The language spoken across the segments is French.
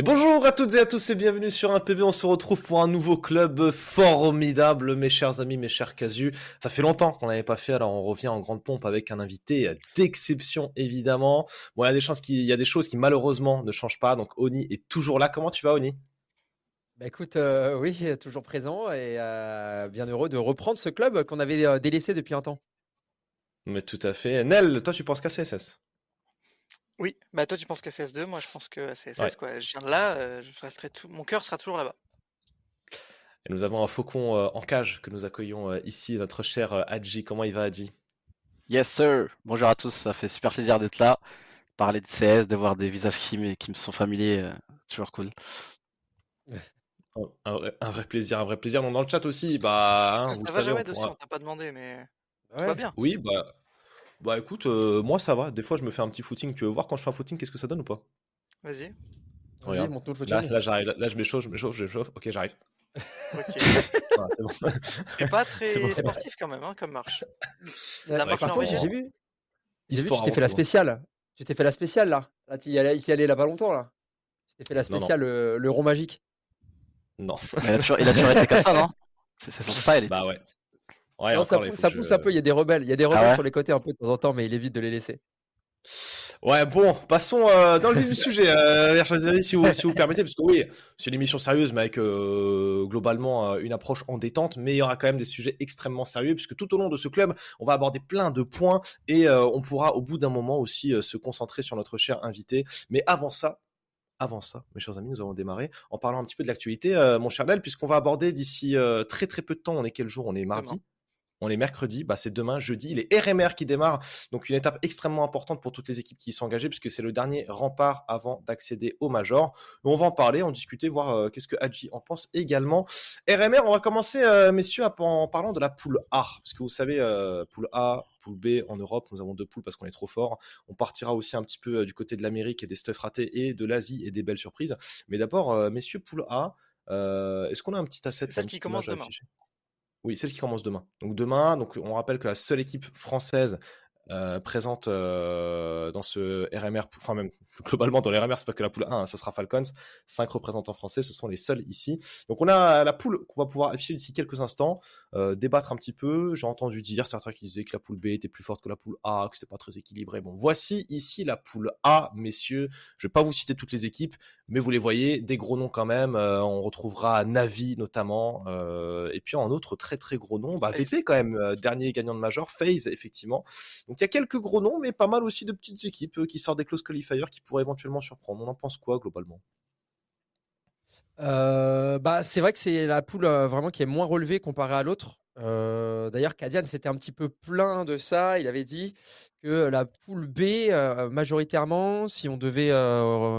Et bonjour à toutes et à tous et bienvenue sur un PV. On se retrouve pour un nouveau club formidable, mes chers amis, mes chers casus. Ça fait longtemps qu'on n'avait pas fait, alors on revient en grande pompe avec un invité d'exception évidemment. Bon, il y a des chances qui, il y a des choses qui malheureusement ne changent pas. Donc Oni est toujours là. Comment tu vas, Oni? Bah écoute, euh, oui, toujours présent et euh, bien heureux de reprendre ce club qu'on avait euh, délaissé depuis un temps. Mais tout à fait. Nel, toi, tu penses qu'à CSS oui, bah toi tu penses que CS2, moi je pense que CSS quoi. Je viens de là, euh, je resterai tout... mon cœur sera toujours là-bas. Et nous avons un faucon euh, en cage que nous accueillons euh, ici, notre cher Adji. Comment il va Adji? Yes sir, bonjour à tous, ça fait super plaisir d'être là, parler de CS, de voir des visages qui, me, qui me sont familiers, toujours cool. Un, vrai plaisir, un vrai plaisir. dans le chat aussi, bah, hein, ça, va jamais aussi, on t'a pas demandé, mais ouais. va bien. Oui, bah, bah écoute, euh, moi ça va. Des fois, je me fais un petit footing. Tu veux voir quand je fais un footing, qu'est-ce que ça donne ou pas? Vas-y. Regarde. Le footing. Là, j'arrive. Là, je m'échauffe, je m'échauffe, je m'échauffe. Ok, j'arrive. Ok. c'est bon. C'est pas très sportif quand même, hein, comme marche. La marche contre, j'ai vu. J'ai vu, tu t'es fait la spéciale. Tu t'es fait la spéciale là. Là, tu y allais, y allais là pas longtemps là. Tu t'es fait la spéciale, Le, le, rond magique. Non. il, a toujours, il a toujours été comme ça, non? C'est son style. Bah ouais ça, pousse, un peu, il y a des rebelles. Il y a des ah rebelles sur les côtés un peu de temps en temps, mais il évite de les laisser. Ouais, bon, passons euh, dans le vif du sujet, euh, si vous, si vous permettez, parce que oui, c'est une émission sérieuse, mais avec euh, globalement euh, une approche en détente, mais il y aura quand même des sujets extrêmement sérieux, puisque tout au long de ce club, on va aborder plein de points et on pourra au bout d'un moment aussi se concentrer sur notre cher invité. Mais avant ça, avant ça, mes chers amis, nous avons démarré en parlant un petit peu de l'actualité, mon cher Nel, puisqu'on va aborder d'ici très très peu de temps, on est quel jour? On est mardi? On est mercredi, bah c'est demain, jeudi, les RMR qui démarrent, donc une étape extrêmement importante pour toutes les équipes qui y sont engagées, puisque c'est le dernier rempart avant d'accéder au Major. On va en parler, en discuter, voir euh, qu'est-ce que Hadji en pense également. RMR, on va commencer, euh, messieurs, en parlant de la poule A, parce que vous savez, euh, poule A, poule B en Europe, nous avons deux poules parce qu'on est trop fort. On partira aussi un petit peu du côté de l'Amérique et des stuff ratés et de l'Asie et des belles surprises. Mais d'abord, messieurs, poule A, est-ce qu'on a un petit asset celle qui commence demain. Oui, celle qui commence demain. Donc demain, donc on rappelle que la seule équipe française euh, présente euh, dans ce RMR, enfin même globalement dans les RMR, c'est pas que la poule 1, hein, ça sera Falcons, cinq représentants français, ce sont les seuls ici. Donc on a la poule qu'on va pouvoir afficher d'ici quelques instants, euh, débattre un petit peu. J'ai entendu dire certains qui disaient que la poule B était plus forte que la poule A, que c'était pas très équilibré. Bon, voici ici la poule A, messieurs. Je vais pas vous citer toutes les équipes, mais vous les voyez, des gros noms quand même. on retrouvera Navi notamment, et puis en autre très très gros noms, bah, VP quand même, dernier gagnant de Major, FaZe effectivement. Donc il y a quelques gros noms, mais pas mal aussi de petites équipes euh, qui sortent des close qualifiers qui pourraient éventuellement surprendre. On en pense quoi globalement? Euh, bah, c'est vrai que c'est la poule euh, vraiment qui est moins relevée comparée à l'autre. D'ailleurs, Kadian s'était un petit peu plein de ça. Il avait dit que la poule B, majoritairement, si on devait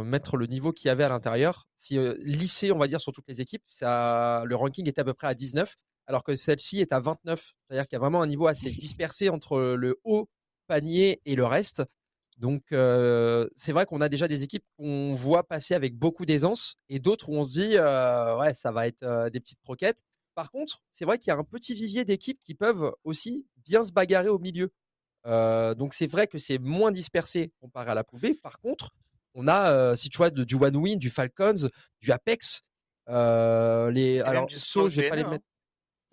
mettre le niveau qu'il y avait à l'intérieur, si lycée, on va dire, sur toutes les équipes, ça, le ranking était à peu près à 19, alors que celle-ci est à 29. C'est-à-dire qu'il y a vraiment un niveau assez dispersé entre le haut panier et le reste. Donc, c'est vrai qu'on a déjà des équipes qu'on voit passer avec beaucoup d'aisance et d'autres où on se dit, ouais, ça va être des petites croquettes. Par contre, c'est vrai qu'il y a un petit vivier d'équipes qui peuvent aussi bien se bagarrer au milieu. donc, c'est vrai que c'est moins dispersé comparé à la poule Par contre, on a, si tu vois, du One Win, du Falcons, du Apex. les, alors, So, je vais pas les mettre.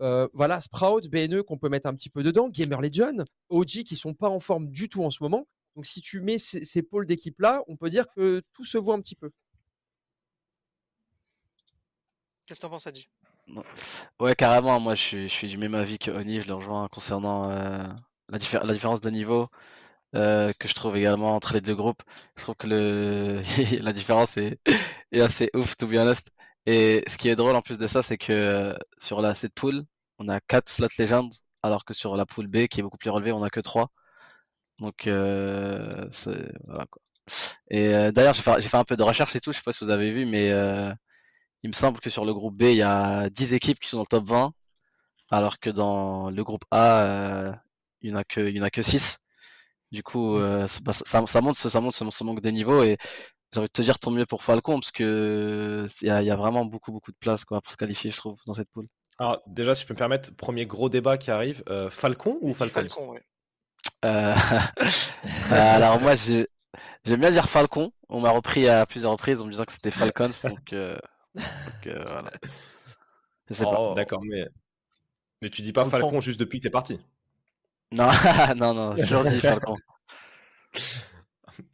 Euh, voilà, Sprout, BNE qu'on peut mettre un petit peu dedans, Gamer Legion, OG qui sont pas en forme du tout en ce moment. Donc si tu mets ces, pôles d'équipe là, on peut dire que tout se voit un petit peu. Qu'est-ce que t'en penses, Adji Ouais, carrément. Moi, je suis, du même avis que Oni. Je le rejoins concernant euh, la, différence de niveau euh, que je trouve également entre les deux groupes. Je trouve que le... la différence est... assez ouf, to be honest. Et ce qui est drôle en plus de ça, c'est que euh, sur la, cette pool, on a 4 slots légendes, alors que sur la pool B, qui est beaucoup plus relevée, on a que 3. Donc, euh, voilà quoi. Et euh, d'ailleurs, j'ai fait, fait, un peu de recherche et tout, je sais pas si vous avez vu, mais euh, il me semble que sur le groupe B, il y a 10 équipes qui sont dans le top 20, alors que dans le groupe A, euh, il n'y en, a que, il y en a que 6. Du coup, bah, ça, ça, montre, ça montre ce manque de niveau et j'ai envie de te dire tant mieux pour Falcon parce que il y, a vraiment beaucoup beaucoup de place quoi pour se qualifier je trouve dans cette poule. Alors déjà si je peux me permettre premier gros débat qui arrive euh, Falcon ou Falcon Falcon ouais. Euh, alors moi je J'aime bien dire Falcon. On m'a repris à plusieurs reprises en me disant que c'était Falcons, donc, euh, donc euh, voilà. Je sais pas. Oh, D'accord, mais... mais tu dis pas Falcon prend. juste depuis que t'es parti. Non, non, non, j'ai toujours dit Falcon.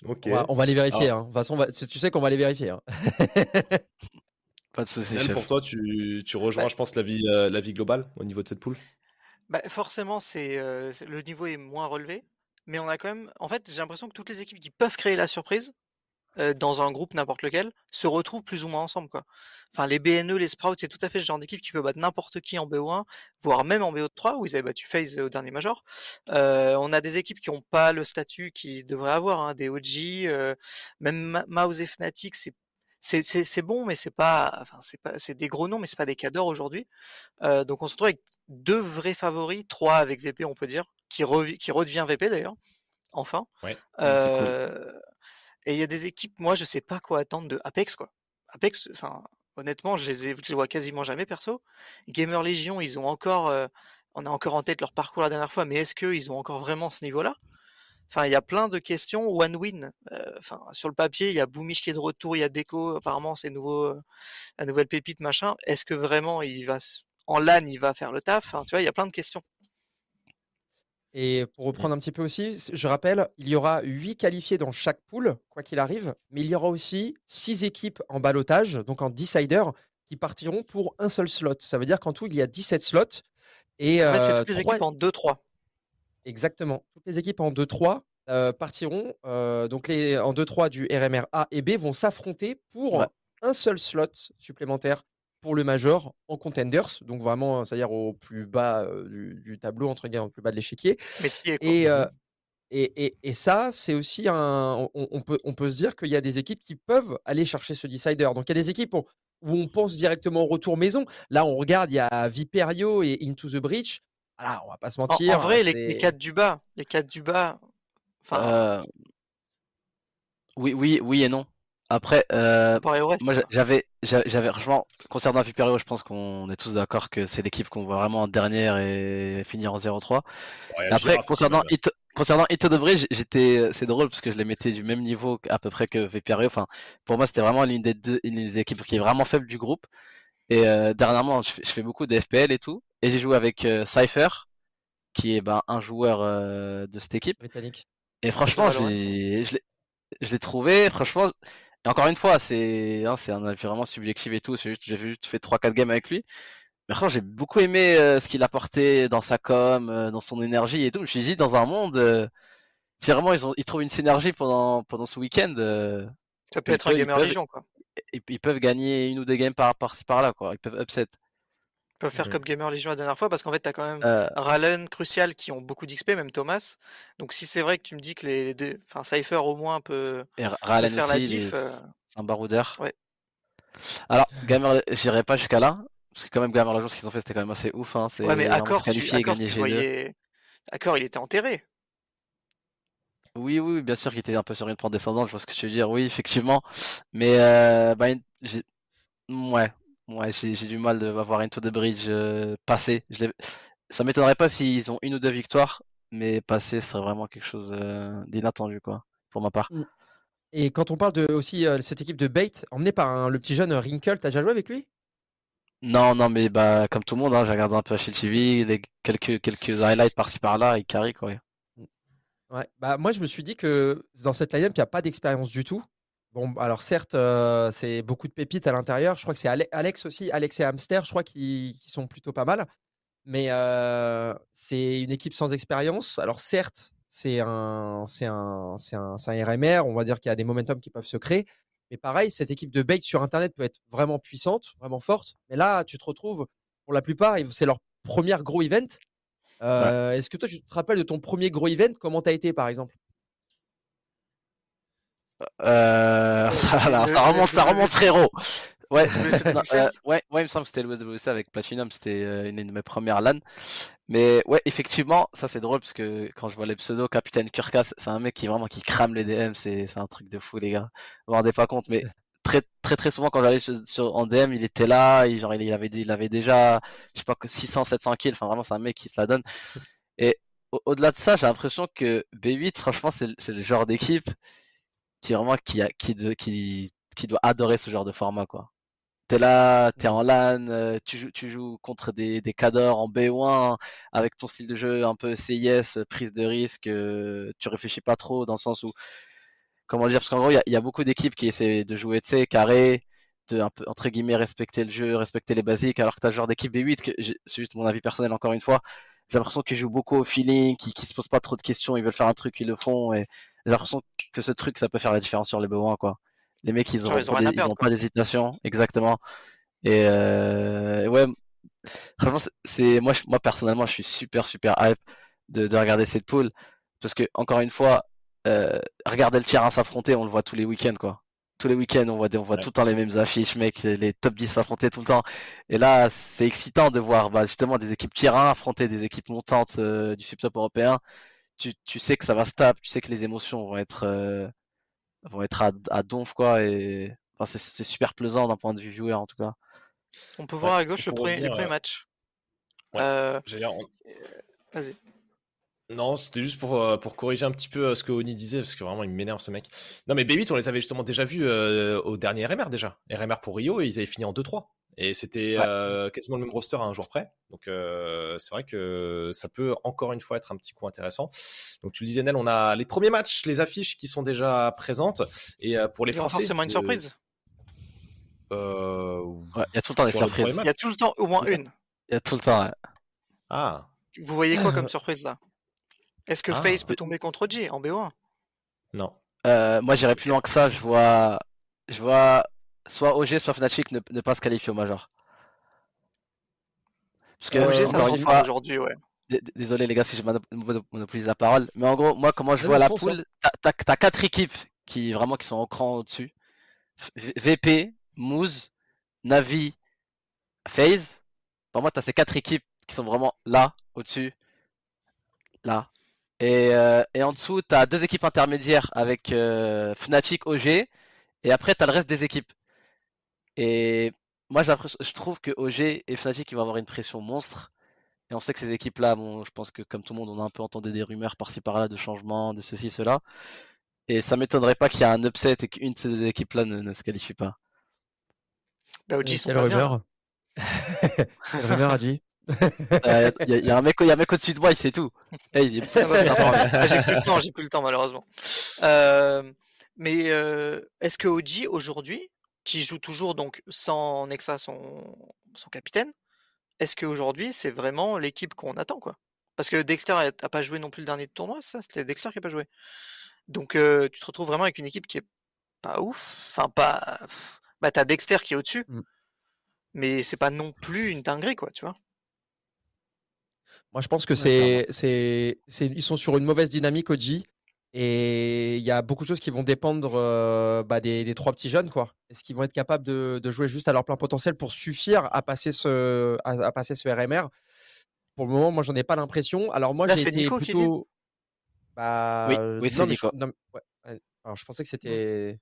On, va, on va les vérifier. hein. De toute façon, on va- tu sais qu'on va les vérifier. hein. Pas de chef. pour toi, tu, tu rejoins, Ouais. je pense, la vie, euh, la vie globale au niveau de cette poule? Bah, forcément, c'est le niveau est moins relevé, mais on a quand même. En fait, j'ai l'impression que toutes les équipes qui peuvent créer la surprise dans un groupe n'importe lequel se retrouvent plus ou moins ensemble, quoi. Enfin, les BNE, les Sprouts, c'est tout à fait ce genre d'équipe qui peut battre n'importe qui en BO1, voire même en BO3 où ils avaient battu FaZe au dernier major. On a des équipes qui n'ont pas le statut qu'ils devraient avoir, hein, des OG, même Mouse et Fnatic, c'est c'est c'est- c'est bon, mais c'est pas, enfin c'est pas, c'est des gros noms, mais c'est pas des cadors aujourd'hui. Euh, donc on se retrouve avec deux vrais favoris, trois avec VP on peut dire, qui, redevient VP d'ailleurs, enfin. Ouais. c'est cool. Et il y a des équipes, moi je sais pas quoi attendre de Apex quoi. Apex, enfin honnêtement je les, ai- je les vois quasiment jamais perso. Gamer Legion, ils ont encore, euh, on a encore en tête leur parcours la dernière fois, mais est-ce qu'ils ont encore vraiment ce niveau-là? Enfin, il y a plein de questions. One win. euh, Enfin, sur le papier, il y a Boomish qui est de retour, il y a Deco. Apparemment, c'est nouveau, euh, la nouvelle pépite, machin. Est-ce que vraiment il va en LAN, il va faire le taf? Tu vois, il y a plein de questions. Et pour reprendre un petit peu aussi, je rappelle, il y aura 8 qualifiés dans chaque poule, quoi qu'il arrive, mais il y aura aussi 6 équipes en balotage, donc en decider, qui partiront pour un seul slot. Ça veut dire qu'en tout, il y a 17 slots. Et En fait, c'est euh, toutes les équipes en 2-3. Exactement. Toutes les équipes en 2-3 euh, partiront. euh, donc les en 2-3 du RMR A et B vont s'affronter pour Ouais. un seul slot supplémentaire pour le major en contenders. Donc vraiment, c'est-à-dire au plus bas euh, du, du tableau, entre guillemets, au plus bas de l'échiquier. Quoi. Et, euh, et, et, et ça, c'est aussi un. On, on peut, on peut se dire qu'il y a des équipes qui peuvent aller chercher ce decider. Donc il y a des équipes où, où on pense directement au retour maison. Là, on regarde, il y a Viperio et Into the Breach. Voilà, on va pas se En, mentir. en vrai, les, les 4 du bas, les 4 du bas, enfin, Euh, Oui, oui, oui et non. Après, euh, reste. moi j'avais, j'a- j'avais, franchement, concernant Viperio, je pense qu'on est tous d'accord que c'est l'équipe qu'on voit vraiment en dernière et finir en 0-3. Ouais, Et Après, concernant. Ito, concernant Ito de Bridge, j'étais, c'est drôle parce que je les mettais du même niveau à peu près que Viperio. Enfin, pour moi, c'était vraiment l'une des deux, une des équipes qui est vraiment faible du groupe. Et euh, dernièrement, je fais, je fais beaucoup de FPL et tout, et j'ai joué avec euh, Cypher, qui est ben, un joueur euh, de cette équipe. britannique. Et franchement, Valorant. j'ai- je l'ai trouvé, franchement, et encore une fois, c'est hein, c'est un avis vraiment subjectif et tout, juste j'ai juste fait 3-4 games avec lui. Mais franchement, j'ai beaucoup aimé euh, ce qu'il apportait dans sa com, euh, dans son énergie et tout. Je me suis dit, dans un monde, euh, si vraiment ils, ont, ils trouvent une synergie pendant, pendant ce week-end, euh, Ça peut ils être un peuvent- gamer peuvent- légion, quoi. ils, ils peuvent gagner une ou deux games par, par-ci par-là, quoi. Ils peuvent upset. Peuvent faire Mhm. comme gamer légion la dernière fois parce qu'en fait, t'as quand même Euh, Ralen, Crucial qui ont beaucoup d'XP, même Thomas. Donc si c'est vrai que tu me dis que les deux, enfin Cypher au moins peut, et peut Ralen faire aussi, diff. euh, un baroudeur. Ouais. Alors, Gamer, j'irai pas jusqu'à là, parce que quand même, Gamer Legion, ce qu'ils ont fait, c'était quand même assez ouf. Hein. C'est Ouais, mais Accor, tu, qualifier et Accor, gagner tu G2. voyais. Accor, il était enterré. Oui, oui, bien sûr qu'il était un peu sur une pente descendante, je vois ce que tu veux dire, oui, effectivement. Mais euh, bah, ouais, ouais, j'ai du mal de voir Into the Bridge euh, passer. Je Ça m'étonnerait pas s'ils ont une ou deux victoires, mais passer serait vraiment quelque chose euh, d'inattendu, quoi, pour ma part. Et quand on parle de aussi euh, cette équipe de Bait, emmenée par le petit jeune Wrinkle, t'as déjà joué avec lui? Non, non, mais bah comme tout le monde, hein, j'ai regardé un peu Shield TV, quelques quelques highlights par-ci par-là, et carry quoi. Ouais. Bah, moi, je me suis dit que dans cette line-up, il n'y a pas d'expérience du tout. Bon, alors certes, euh, c'est beaucoup de pépites à l'intérieur. Je crois que c'est Ale- Alex aussi, Alex et Hamster, je crois qu'ils sont plutôt pas mal. Mais euh, c'est une équipe sans expérience. Alors certes, c'est un, un, un, un RMR. On va dire qu'il y a des momentum qui peuvent se créer. Mais pareil, cette équipe de bait sur Internet peut être vraiment puissante, vraiment forte. Mais là, tu te retrouves, pour la plupart, c'est leur premier gros event. Euh, Est-ce que toi, tu te rappelles de ton premier gros event? Comment t'as été, par exemple? Euh, ça, là, le- ça remonte, ça remonte haut. Ouais, 2016? euh, ouais, ouais, il me semble que c'était le WC avec Platinum, c'était euh, une de mes premières LAN. Mais ouais, effectivement, ça c'est drôle parce que quand je vois les pseudos, Capitaine Kurkas, c'est un mec qui vraiment qui crame les DM, c'est un truc de fou les gars. Vous vous rendez pas compte, mais très très très souvent quand j'allais en DM, il était là, il, genre il avait il avait déjà je sais pas que 600 700 kills, enfin vraiment c'est un mec qui se la donne. Et au- au-delà de ça, j'ai l'impression que B8 franchement c'est le genre d'équipe qui vraiment qui, a, qui, qui, qui doit adorer ce genre de format, quoi. T'es là, t'es en LAN, euh, tu joues, tu joues contre des, des cadors en B1 avec ton style de jeu un peu CIS, prise de risque, euh, tu réfléchis pas trop dans le sens où, comment dire, parce qu'en gros, il y, a beaucoup d'équipes qui essaient de jouer, tu sais, carré, de un peu, entre guillemets, respecter le jeu, respecter les basiques, alors que t'as ce genre d'équipe B8, que c'est juste mon avis personnel encore une fois, j'ai l'impression qu'ils jouent beaucoup au feeling, qu'ils, qu'ils se posent pas trop de questions, ils veulent faire un truc, ils le font, et j'ai l'impression que ce truc, ça peut faire la différence sur les B1, quoi. Les mecs, ils ont, pas d'hésitation, exactement. Et euh, ouais, franchement, c'est moi, moi personnellement, je suis super super hype de, de regarder cette poule parce que encore une fois, euh, regarder le tiers 1 s'affronter, on le voit tous les week-ends quoi. Tous les week-ends, on voit, on voit tout le temps les mêmes affiches, mec, les, top 10 s'affronter tout le temps. Et là, c'est excitant de voir bah, justement des équipes tier 1 affronter des équipes montantes euh, du subtop européen. Tu, tu, sais que ça va se taper, tu sais que les émotions vont être euh, vont être à, à donf quoi et enfin, c'est super plaisant d'un point de vue viewer en tout cas. On peut voir à gauche le premier, les premiers matchs. Euh... Vas-y. Non, c'était juste pour, euh, pour corriger un petit peu euh, ce que Oni disait, parce que vraiment il m'énerve ce mec. Non, mais B8, on les avait justement déjà vus euh, au dernier RMR déjà. RMR pour Rio, et ils avaient fini en 2-3. Et c'était quasiment le même roster à un jour près. Donc c'est vrai que ça peut encore une fois être un petit coup intéressant. Donc tu le disais, Nel, on a les premiers matchs, les affiches qui sont déjà présentes. Et pour les Français. forcément une surprise. Euh... il y a tout le temps des surprises. Il y a tout le temps au moins une. Il y a tout le temps, ouais. Ah. Vous voyez quoi comme surprise là? Est-ce que ah. FaZe peut tomber contre G en BO1 Non. Euh, moi j'irais plus loin que ça, je vois. Je vois soit OG, soit Fnatic ne, ne pas se qualifier au Major. Parce que, OG, ça se fois, aujourd'hui, ouais. Désolé les gars si je monopolise la parole, mais en gros, moi comment je vois la poule, t'as quatre équipes qui vraiment qui sont au cran au-dessus. VP, Moose, Navi, FaZe. Pour moi, tu as ces quatre équipes qui sont vraiment là, au-dessus, là. Et, euh, et en dessous, tu as deux équipes intermédiaires avec euh, Fnatic, OG. Et après, tu as le reste des équipes. Et moi, je trouve que OG et Fnatic ils vont avoir une pression monstre. Et on sait que ces équipes-là, bon, je pense que comme tout le monde, on a un peu entendu des rumeurs par-ci par-là de changements, de ceci, cela. Et ça m'étonnerait pas qu'il y ait un upset et qu'une de ces équipes-là ne, se qualifie pas. Bah, OG sont Quelle rumeur rumeur a dit Il y, a un mec, mec au-dessus de moi, il sait tout. j'ai plus le temps, j'ai plus le temps malheureusement. Euh, mais euh, est-ce que OG aujourd'hui, qui joue toujours donc sans Nexa son, son capitaine, est-ce qu'aujourd'hui c'est vraiment l'équipe qu'on attend quoi? Parce que Dexter a, pas joué non plus le dernier tournoi, ça? C'était Dexter qui a pas joué. Donc euh, tu te retrouves vraiment avec une équipe qui est pas ouf, enfin pas bah t'as Dexter qui est au-dessus, mmh. mais c'est pas non plus une dinguerie, quoi, tu vois? Moi, je pense que c'est, c'est, ils sont sur une mauvaise dynamique, OG. Et il y a beaucoup de choses qui vont dépendre euh, bah, des, trois petits jeunes, quoi. Est-ce qu'ils vont être capables de, jouer juste à leur plein potentiel pour suffire à passer ce, à, passer ce RMR Pour le moment, moi, j'en ai pas l'impression. Alors moi, j'ai été plutôt. Bah, oui, oui c'est Nico. Alors, je pensais que c'était.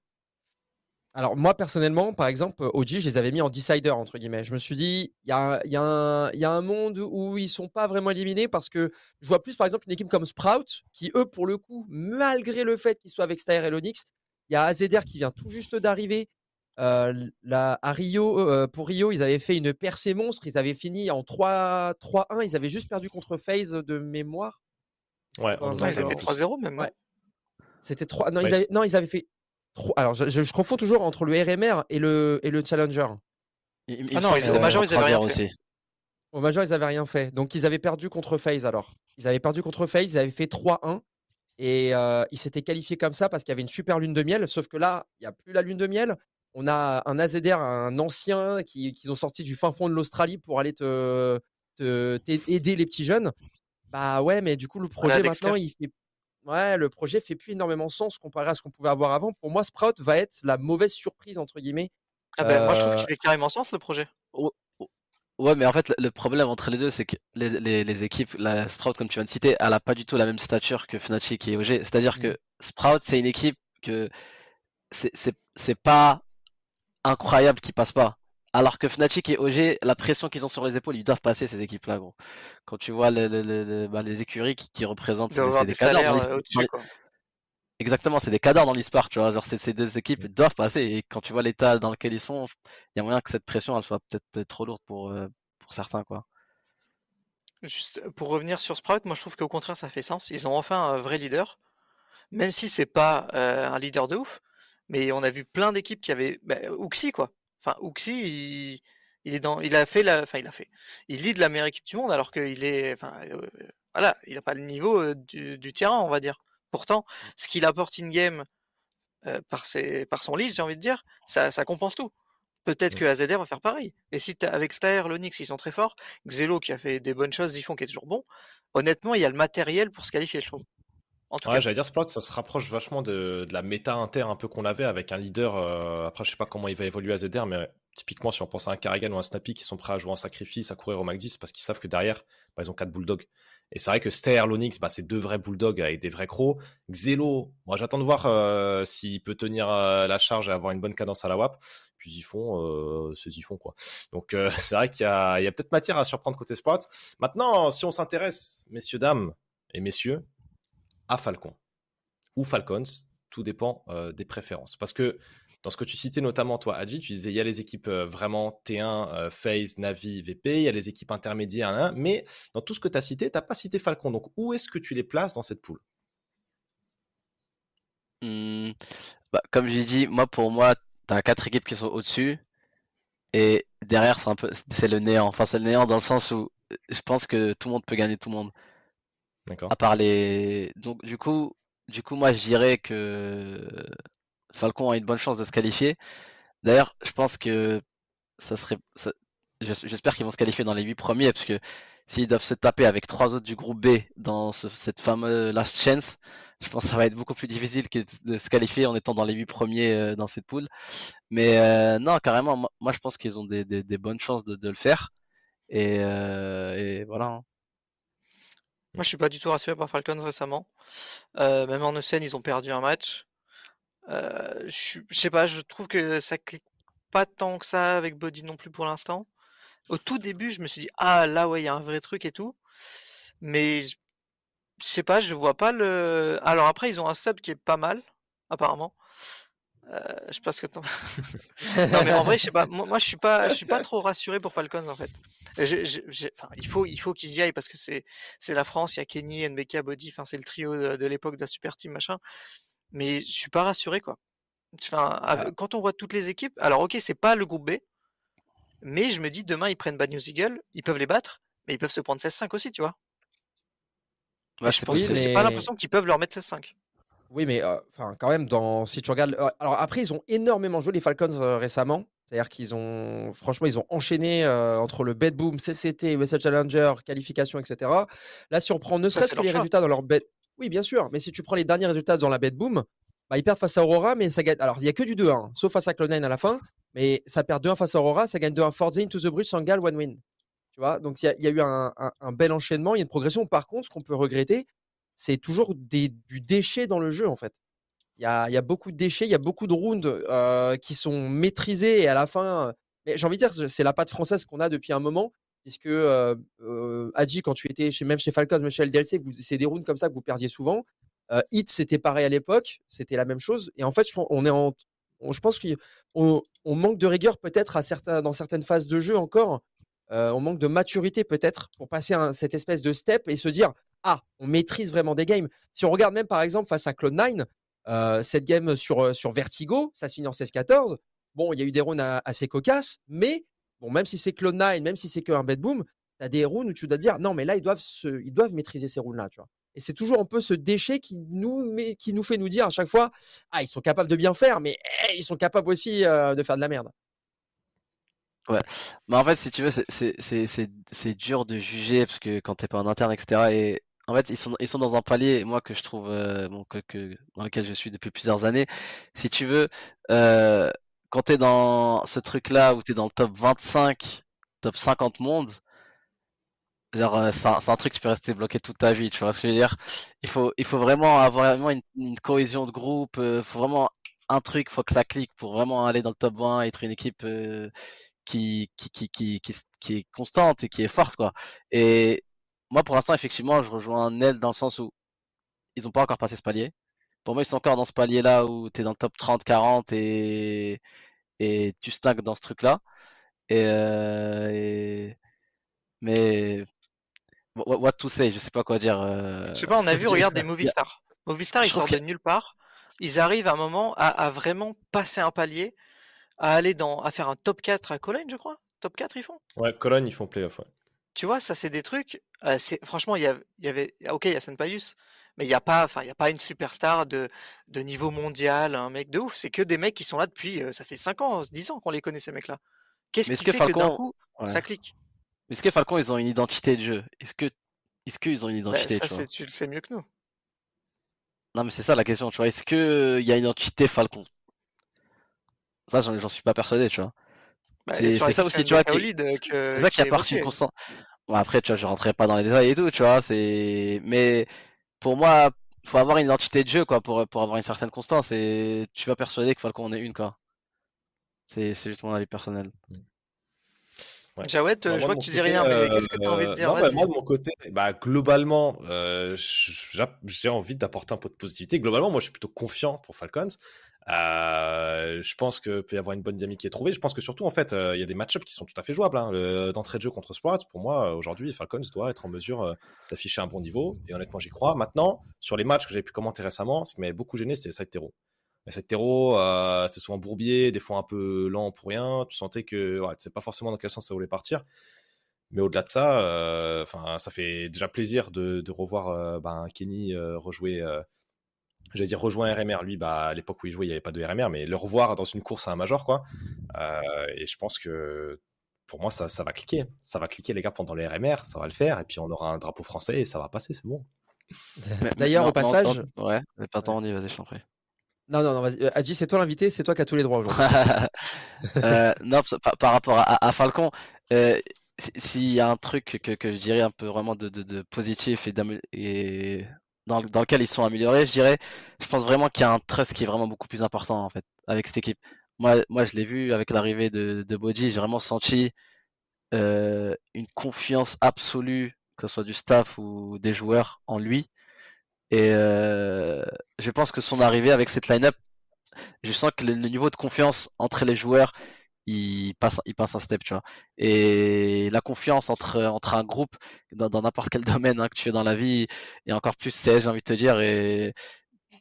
Alors moi personnellement, par exemple, OG, je les avais mis en decider entre guillemets. Je me suis dit, il y a, y, a y a, un monde où ils sont pas vraiment éliminés parce que je vois plus par exemple une équipe comme Sprout qui eux pour le coup, malgré le fait qu'ils soient avec Stair et Lonix, il y a AZR qui vient tout juste d'arriver. Euh, à Rio, euh, pour Rio, ils avaient fait une percée monstre. Ils avaient fini en 3-1. Ils avaient juste perdu contre FaZe de mémoire. Ouais, ils avaient fait 3-0 même. Ouais. C'était 3. Non, ils avaient... non, ils avaient fait alors, je, confonds toujours entre le RMR et le, et le Challenger. ah non, au Major, ils avaient rien aussi. fait. Au Major, ils avaient rien fait. Donc, ils avaient perdu contre FaZe alors. Ils avaient perdu contre FaZe, ils avaient fait 3-1. Et euh, ils s'étaient qualifiés comme ça parce qu'il y avait une super lune de miel. Sauf que là, il n'y a plus la lune de miel. On a un AZR, un ancien, qu'ils qui ont sorti du fin fond de l'Australie pour aller te, aider les petits jeunes. Bah ouais, mais du coup, le projet maintenant, il fait ouais, le projet fait plus énormément sens comparé à ce qu'on pouvait avoir avant. Pour moi, Sprout va être la mauvaise surprise, entre guillemets. Ah ben, moi, je trouve qu'il fait carrément sens, le projet. Ouais, mais en fait, le problème entre les deux, c'est que les, équipes, la Sprout, comme tu viens de citer, elle a pas du tout la même stature que Fnatic et OG. C'est-à-dire que mmh. Sprout, c'est une équipe que c'est pas incroyable qui passe pas. Alors que Fnatic et OG, la pression qu'ils ont sur les épaules, ils doivent passer ces équipes-là, gros. Quand tu vois bah, les écuries qui, représentent des, des salaires euh, au-dessus, Exactement, c'est des cadres dans l'e-sport, tu vois. Genre, ces deux équipes doivent passer. Et quand tu vois l'état dans lequel ils sont, il y a moyen que cette pression, elle soit peut-être trop lourde pour, euh, pour certains, quoi. Juste pour revenir sur Sprout, moi je trouve qu'au contraire ça fait sens. Ils ont enfin un vrai leader, même si c'est pas euh, un leader de ouf. Mais on a vu plein d'équipes qui avaient bah, quoi. Enfin Uxi, il, est dans, il a fait la, enfin il a fait, il lead la meilleure équipe du monde alors qu'il est, enfin euh, voilà, il a pas le niveau du, du terrain on va dire. Pourtant, ce qu'il apporte in-game par, par son lead, j'ai envie de dire, ça, compense tout. Peut-être que AZR va faire pareil. Et si avec Stair, l'Onyx, ils sont très forts, Xelo qui a fait des bonnes choses, Zifon qui est toujours bon, honnêtement, il y a le matériel pour se qualifier, je trouve. En tout ouais, j'allais dire Sprout, ça se rapproche vachement de, la méta inter un peu qu'on avait avec un leader. après, je sais pas comment il va évoluer AZR, mais typiquement, si on pense à un Karrigan ou un Snappy qui sont prêts à jouer en sacrifice, à courir au Mac 10 parce qu'ils savent que derrière, bah, ils ont quatre bulldogs. Et c'est vrai que Ster, Lonix, bah, c'est deux vrais bulldogs avec des vrais crocs. Xelo, moi j'attends de voir euh, s'il peut tenir euh, la charge et avoir une bonne cadence à la WAP. Puis ils font, euh, ils font quoi. Donc euh, c'est vrai qu'il y a, a peut-être matière à surprendre côté sport. Maintenant, si on s'intéresse, messieurs, dames et messieurs, à Falcon ou Falcons, tout dépend des préférences. Parce que dans ce que tu citais notamment, toi, Adji, tu disais il y a les équipes vraiment T1, FaZe, Navi, VP, il y a les équipes intermédiaires, mais dans tout ce que tu as cité, tu n'as pas cité Falcon. Donc où est-ce que tu les places dans cette poule? Mmh, bah, Comme j'ai dit, moi pour moi, tu as quatre équipes qui sont au-dessus. Et derrière, c'est c'est le néant. Enfin, c'est le néant dans le sens où je pense que tout le monde peut gagner tout le monde. D'accord. À part les. Donc, du coup, du coup, moi, je dirais que Falcon a une bonne chance de se qualifier. D'ailleurs, je pense que ça serait. J'espère qu'ils vont se qualifier dans les 8 premiers, parce que s'ils doivent se taper avec trois autres du groupe B dans cette fameuse last chance, je pense que ça va être beaucoup plus difficile que de se qualifier en étant dans les 8 premiers euh, dans cette poule. Mais euh, non, carrément, moi, je pense qu'ils ont des, bonnes chances de, le faire. Et, euh, voilà. Moi, je suis pas du tout rassuré par Falcons récemment. même en ECN, ils ont perdu un match. je, sais pas, je trouve que ça clique pas tant que ça avec Body non plus pour l'instant. Au tout début, je me suis dit ah là ouais, il y a un vrai truc et tout. Mais je sais pas, je vois pas le. Alors après, ils ont un sub qui est pas mal, apparemment. Euh, je ce que non mais en vrai, je sais pas. Moi, je suis pas, je suis pas trop rassuré pour Falcons en fait. il faut, il faut qu'ils y aillent parce que c'est, c'est la France. Il y a Kenny, NBK, Body. Enfin, c'est le trio de, l'époque de la super team machin. Mais je suis pas rassuré quoi. Enfin, quand on voit toutes les équipes, alors ok, c'est pas le groupe B, mais je me dis demain ils prennent Bad News Eagle, ils peuvent les battre, mais ils peuvent se prendre 16-5 aussi, tu vois. je pense j'ai pas l'impression qu'ils peuvent leur mettre 16-5. Oui, mais enfin, quand même, dans, si tu regardes. alors après, ils ont énormément joué les Falcons récemment. C'est-à-dire qu'ils ont, franchement, ils ont enchaîné entre le Bedboom, CCT, USA Challenger, qualification, etc. Là, si on prend ne serait-ce que les résultats dans leur bed. Oui, bien sûr, mais si tu prends les derniers résultats dans la Bedboom, bah, ils perdent face à Aurora, mais ça gagne. Alors, il n'y a que du 2-1, hein, sauf face à Clone9 à la fin, mais ça perd 2-1 face à Aurora, ça gagne 2-1 Forza to the Bridge, Sangal, one win. Tu vois, donc il y, a eu un, un, bel enchaînement, il y a une progression. Par contre, ce qu'on peut regretter, c'est toujours du déchet dans le jeu, en fait. Il y a, beaucoup de déchets, il y a beaucoup de rounds euh, qui sont maîtrisés et à la fin, mais j'ai envie de dire, c'est la patte française qu'on a depuis un moment, puisque euh, euh, Adji, quand tu étais même chez Falcons, même chez LDLC, c'est des rounds comme ça que vous perdiez souvent. Euh, Hit, c'était pareil à l'époque, c'était la même chose. Et en fait, je, on est je pense qu'on on manque de rigueur peut-être certains, dans certaines phases de jeu encore. on manque de maturité peut-être pour passer à cette espèce de step et se dire ah, on maîtrise vraiment des games. Si on regarde même par exemple face à Clone9, euh, cette game sur, euh, sur Vertigo, ça se finit en 16-14. Bon, il y a eu des runs assez cocasses, mais bon, même si c'est Clone9, même si c'est qu'un bedboom, tu as des runs où tu dois dire non, mais là, ils doivent, maîtriser ces vois. Et c'est toujours un peu ce déchet qui nous, fait nous dire à chaque fois ah, ils sont capables de bien faire, mais eh, ils sont capables aussi euh, de faire de la merde. Ouais, mais en fait, si tu veux, c'est dur de juger parce que quand t'es pas en interne, etc. Et en fait, ils sont, ils sont dans un palier, moi, que je trouve, euh, dans lequel je suis depuis plusieurs années. Si tu veux, euh, quand tu es dans ce truc-là où tu es dans le top 25, top 50 monde, genre, euh, c'est un, truc que tu peux rester bloqué toute ta vie, tu vois ce que je veux dire? Il faut, il faut vraiment avoir vraiment une, cohésion de groupe, il faut vraiment un truc, il faut que ça clique pour vraiment aller dans le top 20, être une équipe qui, qui, qui, qui, qui, est constante et qui est forte, quoi. Et moi, pour l'instant, effectivement, je rejoins Nel dans le sens où ils n'ont pas encore passé ce palier. Pour moi, ils sont encore dans ce palier-là où tu es dans le top 30-40 et... et tu stagnes dans ce truc-là. Et, euh, et- Mais what, what to say, je sais pas quoi dire. euh, Je sais pas, on a vu, regarde des Movistar. Movistar, je ils sortent que- de nulle part. Ils arrivent à un moment à, à vraiment passer un palier, à aller dans, à faire un top 4 à Cologne, je crois. Top 4, ils font. Ouais, Cologne, ils font playoff. Ouais. Tu vois, ça, c'est des trucs. euh, c'est franchement, il y, a- il y avait. Ok, il y a Senpaius, mais il n'y a pas, enfin, il y a pas une superstar de, de niveau mondial, un mec de ouf. C'est que des mecs qui sont là depuis. euh, ça fait 5 ans, 10 ans qu'on les connaît ces mecs-là. Qu'est-ce qui fait que d'un Falcon- coup, ouais. ça clique? Mais Est-ce que Falcon, ils ont une identité de jeu? Est-ce que est-ce qu'ils ont une Bah, identité Ça, tu vois? tu le sais mieux que nous. Non, mais c'est ça la question, tu vois. Est-ce que il y a une identité Falcon? Ça, j'en suis pas persuadé, tu vois. Bah, C'est- ça aussi, tu vois, C'est ça qui apporte une constante. Bon, après, tu vois, je rentrerai pas dans les détails et tout, tu vois. C'est, mais pour moi, faut avoir une identité de jeu, quoi, pour, pour avoir une certaine constance. Et tu vas persuader que Falcon en est une, quoi. C'est c'est juste mon avis personnel. Ouais. Jawed, je vois que tu dis côté, rien, mais qu'est-ce que tu as envie de euh, dire? non, bah. Moi, de mon côté, bah, globalement, euh, j'a- j'ai envie d'apporter un peu de positivité. Globalement, moi, je suis plutôt confiant pour Falcons. Euh, je pense qu'il peut y avoir une bonne dynamique qui est trouvée. Je pense que surtout, en fait, euh, il y a des match-ups qui sont tout à fait jouables. hein. D'entrée de jeu contre Sport, pour moi, euh, aujourd'hui, Falcons doit être en mesure d'afficher un bon niveau. Et honnêtement, j'y crois. Maintenant, sur les matchs que j'avais pu commenter récemment, ce qui m'avait beaucoup gêné, c'était side terreau. Les side terreau, c'était souvent bourbier, des fois un peu lent pour rien. Tu sentais que ouais, tu sais pas forcément dans quel sens ça voulait partir. Mais au-delà de ça, ça fait déjà plaisir de, de revoir ben, Kenny rejouer. J'allais dire rejoindre un RMR. Lui, bah, à l'époque où il jouait, il n'y avait pas de RMR, mais le revoir dans une course à un major, quoi. Euh, et je pense que pour moi, ça, ça va cliquer. Ça va cliquer, les gars, pendant les RMR, ça va le faire. Et puis on aura un drapeau français et ça va passer, c'est bon. D'ailleurs, au passage. ouais, mais pas tant, on y vas-y, je t'en prie. Non, non, non, vas-y. Euh, Adji, c'est toi l'invité, c'est toi qui as tous les droits aujourd'hui. Euh, non, par, par rapport à, à Falcon, euh, si- s'il y a un truc que, que je dirais un peu vraiment de, de- de positif et, et dans, le- dans lequel ils sont améliorés, je dirais, je pense vraiment qu'il y a un trust qui est vraiment beaucoup plus important en fait avec cette équipe. Moi, moi je l'ai vu avec l'arrivée de, de j'ai vraiment senti euh, une confiance absolue, que ce soit du staff ou des joueurs en lui. Et euh, je pense que son arrivée avec cette line-up, je sens que le niveau de confiance entre les joueurs, il passe, il passe un step, tu vois. Et la confiance entre, entre un groupe dans n'importe quel domaine hein, que tu fais dans la vie, et encore plus CS, j'ai envie de te dire, et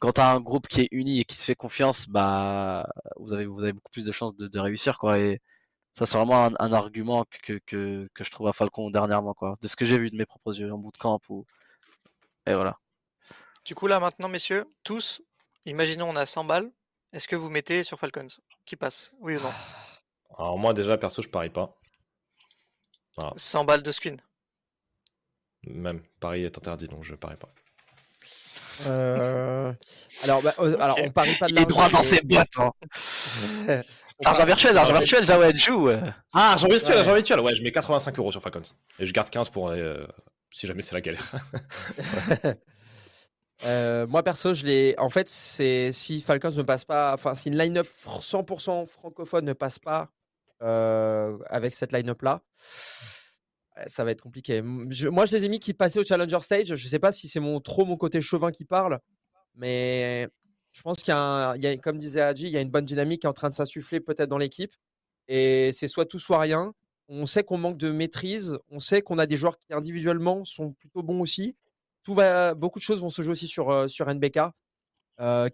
quand tu as un groupe qui est uni et qui se fait confiance, bah, vous avez, vous avez beaucoup plus de chances de, de réussir, quoi. Et ça, c'est vraiment un, un argument que, que, que je trouve à Falcon dernièrement, quoi. De ce que j'ai vu de mes propres yeux en bootcamp ou. Et voilà. Du coup, là, maintenant, messieurs, tous, imaginons on a 100 balles. Est-ce que vous mettez sur Falcons Qui passe Oui ou non? Alors, moi, déjà, perso, je parie pas. 100 balles de screen. Même, Paris est interdit, donc je parie pas. Euh, Alors, bah, euh, alors, on parie pas de Il est droit dans ses bottes, hein. Argent virtuel, argent Ouais. virtuel, joue. euh. Ah, argent virtuel, Ouais. argent virtuel. Ouais, je mets 85 euros sur Falcons. Et je garde 15 pour euh, si jamais c'est la galère. Euh, moi perso, je l'ai. En fait, c'est si Falcons ne passe pas, enfin si une line-up fr- 100% francophone ne passe pas avec cette line-up là, ouais, ça va être compliqué. Moi, je les ai mis qui passaient au Challenger Stage. Je sais pas si c'est mon trop mon côté chauvin qui parle, mais je pense qu'il y a, comme disait Hadji, il y a une bonne dynamique qui est en train de s'insuffler peut-être dans l'équipe. Et c'est soit tout, soit rien. On sait qu'on manque de maîtrise. On sait qu'on a des joueurs qui individuellement sont plutôt bons aussi tout beaucoup de choses vont se jouer aussi sur, euh, sur NBK.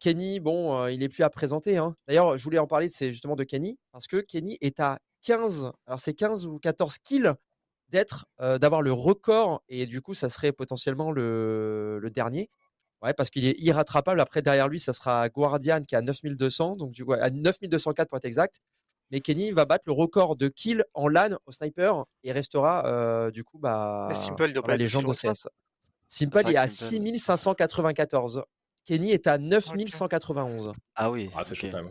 Kenny, bon, il est plus à présenter. hein. D'ailleurs, je voulais en parler, c'est justement de Kenny, parce que Kenny est à 15, alors c'est 15 ou 14 kills d'être, d'avoir le record, et du coup, ça serait potentiellement le, le dernier. Ouais, parce qu'il est irrattrapable. Après, derrière lui, ça sera Guardian qui a 9200, donc du coup, à 9204 pour être exact. Mais Kenny va battre le record de kills en LAN au sniper et restera euh, du coup bah, Simple, doit légende loin de. Simple est à Simple- 6594. Kenny est à 9191. Ah oui. Ah, c'est chaud ok. quand même.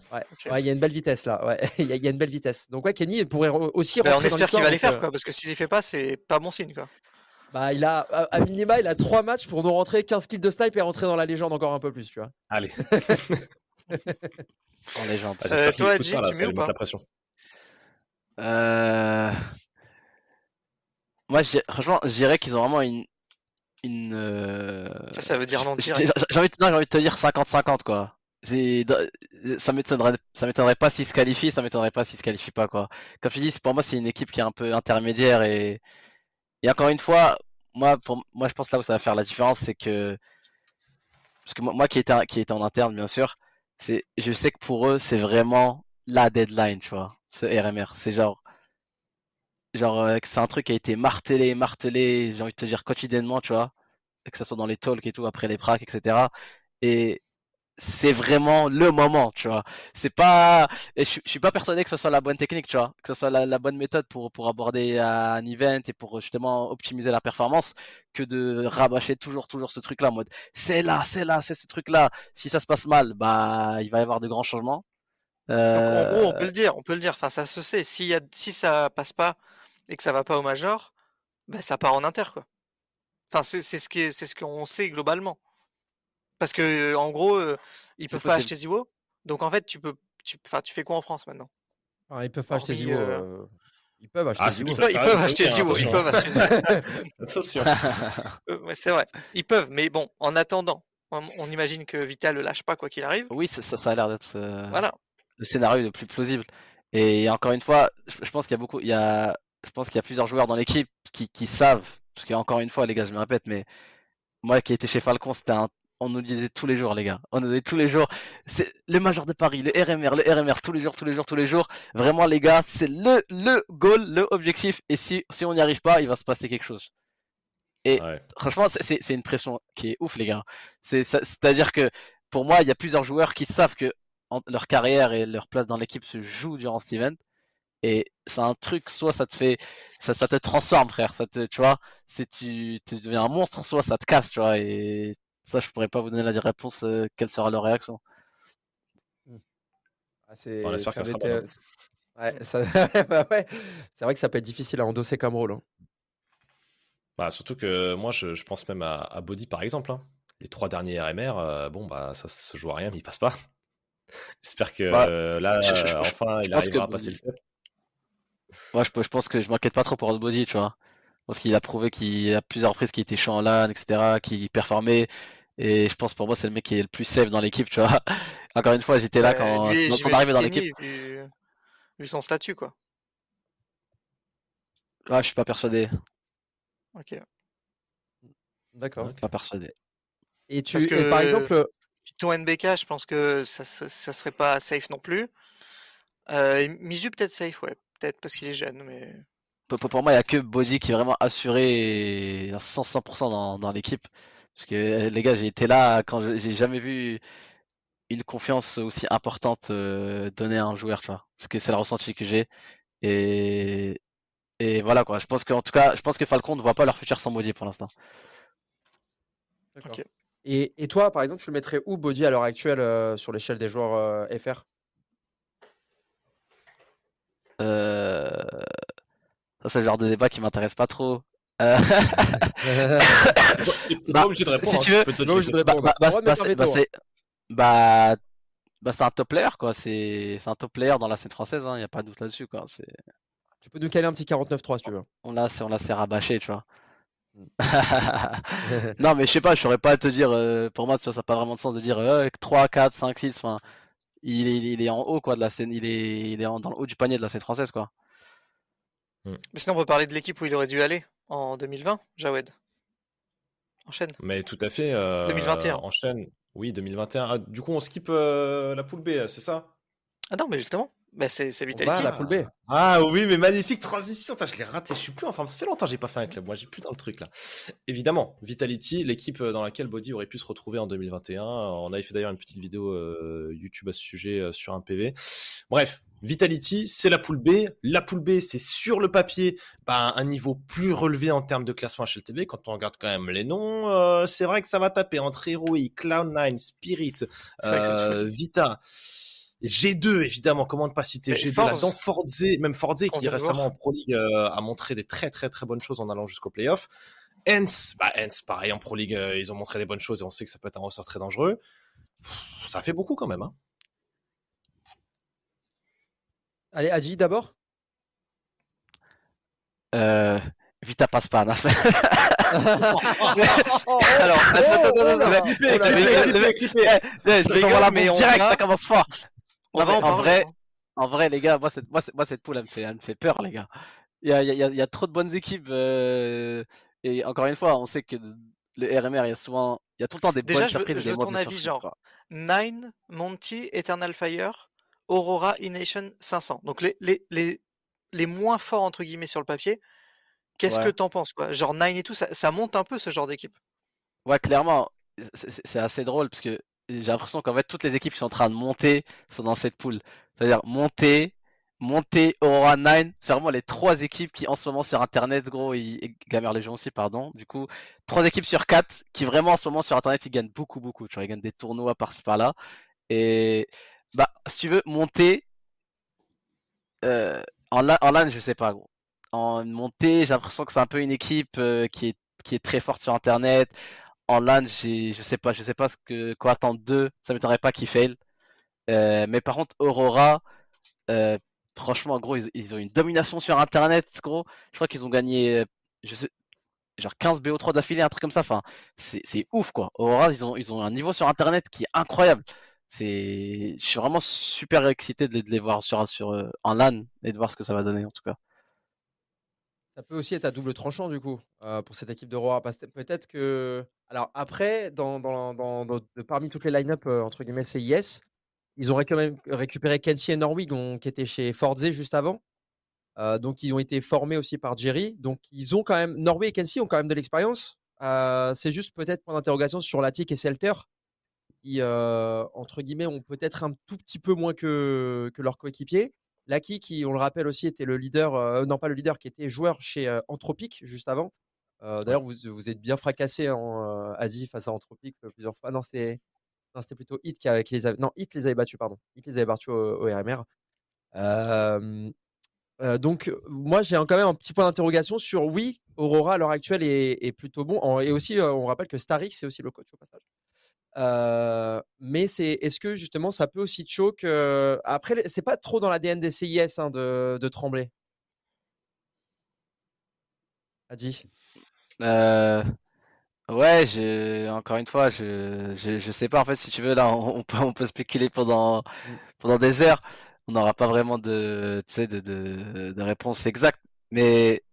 Ouais, il y a une belle vitesse là. Ouais, il y, a- il y a une belle vitesse. Donc ouais, Kenny il pourrait aussi Bah, on espère qu'il va les faire, euh, quoi, parce que s'il les fait pas, c'est pas bon signe, quoi. Bah, il a à, minima, il a trois matchs pour nous rentrer 15 kills de snipe et rentrer dans la légende encore un peu plus, tu vois. Allez. En légende. Ah, j'espère Euh, qu'il toi, Adji, ça, là, tu mets lui ou pas la pression. Euh... Moi, franchement, je dirais qu'ils ont vraiment une, une. euh, Ça, ça veut dire non j'ai envie, de- envie te dire 50-50 quoi. Ça m'étonnerait, pas s'il se qualifie, ça m'étonnerait pas s'il se qualifie pas quoi. Comme je te dis, pour moi c'est une équipe qui est un peu intermédiaire et, et encore une fois, moi pour moi je pense là où ça va faire la différence, c'est que parce que moi, moi qui étais qui était en interne bien sûr, je sais que pour eux c'est vraiment la deadline, tu vois, ce RMR. C'est genre genre euh, que c'est un truc qui a été martelé, martelé, j'ai envie de te dire quotidiennement, tu vois, que ce soit dans les talks et tout après les pracs, etc. Et c'est vraiment le moment, tu vois. C'est pas, et je, suis- je suis pas persuadé que ce soit la bonne technique, tu vois, que ce soit la, la bonne méthode pour, pour aborder un event et pour justement optimiser la performance, que de rabâcher toujours, toujours ce truc-là en mode, c'est là, c'est là, c'est ce truc-là. Si ça se passe mal, bah, il va y avoir de grands changements. Donc, en gros, on Euh, peut le dire, on peut le dire. Enfin, ça se sait. S'il y a, si ça passe pas et que ça va pas au major, bah, ça part en inter, quoi. Enfin, c'est c'est ce qui est- c'est ce qu'on sait globalement. Parce que, en gros, euh, ils peuvent pas acheter Ziwo. Donc, en fait, tu peux, tu, enfin, tu fais quoi en France maintenant? Enfin, ils peuvent pas acheter Ziwo. euh, Ils peuvent acheter Ah, Ziwo. Ils ça, peuvent, ça ils reste peuvent des acheter Ziwo. Ils attention. peuvent acheter Attention. Ouais, c'est vrai. Ils peuvent, mais bon, en attendant, on, on imagine que Vital le lâche pas quoi qu'il arrive. oui, ça, ça, ça a l'air d'être euh, Voilà. le scénario le plus plausible. Et encore une fois, je, je pense qu'il y a beaucoup, il y a, je pense qu'il y a plusieurs joueurs dans l'équipe qui, qui savent, parce qu'encore une fois, les gars, je me répète, mais moi qui étais chez Falcon, c'était un, on nous disait tous les jours, les gars, on nous disait tous les jours, c'est le Major de Paris, le RMR, le RMR, tous les jours, tous les jours, tous les jours. Vraiment, les gars, c'est le, le goal, le objectif. Et si, si on n'y arrive pas, il va se passer quelque chose. Ouais. Franchement, c'est- une pression qui est ouf, les gars. C'est-à-dire que pour moi, il y a plusieurs joueurs qui savent que en- leur carrière et leur place dans l'équipe se joue durant cet event. Et c'est un truc, soit ça te fait, ça, ça te transforme, frère. Ça te, tu vois, c'est tu, tu deviens un monstre, soit ça te casse, tu vois. Et ça, je pourrais pas vous donner la réponse, euh, quelle sera leur réaction. Ah, c'est- ça Ouais, ça- bah ouais. Vrai que ça peut être difficile à endosser comme rôle. hein. Bah, surtout que moi, je, je pense même à, à Body par exemple. hein. Les trois derniers RMR, euh, bon, bah, ça se joue à rien, mais il passe pas. J'espère que Bah, euh, là, je- je- je- enfin, je il arrivera à passer le step. Moi, je, pense que je m'inquiète pas trop pour Body, tu vois. Parce qu'il a prouvé qu'il a plusieurs reprises qu'il était chaud en LAN, etc., qu'il performait. Et je pense pour moi, c'est le mec qui est le plus safe dans l'équipe, tu vois. Encore une fois, j'étais là Euh, quand, lui, quand on arrivait dans l'équipe. Vu, vu son statut, quoi. Ah, je suis pas persuadé. Ok. D'accord. Pas persuadé. Et, tu, Parce et par que- exemple, Puis ton NBK, je pense que ça, ça, ça serait pas safe non plus. Euh, Mizu peut-être safe, ouais, peut-être parce qu'il est jeune, mais Pour, pour- pour moi, il y a que Body qui est vraiment assuré à 100%, 100% dans, dans l'équipe. Parce que euh, les gars, j'ai été là quand je- j'ai jamais vu une confiance aussi importante euh, donnée à un joueur, tu vois. Parce que c'est le ressenti que j'ai. Et, et voilà quoi. Je pense qu'en tout cas, je pense que Falcon ne voit pas leur futur sans Body pour l'instant. Et, et toi, par exemple, tu le mettrais où Body à l'heure actuelle euh, sur l'échelle des joueurs euh, FR Euh... Ça, c'est le genre de débat qui m'intéresse pas trop. Euh, Bah, pas obligé de répondre. si hein, tu veux- bah, répondre. bah, c'est- bah, hein. bah, bah, un top player quoi. C'est c'est un top player dans la scène française. Il n'y a pas de doute là-dessus quoi. C'est Tu peux nous caler un petit 49-3 si tu veux. on l'a c'est- on l'a rabâché, tu vois. Mm. non mais je sais pas, je saurais pas te dire. euh, pour moi, ça n'a pas vraiment de sens de dire euh, 3, 4, 5, 6. Enfin, il est, il est en haut quoi de la scène. Il est, il est en- dans le haut du panier de la scène française quoi. Mais sinon, on peut parler de l'équipe où il aurait dû aller en 2020, Jawed. Enchaîne. Mais tout à fait. euh, 2021. Enchaîne. Oui, 2021. Ah, du coup, on skip euh, la poule B, c'est ça? Ah non, mais justement, bah, c'est Vitality. la poule B. Ah oui, mais magnifique transition. Je l'ai raté. Je suis plus en forme. Ça fait longtemps que j'ai pas fait un club. Moi, j'ai plus dans le truc là. Évidemment, Vitality, l'équipe dans laquelle Body aurait pu se retrouver en 2021. On avait fait d'ailleurs une petite vidéo euh, YouTube à ce sujet euh, sur un PV. Bref, Vitality, c'est la poule B. La poule B, c'est sur le papier bah, un niveau plus relevé en termes de classement HLTV. Quand on regarde quand même les noms, euh, c'est vrai que ça va taper entre Heroic, Cloud9, Spirit, euh, Vita. G2, évidemment, comment ne pas citer Mais G2 Forze. là-dedans Forze, même Forze qui récemment en Pro League euh, a montré des très très très bonnes choses en allant jusqu'au playoff. Hens, bah Hens, pareil en Pro League, euh, ils ont montré des bonnes choses et on sait que ça peut être un ressort très dangereux. Pff, Ça fait beaucoup quand même. Hein. Allez, Adi d'abord. Euh, Vita passe pas. Alors, attends, attends, attends, là, mais-. Eh, eh, on direct, ça commence fort. En vrai, en vrai, en vrai, les gars, moi cette, moi, cette, moi, cette poule, elle me fait, elle me fait peur, les gars. Il y a, il y a- il y a trop de bonnes équipes. euh, et encore une fois, on sait que le RMR, il y a souvent, il y a tout le temps des Déjà, bonnes je veux- surprises et je veux ton avis, genre. Nine, Monty, Eternal Fire, Aurora, E-Nation 500. Donc les, les, les, les moins forts, entre guillemets, sur le papier. Qu'est-ce que Ouais. t'en penses, quoi? Genre Nine et tout, ça, ça monte un peu ce genre d'équipe. Ouais, clairement, c'est assez drôle parce que j'ai l'impression qu'en fait, toutes les équipes qui sont en train de monter sont dans cette poule. C'est-à-dire monter, monter, Aurora 9, c'est vraiment les trois équipes qui en ce moment sur Internet, gros, ils- et Gamer Legion aussi, pardon. Du coup, trois équipes sur quatre qui vraiment en ce moment sur Internet, ils gagnent beaucoup, beaucoup. Tu vois, ils gagnent des tournois par-ci par-là. Et bah, si tu veux monter, euh, en, la- en LAN, je sais pas, gros. En montée, j'ai l'impression que c'est un peu une équipe euh, qui est, qui est très forte sur Internet. En LAN, je sais pas, je sais pas ce que, quoi attendre d'eux. Ça m'étonnerait pas qu'ils fail. Euh, mais par contre, Aurora, euh, franchement, gros, ils, ont une domination sur Internet, gros. Je crois qu'ils ont gagné, euh, genre 15 BO3 d'affilée, un truc comme ça. Enfin, c'est, ouf, quoi. Aurora, ils ont, ils ont un niveau sur Internet qui est incroyable. C'est, je suis vraiment super excité de les, voir sur, sur, en LAN et de voir ce que ça va donner, en tout cas. Ça peut aussi être à double tranchant du coup euh, pour cette équipe de que peut-être que. Alors après, parmi toutes les line-up euh, entre guillemets CIS, ils ont quand même récupéré Kenzie et Norwig qui étaient chez Forze juste avant. Euh, donc ils ont été formés aussi par Jerry. Donc ils ont quand même. Norway et Kenzie ont quand même de l'expérience. Euh, c'est juste peut-être point d'interrogation sur Latic et Selter qui, entre guillemets, ont peut-être un tout petit peu moins que, que leurs coéquipiers. Laki, qui, on le rappelle aussi, était le leader, euh, non pas le leader, qui était joueur chez euh, Anthropic juste avant. Euh, D'ailleurs, vous, vous êtes bien fracassé en euh, Adi face à Anthropic plusieurs fois. Non, c'était non, c'était plutôt Hit qui, les avait, non, Hit les avait battus, pardon. Hit les avait battus au, au RMR. Donc, moi, j'ai quand même un petit point d'interrogation sur oui, Aurora à l'heure actuelle est, est plutôt bon. En- et aussi, on rappelle que Starix, c'est aussi le coach au passage. Euh, mais c'est est-ce que justement ça peut aussi choke euh, après c'est pas trop dans l'ADN des CIS hein, de, de trembler? Adi? Euh, ouais, je, encore une fois, je, je, je sais pas. En fait, si tu veux, là, on, on peut, on peut spéculer pendant, Mm. pendant des heures. On n'aura pas vraiment de, de, de, de réponse exacte. Mais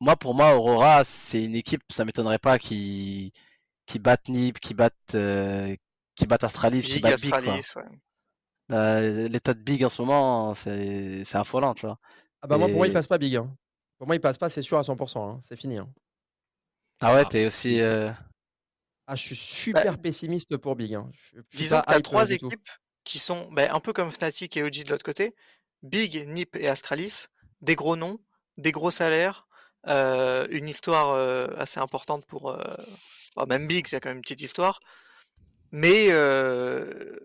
moi, pour moi, Aurora, c'est une équipe, ça m'étonnerait pas qui, qui battent Nip, qui battent, euh, qui battent Astralis, qui battent Big, quoi. Ouais. Euh, l'état de Big en ce moment, c'est, c'est affolant, tu vois. ah bah moi pour moi il passe pas big hein. pour moi il passe pas c'est sûr à 100% hein. c'est fini hein. Ah ouais, Ah, t'es aussi, euh, ah je suis super pessimiste pour big hein. Je- Disons que tu as hype, euh, trois tout. équipes qui sont ben, un peu comme Fnatic et OG de l'autre côté. Big, Nip et Astralis. Des gros noms, des gros salaires, euh, une histoire euh, assez importante pour... euh, bon, même Big, c'est quand même une petite histoire. Mais... euh,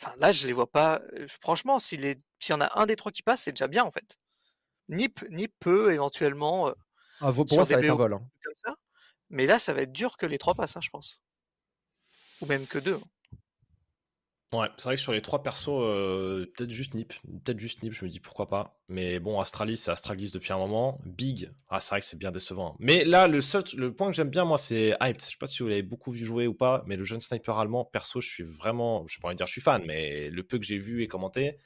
Enfin, là, je les vois pas. euh, Franchement, s'il s'il y en a un des trois qui passe, c'est déjà bien en fait. Nip, Nip peut éventuellement euh, Ah, pour moi ça va être un vol hein. comme ça. Mais là, ça va être dur que les trois passent, hein, je pense. Ou même que deux. hein. Ouais, c'est vrai que sur les trois persos, euh, peut-être juste Nip. Peut-être juste Nip, je me dis pourquoi pas. Mais bon, Astralis, c'est Astralis depuis un moment. Big, ah, c'est vrai que c'est bien décevant. Mais là, le seul, le point que j'aime bien, moi, c'est Hyped. Je sais pas si vous l'avez beaucoup vu jouer ou pas, mais le jeune sniper allemand, perso, je suis vraiment, je peux pas dire je suis fan, mais le peu que j'ai vu et commenté,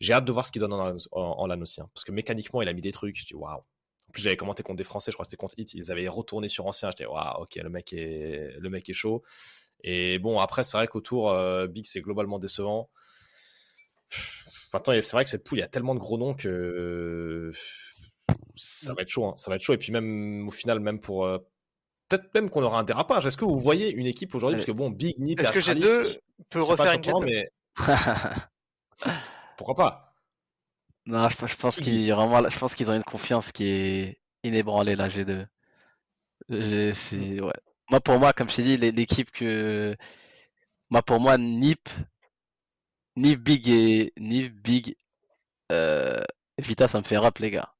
j'ai hâte de voir ce qu'il donne en, LAN aussi. hein. parce que mécaniquement, il a mis des trucs. Je dis waouh. En plus, j'avais commenté contre des Français, je crois que c'était contre Hit. Ils avaient retourné sur ancien. J'étais waouh, ok, le mec le mec est chaud. Et bon, après, c'est vrai qu'autour, euh, Big, c'est globalement décevant. Maintenant, c'est vrai que cette poule, il y a tellement de gros noms que euh, ça va être chaud. hein. Ça va être chaud. Et puis, même au final, même pour. euh, Peut-être même qu'on aura un dérapage. Est-ce que vous voyez une équipe aujourd'hui? Parce que bon, Big, Nip Est-ce que j'ai Astralis, deux? peut refaire une mais pourquoi pas? Non, je, je pense Qui qu'ils dit vraiment, je pense qu'ils ont une confiance qui est inébranlée la G2. J'ai- ouais. Moi pour moi, comme je t'ai dit, l'é- l'équipe que moi pour moi Nip, Nip Big et Nip Big euh, Vita ça me fait rap les gars.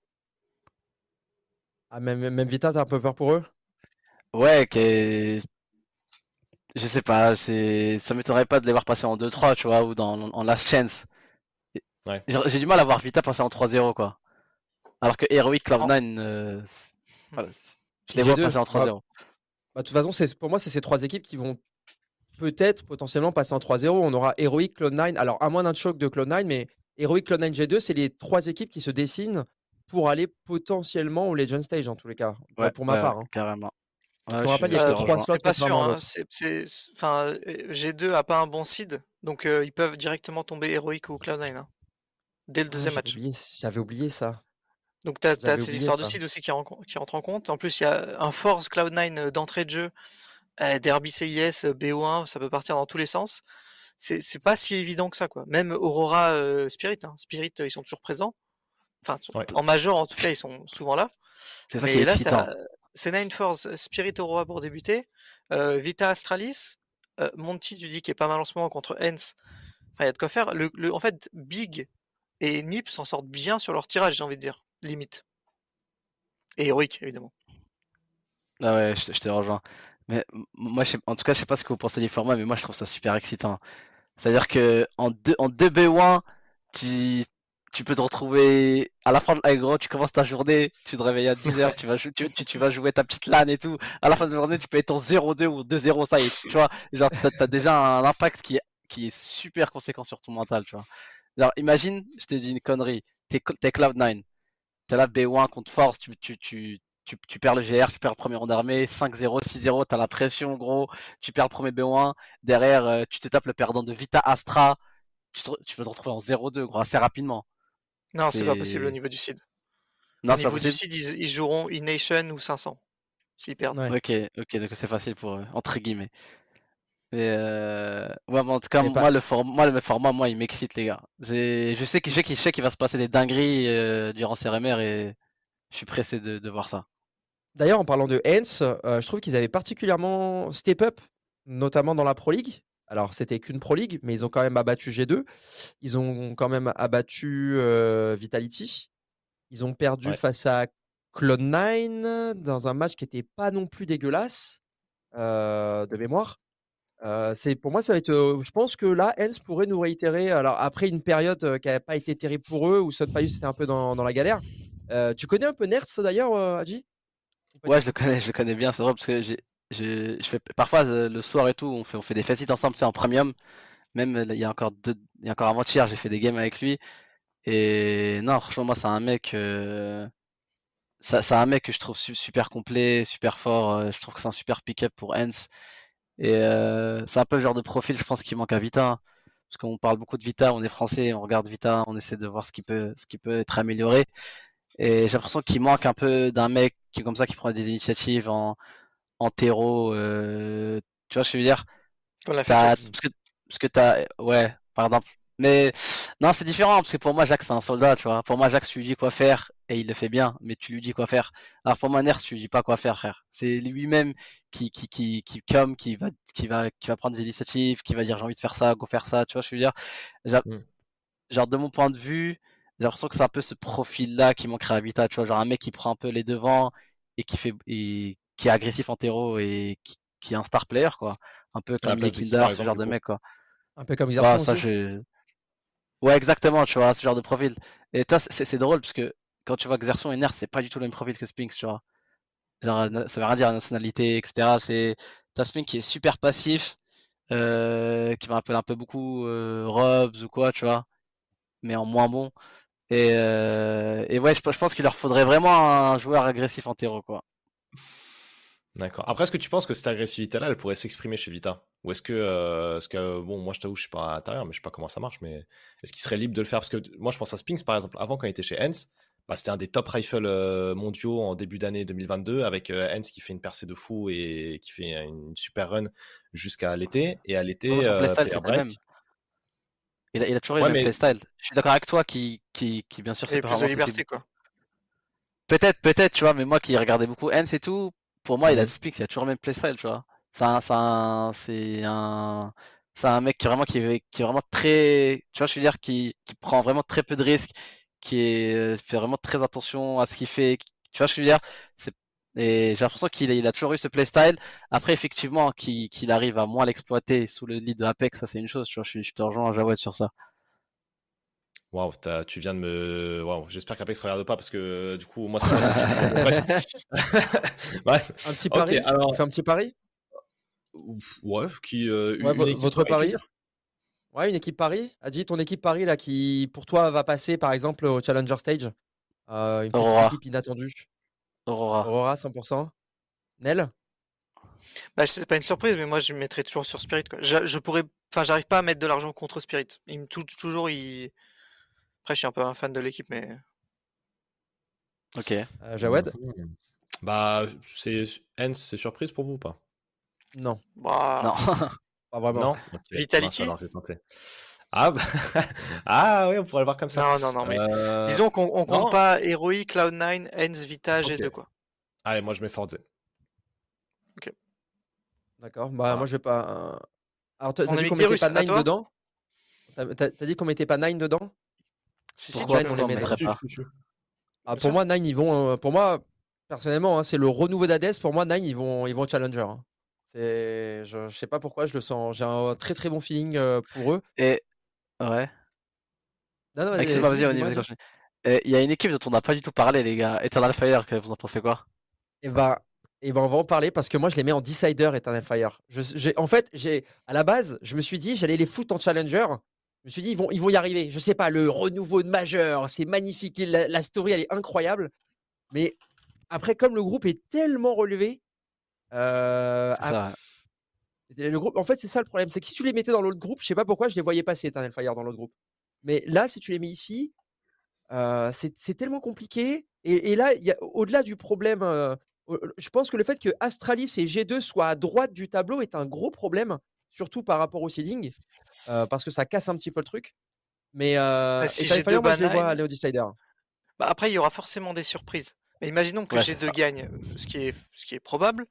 Ah, même, même Vita t'as un peu peur pour eux? Ouais, que je sais pas, c'est ça m'étonnerait pas de les voir passer en 2-3, tu vois, ou dans en last chance. Ouais. J'ai du mal à voir Vita passer en 3-0 quoi. Alors que Heroic Cloud9 euh, voilà, Je les vois G2, passer en 3-0. Bah, de toute façon, c'est- pour moi, c'est ces trois équipes qui vont peut-être potentiellement passer en 3-0. On aura Heroic, Cloud9. Alors, à moins d'un choc de Cloud9, mais Heroic, Cloud9, G2, c'est les trois équipes qui se dessinent pour aller potentiellement au Legend Stage, en tous les cas. Ouais, pour ma ouais, part. ouais, hein. carrément. Parce Ouais, qu'on je rappelle, suis- il y a je que te trois rejoins. slots C'est pas sûr, contrairement à hein, enfin, G2 a pas un bon seed, donc euh, ils peuvent directement tomber Heroic ou Cloud9 hein, dès le Ah, deuxième j'avais match. oublié, j'avais oublié ça. Donc tu as, ces histoires de ça. seed aussi qui, renco- qui entrent en compte. En plus, il y a un Force Cloud9 euh, d'entrée de jeu, euh, Derby CIS, euh, BO1, ça peut partir dans tous les sens. C'est c'est pas si évident que ça, quoi. Même Aurora euh, Spirit, hein. Spirit, ils sont toujours présents. Enfin, Ouais. en major, en tout cas, ils sont souvent là. C'est ça qui est là, excitant. t'as C9 Force, Spirit Aurora pour débuter, euh, Vita Astralis, Monty, tu dis qui est pas mal en ce moment contre Hens. Enfin, il y a de quoi faire. Le, le- en fait, Big et Nip s'en sortent bien sur leur tirage, j'ai envie de dire, limite. Et Heroic, évidemment. Ah ouais, je, te- je te rejoins. Mais moi, je en tout cas, je sais pas ce que vous pensez du format, mais moi, je trouve ça super excitant. C'est-à-dire que en deux, en 2B1, tu, tu peux te retrouver à la fin de gros, tu commences ta journée, tu te réveilles à 10h, tu vas, tu, tu, tu vas jouer ta petite LAN et tout. À la fin de la journée, tu peux être en 0-2 ou 2-0, ça y est, tu vois. Genre, t'as, t'as déjà un impact qui est, qui est super conséquent sur ton mental, tu vois. Alors, imagine, je te dis une connerie, t'es, t'es Cloud9, t'es là B1 contre Force, tu, tu, tu, tu, tu perds le GR, tu perds le premier rang d'armée, 5-0, 6-0, t'as la pression, gros, tu perds le premier B1, derrière, euh, tu te tapes le perdant de Vita Astra, tu, te- tu vas te retrouver en 0-2, gros, assez rapidement. Non, c'est pas possible au niveau du seed. Non, au c'est pas niveau du seed, ils, ils joueront E-Nation ou 500. S'ils perdent. Ouais. Ok, ok, donc c'est facile pour eux, entre guillemets. Mais euh... ouais, mais en tout cas, pas- moi, le form- moi, le format, moi, il m'excite, les gars. Je sais qu'il va se passer des dingueries euh, durant CRMR et je suis pressé de, de voir ça. D'ailleurs, en parlant de Hens, euh, je trouve qu'ils avaient particulièrement step up, notamment dans la Pro League. Alors, c'était qu'une Pro League, mais ils ont quand même abattu G2. Ils ont quand même abattu Vitality. Ils ont perdu Ouais. face à Clone9 dans un match qui n'était pas non plus dégueulasse de mémoire. Euh, c'est pour moi, ça va être. euh, je pense que là, Hens pourrait nous réitérer. Alors après une période euh, qui n'a pas été terrible pour eux, où Sunpayus était un peu dans, dans la galère. Tu connais un peu Nerds d'ailleurs, du Ouais, je le connais, je le connais bien, c'est drôle parce que j'ai, j'ai- je fais parfois le soir et tout, on fait, on fait des facettes ensemble, tu sais, en premium. Même il y a encore deux, il y a encore avant-hier, j'ai fait des games avec lui. Et non, franchement, moi, c'est un mec, c'est un mec que je trouve su- super complet, super fort. Je trouve que c'est un super pick-up pour Hens. Et euh, c'est un peu le genre de profil, je pense, qui manque à Vita. hein. Parce qu'on parle beaucoup de Vita, on est français, on regarde Vita, on essaie de voir ce qui peut, ce qui peut être amélioré. Et j'ai l'impression qu'il manque un peu d'un mec qui est comme ça, qui prend des initiatives en, en terreau. euh, tu vois ce que je veux dire? Comme l'a parce que, parce que t'as, ouais, par exemple. Mais non, c'est différent parce que pour moi, Jacques, c'est un soldat, tu vois. Pour moi, Jacques, tu lui dis quoi faire et il le fait bien, mais tu lui dis quoi faire. Alors pour moi, Ners, tu lui dis pas quoi faire, frère. C'est lui-même qui, qui, qui, qui, comme, qui va, qui va, qui va prendre des initiatives, qui va dire j'ai envie de faire ça, go faire ça, tu vois je veux dire. Genre, Mm. genre, de mon point de vue, j'ai l'impression que c'est un peu ce profil-là qui manquerait à Vita, tu vois. Genre un mec qui prend un peu les devants et qui fait, et qui est agressif en terreau et qui, qui est un star player, quoi. Un peu comme Likinder, par ce genre de coup mec, quoi. Un peu comme ils Bah, ça. Ouais, exactement, tu vois, ce genre de profil. Et toi, c'est drôle parce que quand tu vois Xerson et Ners, c'est pas du tout le même profil que Spinks, tu vois. Genre, na- ça veut rien dire, nationalité, etc. C'est t'as Spinks qui est super passif, euh, qui va appeler un peu beaucoup euh, Robs ou quoi, tu vois, mais en moins bon. Et, euh, et ouais, je pense qu'il leur faudrait vraiment un joueur agressif en terreau, quoi. D'accord. Après, est-ce que tu penses que cette agressivité-là, elle pourrait s'exprimer chez Vita? Ou est-ce que, euh, est-ce que, bon, moi je t'avoue, je suis pas à l'intérieur, mais je sais pas comment ça marche, mais est-ce qu'il serait libre de le faire? Parce que moi, je pense à Spinks, par exemple, avant quand il était chez Hens, bah, c'était un des top rifles euh, mondiaux en début d'année 2022, avec euh, Hens qui fait une percée de fou et qui fait une super run jusqu'à l'été. Et à l'été, euh, c'est même. Il a, il a toujours eu Ouais, le mais- playstyle. Je suis d'accord avec toi qui, qui, qui bien sûr, a plus de liberté, quoi. Peut-être, peut-être, tu vois, mais moi qui regardais beaucoup Hens et tout, pour moi, il a Mhm. le speak, il a toujours le même playstyle, tu vois. C'est un, c'est un, c'est un, c'est un mec qui est vraiment, qui est, qui est vraiment très, tu vois, je veux dire, qui, qui prend vraiment très peu de risques, qui est, euh, fait vraiment très attention à ce qu'il fait, qui- tu vois, je veux dire, c'est, et j'ai l'impression qu'il a- il a toujours eu ce playstyle. Après, effectivement, qu'il arrive à moins l'exploiter sous le lead de Apex, ça c'est une chose, tu vois, je, suis- je te rejoins, Jawed, sur ça. Waouh, t'as- tu viens de me. Waouh, j'espère qu'Apex regarde pas parce que du coup, moi, c'est Bref. Un petit Ok, pari? alors- On fait un petit pari? Ouais, qui. euh, Ouais, une votre pari? Ouais, une équipe Paris. A dit ton équipe Paris là qui pour toi va passer par exemple au Challenger Stage. Euh, une petite Aurora. équipe inattendue. Aurora. Aurora 100%. Nel? Bah, c'est pas une surprise, mais moi je mettrais toujours sur Spirit. Quoi. Je, je pourrais, enfin, j'arrive pas à mettre de l'argent contre Spirit. Il me tou- toujours, il. Après, je suis un peu un fan de l'équipe, mais Ok. Euh, Jawed Mhm. Bah, c'est. Hens, c'est surprise pour vous ou pas? Non, bah, Non. pas vraiment. Non Ok, Vitality tenter. Ah, bah... ah, oui, on pourrait le voir comme ça. non, non, non, mais Euh, disons qu'on on compte non. pas Heroic, Cloud9, Hens, Vita, Ok. G2 quoi. Allez, moi, je mets Forze. D'accord. Bah Ah. moi je vais pas. euh, Alors t'as dit qu'on mettait pas à 9 toi? dedans? T'as dit qu'on mettait pas 9 dedans? Si, si, Pourquoi tu on les mettrait pas? Ah, pour moi, Nine, ils vont. euh, pour moi, personnellement, hein, c'est le renouveau d'Hades. Pour moi, Nine, ils vont, ils vont Challenger. hein. C'est, je, je sais pas pourquoi, je le sens. J'ai un très très bon feeling euh, pour eux. Et ouais. Non, non, vas-y, vas-y, Il y a une équipe dont on n'a pas du tout parlé, les gars. Eternal Fire, que vous en pensez quoi? Et ben, et ben, on va en parler parce que moi, je les mets en Decider Eternal Fire. Je, en fait, j'ai, à la base, je me suis dit, j'allais les foutre en Challenger. Je me suis dit, ils vont, ils vont y arriver. Je sais pas, le renouveau de majeur, c'est magnifique. La, la story, elle est incroyable. Mais après, comme le groupe est tellement relevé, euh, ça. Le groupe, en fait, c'est ça le problème. C'est que si tu les mettais dans l'autre groupe, je sais pas pourquoi je les voyais passer Eternal Fire dans l'autre groupe. Mais là, si tu les mets ici, euh, c'est tellement compliqué. Et, et là, au-delà du problème, euh, je pense que le fait que Astralis et G2 soient à droite du tableau est un gros problème, surtout par rapport au seeding, parce que ça casse un petit peu le truc. Mais euh, Bah, si G2 Fire, moi, je les vois aller au Decider. Bah, après, il y aura forcément des surprises. Mais imaginons que Ouais, c'est G2 gagne, ce qui est, ce qui est probable,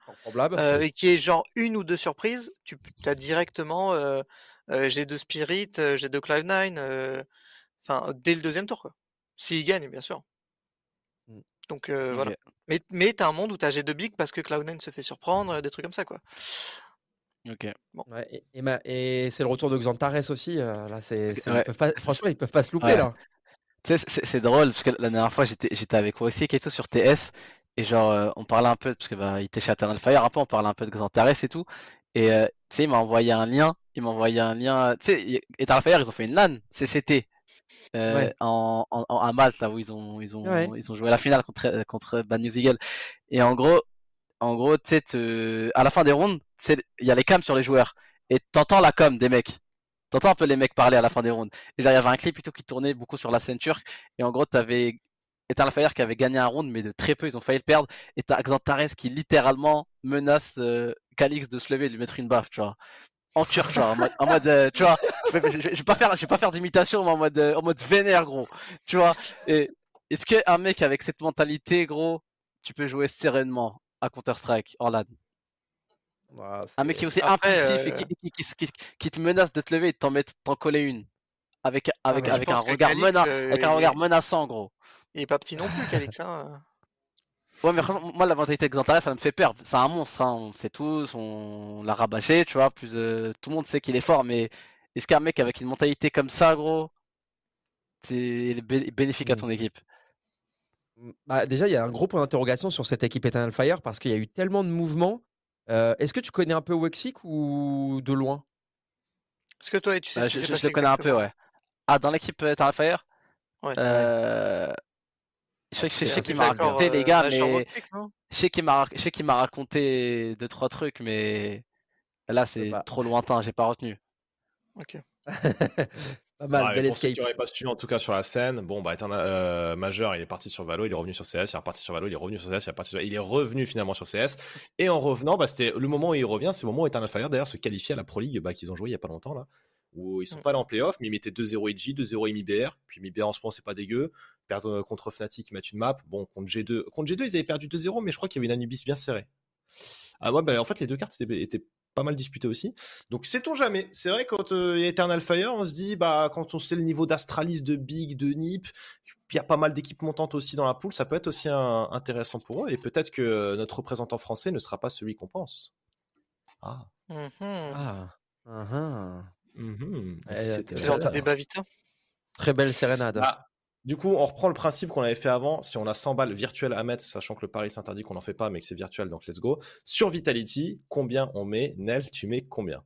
euh, et qu'il y ait genre une ou deux surprises, tu as directement euh, euh, G2 Spirit, euh, G2 Cloud9, euh, enfin, dès le deuxième tour, quoi. S'il gagne, bien sûr. Mm. Donc euh, voilà. Mais, mais t'as un monde où t'as G2 Big parce que Cloud9 se fait surprendre, des trucs comme ça, quoi. Ok. Ouais, et, et ma- et c'est le retour de Xantares aussi. euh, là, c'est, c'est- ils Ouais. peuvent pas- franchement, ils peuvent pas se louper Ouais. là. Tu sais, c'est c'est drôle parce que la dernière fois j'étais j'étais avec aussi Keito sur TS et genre euh, on parlait un peu parce que bah il était chez Eternal Fire un peu on parlait un peu de Xantares et tout et euh, tu sais il m'a envoyé un lien il m'a envoyé un lien tu sais Eternal Fire ils ont fait une LAN CCT euh, Ouais. en, en, en- à Malte là où ils ont ils ont Ouais. ils ont joué la finale contre contre Bad News Eagle et en gros en gros tu à la fin des tu sais, il y a les cams sur les joueurs et t'entends la com des mecs T'entends un peu les mecs parler à la fin des rounds. Et il y avait un clip plutôt qui tournait beaucoup sur la scène turque. Et en gros, t'avais Eternal Fire qui avait gagné un round, mais de très peu, ils ont failli le perdre. Et t'as Xantares qui littéralement menace euh, Calix de se lever et de lui mettre une baffe, tu vois. En turc, en mode, en mode, euh, tu vois, je vais, vais- pas faire, je vais pas d'imitation, mais en mode, euh, en vénère, gros. Tu vois. Est-ce qu'un mec avec cette mentalité, gros, tu peux jouer sereinement? À Counter-Strike en LAN Un mec qui est aussi Après, impulsif et euh, qui, qui- qui- qui- qui te menace de te lever et de t'en mettre, t'en coller une. Avec, avec, mais je avec un regard, Calix, mena- euh, avec un regard menaçant, gros. Il est pas petit non plus, Calix. Hein. Ouais, mais moi, la mentalité de Xantares, ça me fait peur. C'est un monstre, hein, on sait tous, on l'a rabâché, tu vois. Plus, euh, tout le monde sait qu'il est fort, mais est-ce qu'un mec avec une mentalité comme ça, gros, c'est bé- bénéfique à Mm. ton équipe? Bah, déjà, il y a un gros point d'interrogation sur cette équipe Eternal Fire parce qu'il y a eu tellement de mouvements. Euh, Est-ce que tu connais un peu Wexic ou de loin? Est-ce que toi, tu sais ce qui je, s'est je- passé je le connais un peu, ouais. Ah, dans l'équipe euh, Eternal Fire? Ouais. euh... Je sais, je sais- qu'il m'a raconté, les gars, mais je sais qu'il m'a raconté deux, trois trucs, mais là, c'est trop lointain, j'ai pas retenu. Ok. Pas mal, Ouais, bel pour ceux escape. qui pas suivi en tout cas sur la scène, bon bah Eternal- euh, majeur, il est parti sur Valo, il est revenu sur CS, il est reparti sur Valo, il est revenu sur CS, il est reparti sur... il est revenu finalement sur CS. Et en revenant, bah, c'était le moment où il revient, c'est le moment où Eternal Fire d'ailleurs se qualifie à la Pro League bah, qu'ils ont joué il y a pas longtemps là, où ils sont Mm. pas allés en playoff, mais ils mettaient 2-0 EG, 2-0 MIBR, puis MIBR en ce moment c'est pas dégueu, perdre euh, contre Fnatic, ils mettent une map, bon contre G2, contre G2 ils avaient perdu 2-0, mais je crois qu'il y avait une Anubis bien serrée. Ah ouais, bah en fait les deux cartes étaient, étaient pas mal disputées aussi. Donc sait-on jamais. C'est vrai quand euh, il y a Eternal Fire, on se dit bah quand on sait le niveau d'Astralis, de Big, de Nip, il y a pas mal d'équipes montantes aussi dans la poule, ça peut être aussi un- intéressant pour eux et peut-être que notre représentant français ne sera pas celui qu'on pense. Ah. Ah. ah, ah. C'est genre t'as- du débat vita. Très belle sérénade. Bah, du coup, on reprend le principe qu'on avait fait avant. Si on a 100 balles virtuelles à mettre, sachant que le pari s'interdit qu'on n'en fait pas, mais que c'est virtuel, donc let's go. Sur Vitality, combien on met? Nel, tu mets combien?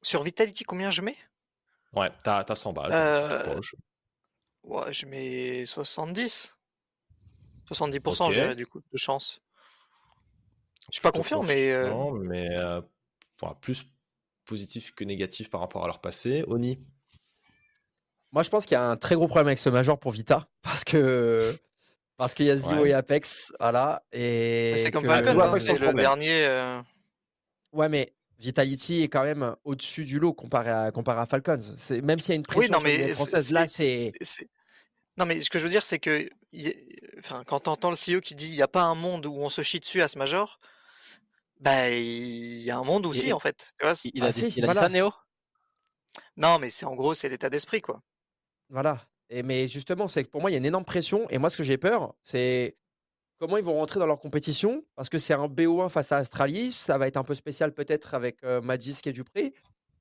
Sur Vitality, combien je mets? Ouais, t'as as 100 balles. Euh. Ouais, je mets 70. 70% Ok. je dirais, du coup, de chance. Je suis pas confiant, mais euh, mais euh, plus positif que négatif par rapport à leur passé. Oni? Moi, je pense qu'il y a un très gros problème avec ce Major pour Vita. Parce que. Parce qu'il y a Zio Ouais. et Apex, voilà. Et c'est comme vois hein, c'est le problème. dernier. euh, Ouais, mais Vitality est quand même au-dessus du lot comparé à, comparé à Falcons. C'est- Même s'il y a une pression Oui, non, mais lignes françaises, là, c'est. Non, mais ce que je veux dire, c'est que y- enfin, quand tu entends le CEO qui dit il n'y a pas un monde où on se chie dessus à ce major, bah il y a un monde où Et- si, en fait. Tu vois, Il, il Ah a, dit, si, il a dit ça, Néo Non, mais c'est en gros, c'est l'état d'esprit, quoi. Voilà. Et, mais justement, c'est que pour moi, il y a une énorme pression. Et moi, ce que j'ai peur, c'est comment ils vont rentrer dans leur compétition. Parce que c'est un BO1 face à Astralis. Ça va être un peu spécial peut-être avec euh, Magisk et Dupré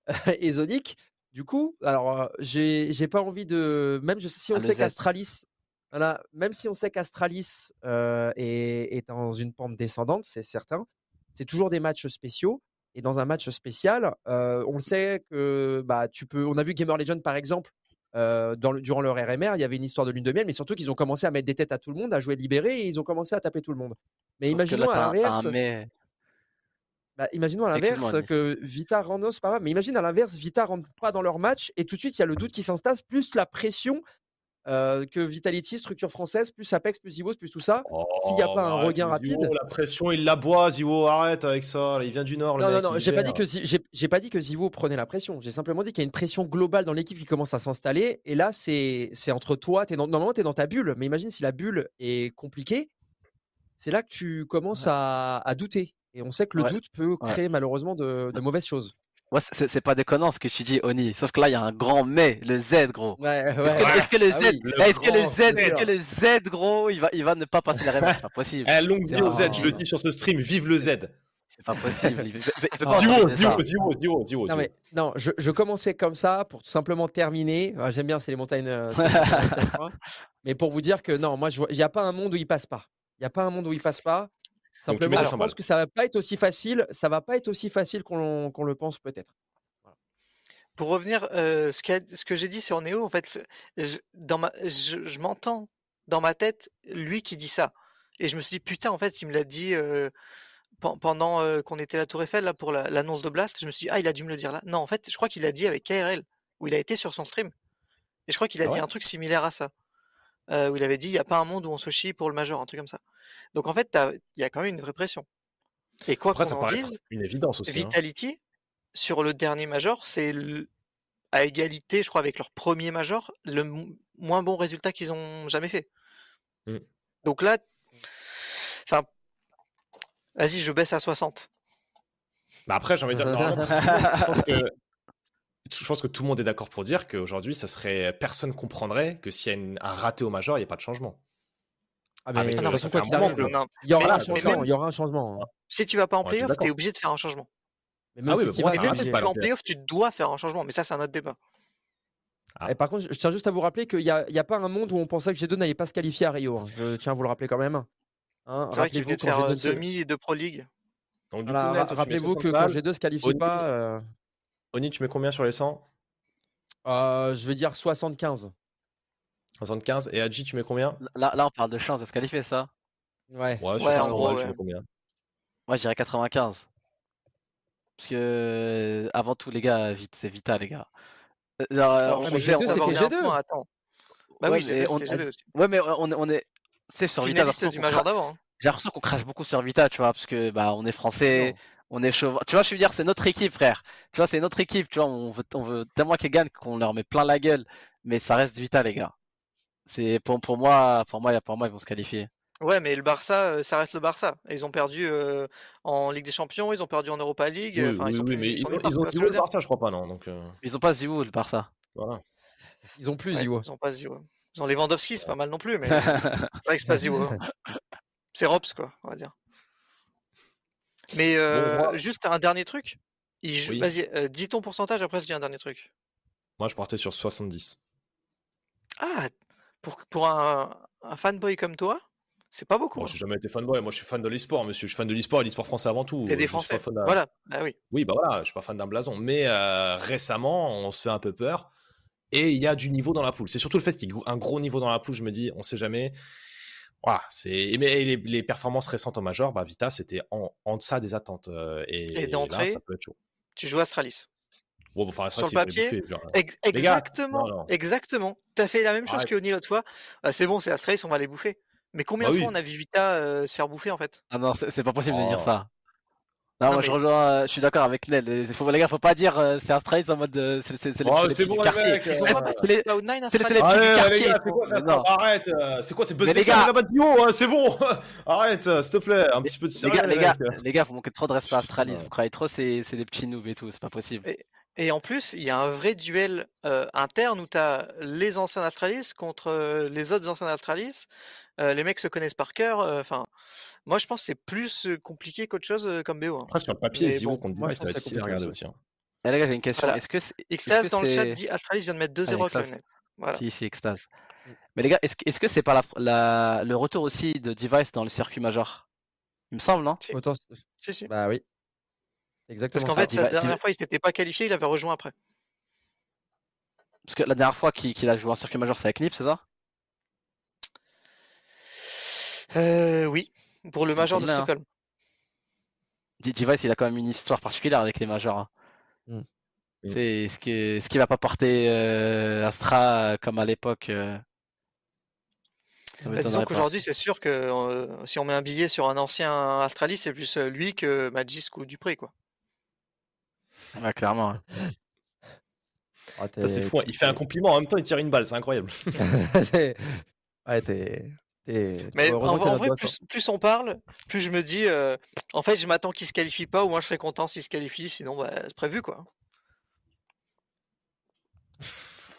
et Zonic. Du coup, alors, euh, j'ai pas envie de. Même je- si on Ah, le sait qu'Astralis. Voilà, même si on sait qu'Astralis euh, est, est dans une pente descendante, c'est certain, c'est toujours des matchs spéciaux. Et dans un match spécial, euh, on le sait que bah, tu peux. On a vu Gamer Legend par exemple, euh, dans le- durant leur RMR, il y avait une histoire de lune de miel, mais surtout qu'ils ont commencé à mettre des têtes à tout le monde, à jouer libéré, et ils ont commencé à taper tout le monde. Mais Sauf que imaginons là, à l'inverse, mais. bah, imaginons à l'inverse que Vita c'est pas mais imagine à l'inverse, Vita rentre pas dans leur match, et tout de suite il y a le doute qui s'installe, plus la pression euh, que Vitality, structure française, plus Apex, plus Zivos, plus tout ça. S'il y a Oh, pas un arrête, regain rapide. la pression, il la boit, Zio, arrête avec ça. là, il vient du Nord, le Non, non, mec, non, j'ai pas dit que j'ai j'ai pas dit que Zivo prenait la pression. J'ai simplement dit qu'il y a une pression globale dans l'équipe qui commence à s'installer. Et là, c'est c'est entre toi. Es dans, normalement, tu es dans ta bulle. Mais imagine si la bulle est compliquée. C'est là que tu commences à, à douter. Et on sait que le Ouais, doute peut créer malheureusement de, de mauvaises choses. Ouais, c'est c'est pas déconnant ce que tu dis, Oni. Sauf que là, il y a un grand mais, le Z, gros. Ouais, Est-ce que, le Ah Z, oui, le est-ce que le Z, Z. est-ce que le Z, gros, il va, il va ne pas passer la revanche C'est pas possible. Eh, longue vie au Z, je le dis sur ce stream, vive le Z. C'est pas possible. Zio, Zio, Zio, Zio. Non, mais non, je, je commençais comme ça pour tout simplement terminer. J'aime bien, c'est les montagnes. euh. Mais pour vous dire que non, moi, je vois- il n'y a pas un monde où il passe pas. Il n'y a pas un monde où il passe pas. Simplement, je 100 pense que ça va pas être aussi facile. Ça va pas être aussi facile qu'on le pense peut-être. Pour revenir, euh, ce, que j'ai dit sur Néo, en fait, je, dans ma, je, je m'entends dans ma tête lui qui dit ça. Et je me suis dit, putain, en fait, il me l'a dit euh, pen- pendant euh, qu'on était à la Tour Eiffel là, pour la- l'annonce de Blast. Je me suis dit, ah, il a dû me le dire là. Non, en fait, je crois qu'il l'a dit avec KRL, où il a été sur son stream. Et je crois qu'il a Ah dit un truc similaire à ça. Euh, où il avait dit, il n'y a pas un monde où on se chie pour le major, un truc comme ça. Donc en fait, il y a quand même une vraie pression. Et quoi qu'on en dise, une évidence aussi. hein. Vitality, sur le dernier major, c'est à égalité, je crois, avec leur premier major, le mo- moins bon résultat qu'ils ont jamais fait. Mm. Donc là, enfin, vas-y, je baisse à 60. Mais après, j'ai envie de dire, je pense que je pense que tout le monde est d'accord pour dire qu'aujourd'hui, ça serait personne comprendrait que s'il y a une- un raté au major, il n'y a pas de changement. Ah, mais quoi moment Non, il y aura Mais un changement. même- Il y aura un changement. hein. si tu vas pas en playoff, tu es obligé de faire un changement. Mais même Ah oui, si mais Et même si pas tu vas en la playoff, tu dois faire un changement. Mais ça, c'est un autre débat. Ah. Et par contre, je tiens juste à vous rappeler qu'il n'y a, il y a pas un monde où on pensait que G2 n'allait pas se qualifier à Rio. hein. Je tiens à vous le rappeler quand même. Hein, C'est vrai qu'il rappelez-vous venait de faire G2 euh, demi de Pro League. Donc, du Voilà, rappelez-vous 60 que quand balles. G2 se qualifie pas, Oni, tu mets combien sur les 100 euh, je vais dire 75. 75. Et Adji, tu mets combien? Là, là, on parle de chance de se qualifier, ça. Ouais. Ouais, sur Ouais, en 100 gros, balles, tu mets combien? Moi, je dirais 95. Parce que, euh, avant tout, les gars, vite, c'est Vita, les gars. Euh, Alors, on- mais on G2, gère c'était d'avoir bien un G2. point, attends. Bah Ouais, oui, mais G2, on- c'était G2 aussi. Ouais, mais on, on est. Tu sais, sur Vita, j'ai Finaliste l'impression du qu'on major d'avant. hein. j'ai l'impression qu'on crache beaucoup sur Vita, tu vois, parce que bah on est français, Non. On est chauvin. Tu vois, je veux dire, c'est notre équipe, frère. Tu vois, c'est notre équipe, tu vois, on veut, on veut tellement qu'ils gagnent qu'on leur met plein la gueule, mais ça reste Vita, les gars. C'est pour, pour moi, pour moi, pour moi, ils vont se qualifier. Ouais, mais le Barça, euh, ça reste le Barça. Ils ont perdu euh, en Ligue des Champions, ils ont perdu en Europa League. Oui, Enfin, oui, ils sont oui, plus- mais ils ils sont ont, ils veux le Barça, je crois pas, non. Donc, euh, Ils ont pas Zivou, le Barça. voilà. Ils ont plus Ouais, Ziwo. Ils ont pas. Ils ont Lewandowski, c'est pas mal non plus, mais c'est vrai que c'est pas hein. C'est Rops, quoi, on va dire. Mais euh, juste un dernier truc. Joue- Oui. Vas-y, euh, dis ton pourcentage, après je dis un dernier truc. Moi, je partais sur 70. Ah, pour, pour un, un fanboy comme toi, c'est pas beaucoup. Moi, hein. j'ai jamais été fanboy. Moi, je suis fan de l'e-sport, monsieur. Je suis fan de l'e-sport et l'e-sport français avant tout. Et des Je Français. Voilà, bah oui. Oui, bah voilà, je suis pas fan d'un blason. Mais euh, récemment, on se fait un peu peur. Et il y a du niveau dans la poule. C'est surtout le fait qu'il y ait un gros niveau dans la poule. Je me dis, on sait jamais. Voilà, c'est. Mais les, les performances récentes en major, bah, Vita, c'était en, en deçà des attentes. euh, Et, Et d'entrée, là, ça peut être chaud. Tu joues Astralis. Bon, bon, enfin, Sur le papier, genre. Ex- gars, exactement, non, non. exactement. T'as fait la même chose que Oni l'autre fois. Ah, c'est bon, c'est Astralis, on va les bouffer. Mais combien Bah de fois oui. on a vu Vita euh, se faire bouffer en fait? Ah non, c'est c'est pas possible de dire Oh. ça. Non, Non, moi je rejoins, euh, je suis d'accord avec Nel. Il Faut, les gars, faut pas dire euh, c'est Astralis en mode euh, c'est c'est- c'est Oh, les bon, du quartier. c'est les- Cloud9 c'est quartier, quoi ça non. Arrête C'est quoi C'est Buzz les gars- hein, C'est bon Arrête, s'il te plaît, un petit peu de Les sérieux. gars, les gars, les gars, vous manquez trop de respect à Astralis. Vous croyez trop, c'est c'est des petits noobs et tout, c'est pas possible. Et en plus, il y a un vrai duel euh, interne où tu as les anciens Astralis contre les autres anciens Astralis. Euh, les mecs se connaissent par cœur. euh, Enfin, moi je pense que c'est plus compliqué qu'autre chose euh, comme BO. hein. Après, sur le papier, Zero bon, contre je ça va être stylé à c'est regarder aussi. hein. Les gars, j'ai une question. Voilà. Est-ce que c'est est-ce Extase que dans le chat c'est- dit Astralis vient de mettre 2-0 Ah, à Extase. Cloud9. Voilà. Si, si, extase. Mm. Mais les gars, est-ce que est-ce que c'est pas la, la- le retour aussi de Device dans le circuit major Il me semble, non? Si. Autant- Si, si. Bah oui. Exactement Parce qu'en ça. fait, la dernière fois, il s'était pas qualifié, il avait rejoint après. Parce que la dernière fois qu'il a joué en circuit major, c'est avec Nip, c'est ça? Euh, oui, pour le C'est Major de. Stockholm. Device, il a quand même une histoire particulière avec les majors. hein. Mm. Mm. C'est ce qui va pas porter euh, Astra euh, comme à l'époque euh, Bah, disons qu'aujourd'hui, c'est sûr que euh, si on met un billet sur un ancien Astralis, c'est plus euh, lui que Magis ou Dupré, quoi. Ouais, clairement. hein. Ah, c'est fou. hein. Il fait un compliment, en même temps, il tire une balle, c'est incroyable. Ouais, t'es. Mais en, vrai, doigt plus, plus on parle, plus je me dis, euh, en fait, je m'attends qu'il se qualifie pas, ou moi je serais content s'il se qualifie, sinon, bah, c'est prévu, quoi.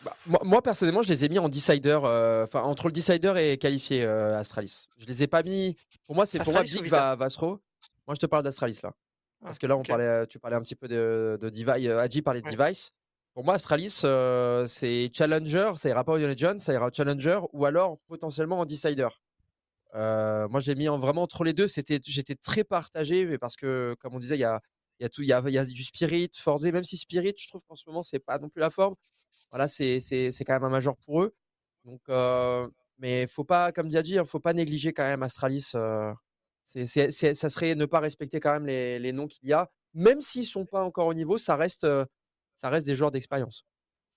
Bah, moi, moi, personnellement, je les ai mis en decider, euh, enfin entre le decider et qualifié euh, Astralis. Je les ai pas mis. Pour moi, c'est pour moi Big va, va se. Moi, je te parle d'Astralis là. Parce Ah, que là, on parlait, tu parlais un petit peu de, de Device. Adji parlait de Ouais. Device. Pour moi, Astralis, euh, c'est Challenger. Ça ira pas au Legends, ça ira Challenger ou alors potentiellement en Decider. Euh, moi, je l'ai mis en vraiment entre les deux. C'était, j'étais très partagé, mais parce que, comme on disait, il y a, y a tout, il y a, du Spirit, Forze, même si Spirit, je trouve qu'en ce moment, c'est pas non plus la forme. Voilà, c'est, c'est, quand même un major pour eux. Donc, euh, mais faut pas, comme dit il faut pas négliger quand même Astralis. euh, c'est- ça serait ne pas respecter quand même les, les noms qu'il y a, même s'ils sont pas encore au niveau, ça reste, euh, ça reste des joueurs d'expérience.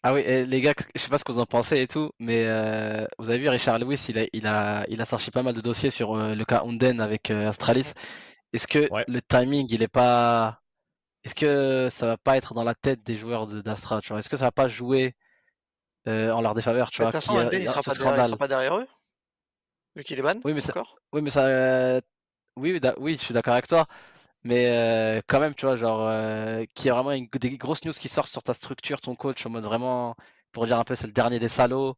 Ah oui, et les gars, je sais pas ce que vous en pensez et tout, mais euh, vous avez vu Richard Lewis, il a, il a, il a sorti pas mal de dossiers sur euh, le cas Unden avec euh, Astralis. Est-ce que Ouais. le timing, il est pas, est-ce que ça va pas être dans la tête des joueurs de- d'Astra, tu vois? Est-ce que ça va pas jouer euh, en leur défaveur, tu De vois toute façon, il il sera pas, derrière, il sera scandale pas derrière eux, vu qu'il est ban, Oui, mais ça-. Oui, mais ça, euh, oui, oui, d'a- oui, je suis d'accord avec toi. Mais euh, quand même, tu vois, genre, euh, qu'il y a vraiment une- des grosses news qui sortent sur ta structure, ton coach, en mode vraiment, pour dire un peu, c'est le dernier des salauds.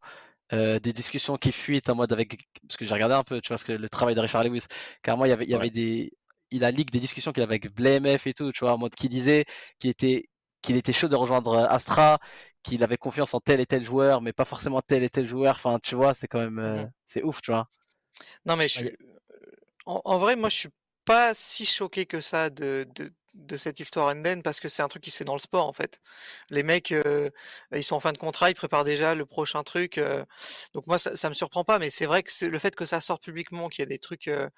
euh, des discussions qui fuitent en mode avec. Parce que j'ai regardé un peu, tu vois, ce que le travail de Richard Lewis. Carrément, il y avait, il y Ouais. avait des. Il a leak des discussions qu'il avait avec BMF et tout, tu vois, en mode qui disait qu'il était, qu'il était chaud de rejoindre Astra, qu'il avait confiance en tel et tel joueur, mais pas forcément tel et tel joueur. Enfin, tu vois, c'est quand même. euh, Mhm. c'est ouf, tu vois. Non, mais je suis... en vrai, moi, je suis pas si choqué que ça de, de, de cette histoire Enden parce que c'est un truc qui se fait dans le sport, en fait. Les mecs, euh, ils sont en fin de contrat, ils préparent déjà le prochain truc. euh, donc moi, ça, ça me surprend pas, mais c'est vrai que le fait que ça sorte publiquement, qu'il y a des trucs, euh,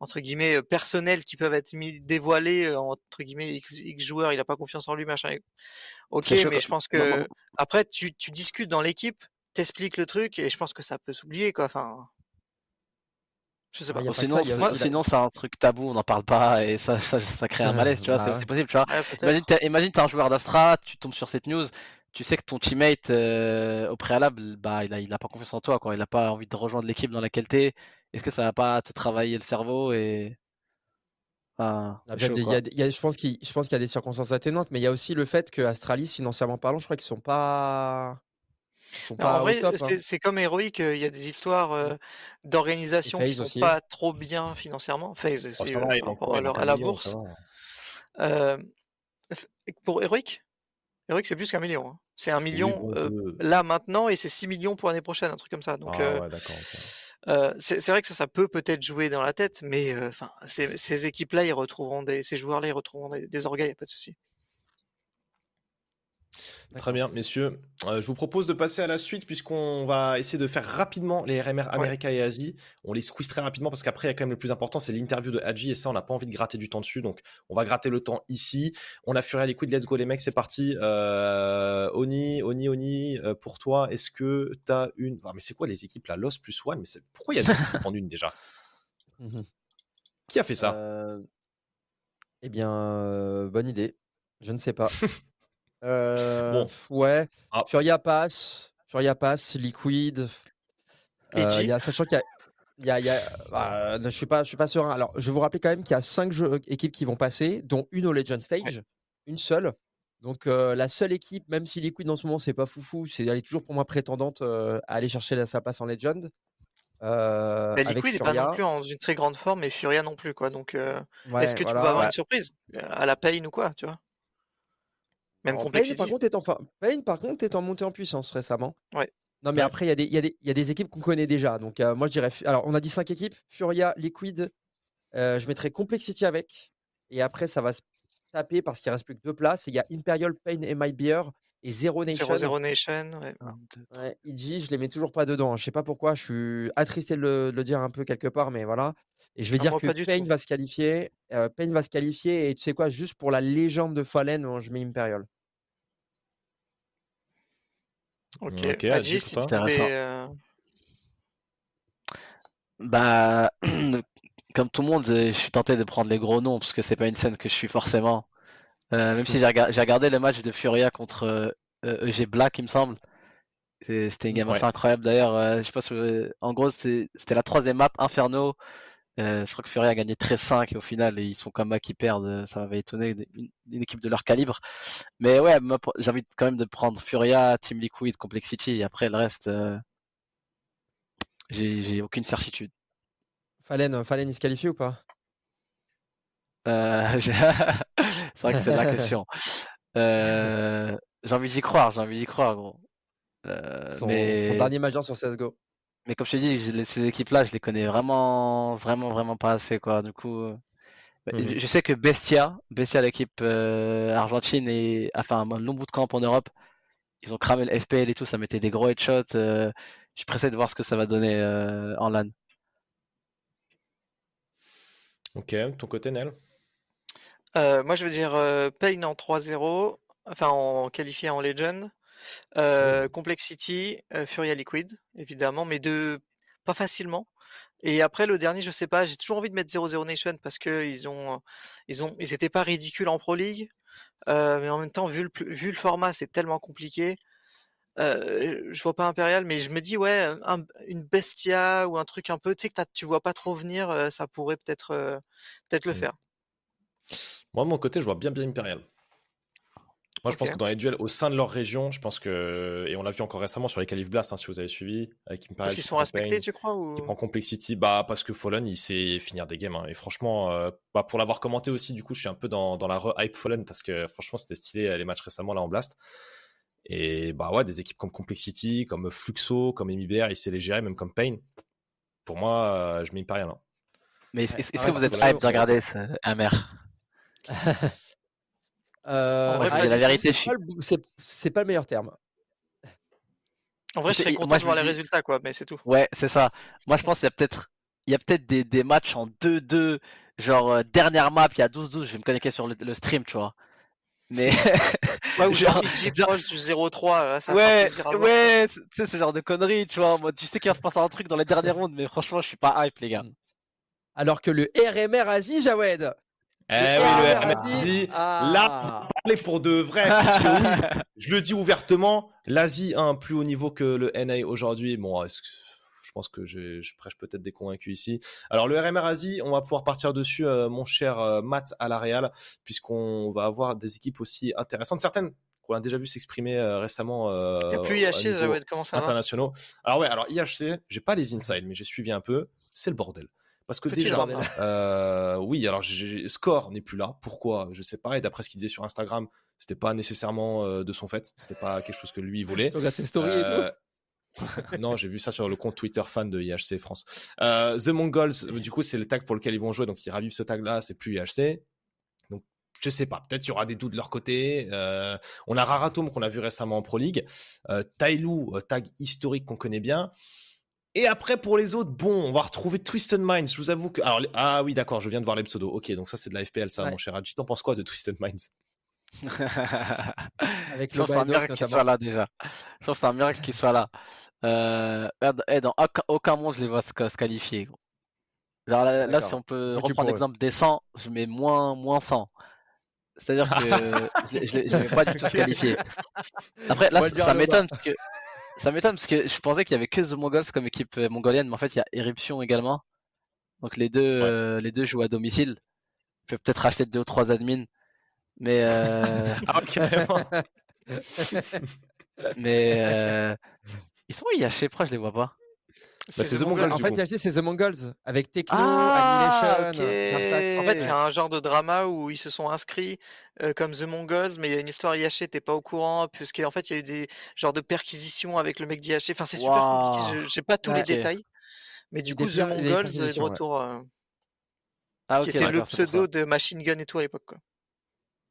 entre guillemets, personnels qui peuvent être mis, dévoilés, entre guillemets, X, X joueur, il a pas confiance en lui, machin. Ok, mais je pense non, que non. après, tu, tu discutes dans l'équipe, t'expliques le truc, et je pense que ça peut s'oublier, quoi. Enfin, je sais pas. Ouais, y a Bon, pas sinon, ça, il y a sinon- c'est un truc tabou, on n'en parle pas et ça, ça, ça crée un malaise, tu vois, Bah c'est ouais. c'est possible, tu vois. Ouais. Imagine, t'es, imagine, t'es un joueur d'Astra, tu tombes sur cette news, tu sais que ton teammate euh, au préalable, bah, il a, il a pas confiance en toi, quoi. Il a pas envie de rejoindre l'équipe dans laquelle t'es. Est-ce que ça va pas te travailler le cerveau et. Enfin, c'est Après, chaud, des- il y quoi. a des- il y a- je pense qu'il je pense qu'il y a des circonstances atténuantes, mais il y a aussi le fait que Astralis, financièrement parlant, je crois qu'ils sont pas, Non, en vrai, hein. c'est comme héroïque, il y a des histoires euh, d'organisation qui sont aussi. pas trop bien financièrement. FaZe, c'est euh, par rapport à, leur- la million, bourse. Euh, pour Heroic Heroic, c'est plus qu'un million. hein. C'est un million là maintenant et c'est 6 millions pour l'année prochaine, un truc comme ça. Donc Ah ouais, c'est vrai que ça, ça peut peut-être jouer dans la tête, mais enfin, ces, ces équipes-là, ils retrouveront des, ces joueurs-là, ils retrouveront des, des orgas, y a pas de souci. Très bien, messieurs. Euh, je vous propose de passer à la suite puisqu'on va essayer de faire rapidement les RMR America et Asie. On les squeeze très rapidement parce qu'après, il y a quand même le plus important, c'est l'interview de Hadji et ça, on n'a pas envie de gratter du temps dessus. Donc, on va gratter le temps ici. On a Furia Liquid, let's go les mecs, c'est parti. Euh, Oni, Oni, Oni, euh, pour toi, est-ce que tu as une. Ah, mais c'est quoi les équipes là? Lost plus One Mais c'est- pourquoi il y a deux équipes en une déjà? Mhm. Qui a fait ça? Eh bien, bonne idée. Je ne sais pas. Euh, Bon. Ouais. Ah. Furia passe. Furia passe. Liquid. Et Euh, G il y a, sachant qu'il y a. il y a- il y a- bah, je suis pas, je suis pas serein. Alors, je vais vous rappeler quand même qu'il y a cinq jeux- équipes qui vont passer, dont une au Legend Stage, une seule. Donc, euh, la seule équipe, même si Liquid en ce moment c'est pas foufou, c'est elle est toujours pour moi prétendante euh, à aller chercher la- sa place en Legend. Euh, Liquid n'est pas Furia. non plus en une très grande forme et Furia non plus, quoi. Donc, euh, Ouais, est-ce que tu voilà. peux avoir ouais. une surprise euh, à la Payne ou quoi, tu vois? Même Alors, Payne, par contre, est en, fin- Payne, par contre, est en montée en puissance récemment. Ouais. Non, mais Ouais. après, il y, a des- y, y a équipes qu'on connaît déjà. Donc, euh, moi, je dirais. Alors, on a dit cinq équipes Furia, Liquid. euh, je mettrai Complexity avec. Et après, ça va se taper parce qu'il reste plus que deux places. Et il y a Imperial, Pain et My Beer et Zero Nation. 0-0 Nation. ouais. Ouais, EG, je les mets toujours pas dedans. Je sais pas pourquoi. Je suis attristé de le, de le dire un peu quelque part, mais voilà. Et je vais Ah, dire que tout. va se qualifier. euh, Pain va se qualifier. Et tu sais quoi, juste pour la légende de Fallen, euh, je mets Imperial. Ok. Ok, Adji, Adji, si tu Intéressant. euh, Bah, comme tout le monde, euh, je suis tenté de prendre les gros noms parce que c'est pas une scène que je suis forcément. Euh, même si j'ai rega- j'ai regardé le match de Furia contre euh, EG Black, il me semble. C'était une game Ouais. assez incroyable d'ailleurs. euh, je sais pas si vous- en gros, c'était c'était la troisième map, Inferno. Euh, je crois que Furia a gagné 13-5 et au final, ils sont comme qui perdent. euh, Ça m'avait étonné, une, une équipe de leur calibre. Mais ouais, j'ai envie quand même de prendre Furia, Team Liquid, Complexity. Et après, le reste, euh, j'ai aucune certitude. Fallen, euh, Fallen, il se qualifie ou pas? Euh, c'est vrai que c'est la question. J'ai envie d'y croire, j'ai envie d'y croire, gros. Son, mais, son dernier major sur CSGO. Mais comme je te dis, je ces équipes-là, je les connais vraiment, vraiment, vraiment pas assez, quoi. Du coup, euh, bah, Mhm. je, sais que Bestia, Bestia, l'équipe euh, argentine, et enfin un long bout de camp en Europe, ils ont cramé le FPL et tout, ça mettait des gros headshots. euh, je suis pressé de voir ce que ça va donner euh, en LAN. Ok, ton côté, Nel? Euh, moi, je veux dire euh, Pain en 3-0, enfin en qualifié en Legend. Euh, Complexity, euh, Furia Liquid, évidemment, mais de pas facilement. Et après le dernier, je sais pas, j'ai toujours envie de mettre 0-0 Nation parce que ils ont, ils ont, ils étaient pas ridicules en Pro League, euh, mais en même temps, vu le, vu le format, c'est tellement compliqué. Euh, je vois pas Impérial, mais je me dis ouais, un- une Bestia ou un truc un peu, tu sais que tu vois pas trop venir, euh, ça pourrait peut-être, peut-être le Mm. faire. Moi, de mon côté, je vois bien bien Imperial. Moi, je pense que dans les duels au sein de leur région, je pense que, et on l'a vu encore récemment sur les Calif Blast, hein, si vous avez suivi, avec Imperial. Parce qu'ils qui sont respectés, tu crois ou... qui prend Complexity, bah parce que Fallen, il sait finir des games. hein. Et franchement, euh, bah, pour l'avoir commenté aussi, du coup, je suis un peu dans, dans la re-hype Fallen parce que franchement, c'était stylé euh, les matchs récemment là en Blast. Et bah ouais, des équipes comme Complexity, comme Fluxo, comme MIBR, il sait les gérer, même comme Pain. Pour moi, euh, je mets Imperial. hein. Mais est-ce Ouais, que pareil, vous êtes hype de regarder ce Amer? Euh, vrai, ah, la vérité, c'est pas le- pas meilleur terme. En vrai, je serais content de voir les dis- résultats, quoi, mais c'est tout. Ouais, c'est ça. Moi, je pense qu'il y a peut-être il y a peut-être des, des matchs en 2-2, genre euh, dernière map, il y a 12-12, je vais me connecter sur le, le stream, tu vois. Mais Ouais, ou genre, Genre- proche du 0-3, euh, ouais, ouais, tu sais ce genre de conneries, tu vois. Moi, tu sais qu'il va se passer un truc dans les dernières rondes, mais franchement, je suis pas hype, les gars. Alors que le RMR Asie, Jawed. Eh oui, le RMR RMSI, Ah. là, parler pour de vrai, parce que oui, je le dis ouvertement, l'Asie a un plus haut niveau que le NA aujourd'hui. Bon, est-ce que- je pense que je, je prêche peut-être des convaincus ici. Alors, le RMR Asie, on va pouvoir partir dessus, euh, mon cher euh, Matt à la Real, puisqu'on va avoir des équipes aussi intéressantes, certaines qu'on a déjà vu s'exprimer euh, récemment. T'es plus IHC, comment ça va? internationaux. Alors ouais, alors IHC, j'ai pas les insides, mais j'ai suivi un peu. C'est le bordel. Parce que Petit déjà, euh, oui, alors j'ai- Score n'est plus là. Pourquoi? Je sais pas. Et d'après ce qu'il disait sur Instagram, C'était pas nécessairement euh, de son fait. C'était pas quelque chose que lui voulait. Tu regardes ses stories et tout Euh, non, j'ai vu ça sur le compte Twitter fan de IHC France. Euh, The Mongols, du coup, c'est le tag pour lequel ils vont jouer, donc ils ravivent ce tag-là, c'est plus IHC. Donc, je sais pas, peut-être il y aura des doutes de leur côté. Euh, on a Raratom qu'on a vu récemment en Pro League. Euh, Tailou, tag historique qu'on connaît bien. Et après, pour les autres, bon, on va retrouver Twisted Minds. Je vous avoue que. Alors, les- ah oui, d'accord, je viens de voir les pseudos. Ok, donc ça, c'est de la FPL, ça, Ouais. mon cher Adji. T'en penses quoi de Twisted Minds? Avec Je le c'est un miracle qu'il soit là déjà. Que c'est un miracle qu'il soit là. Euh, eh, dans aucun, monde, je les vois se, qualifier. gros. Genre là, si on peut reprendre l'exemple des 100, je mets moins, moins 100. C'est-à-dire que je les mets pas du tout se qualifier. Après, là, ça m'étonne parce que ça m'étonne parce que je pensais qu'il y avait que The Mongols comme équipe euh, mongolienne, mais en fait, il y a Eruption également. Donc les deux, Ouais. euh, les deux jouent à domicile. Je peux peut-être racheter deux ou trois admins, mais euh, Ah, carrément. mais euh, ils sont où IHC Pourquoi je les vois pas c'est The Mongols, En du fait, c'est The Mongols. Avec Techno, Ah, Annihilation. En fait, il y a un genre de drama où ils se sont inscrits euh, comme The Mongols, mais il y a une histoire IHC, t'es pas au courant, puisqu'en fait, il y a eu des genres de perquisitions avec le mec d'IHC. Enfin, c'est super Waouh. compliqué, j'ai pas tous Ouais. les détails. Mais du coup, The Mongols est de perquisitions, ouais. retour, euh, Ah ok, qui était le pseudo de Machine Gun et tout à l'époque.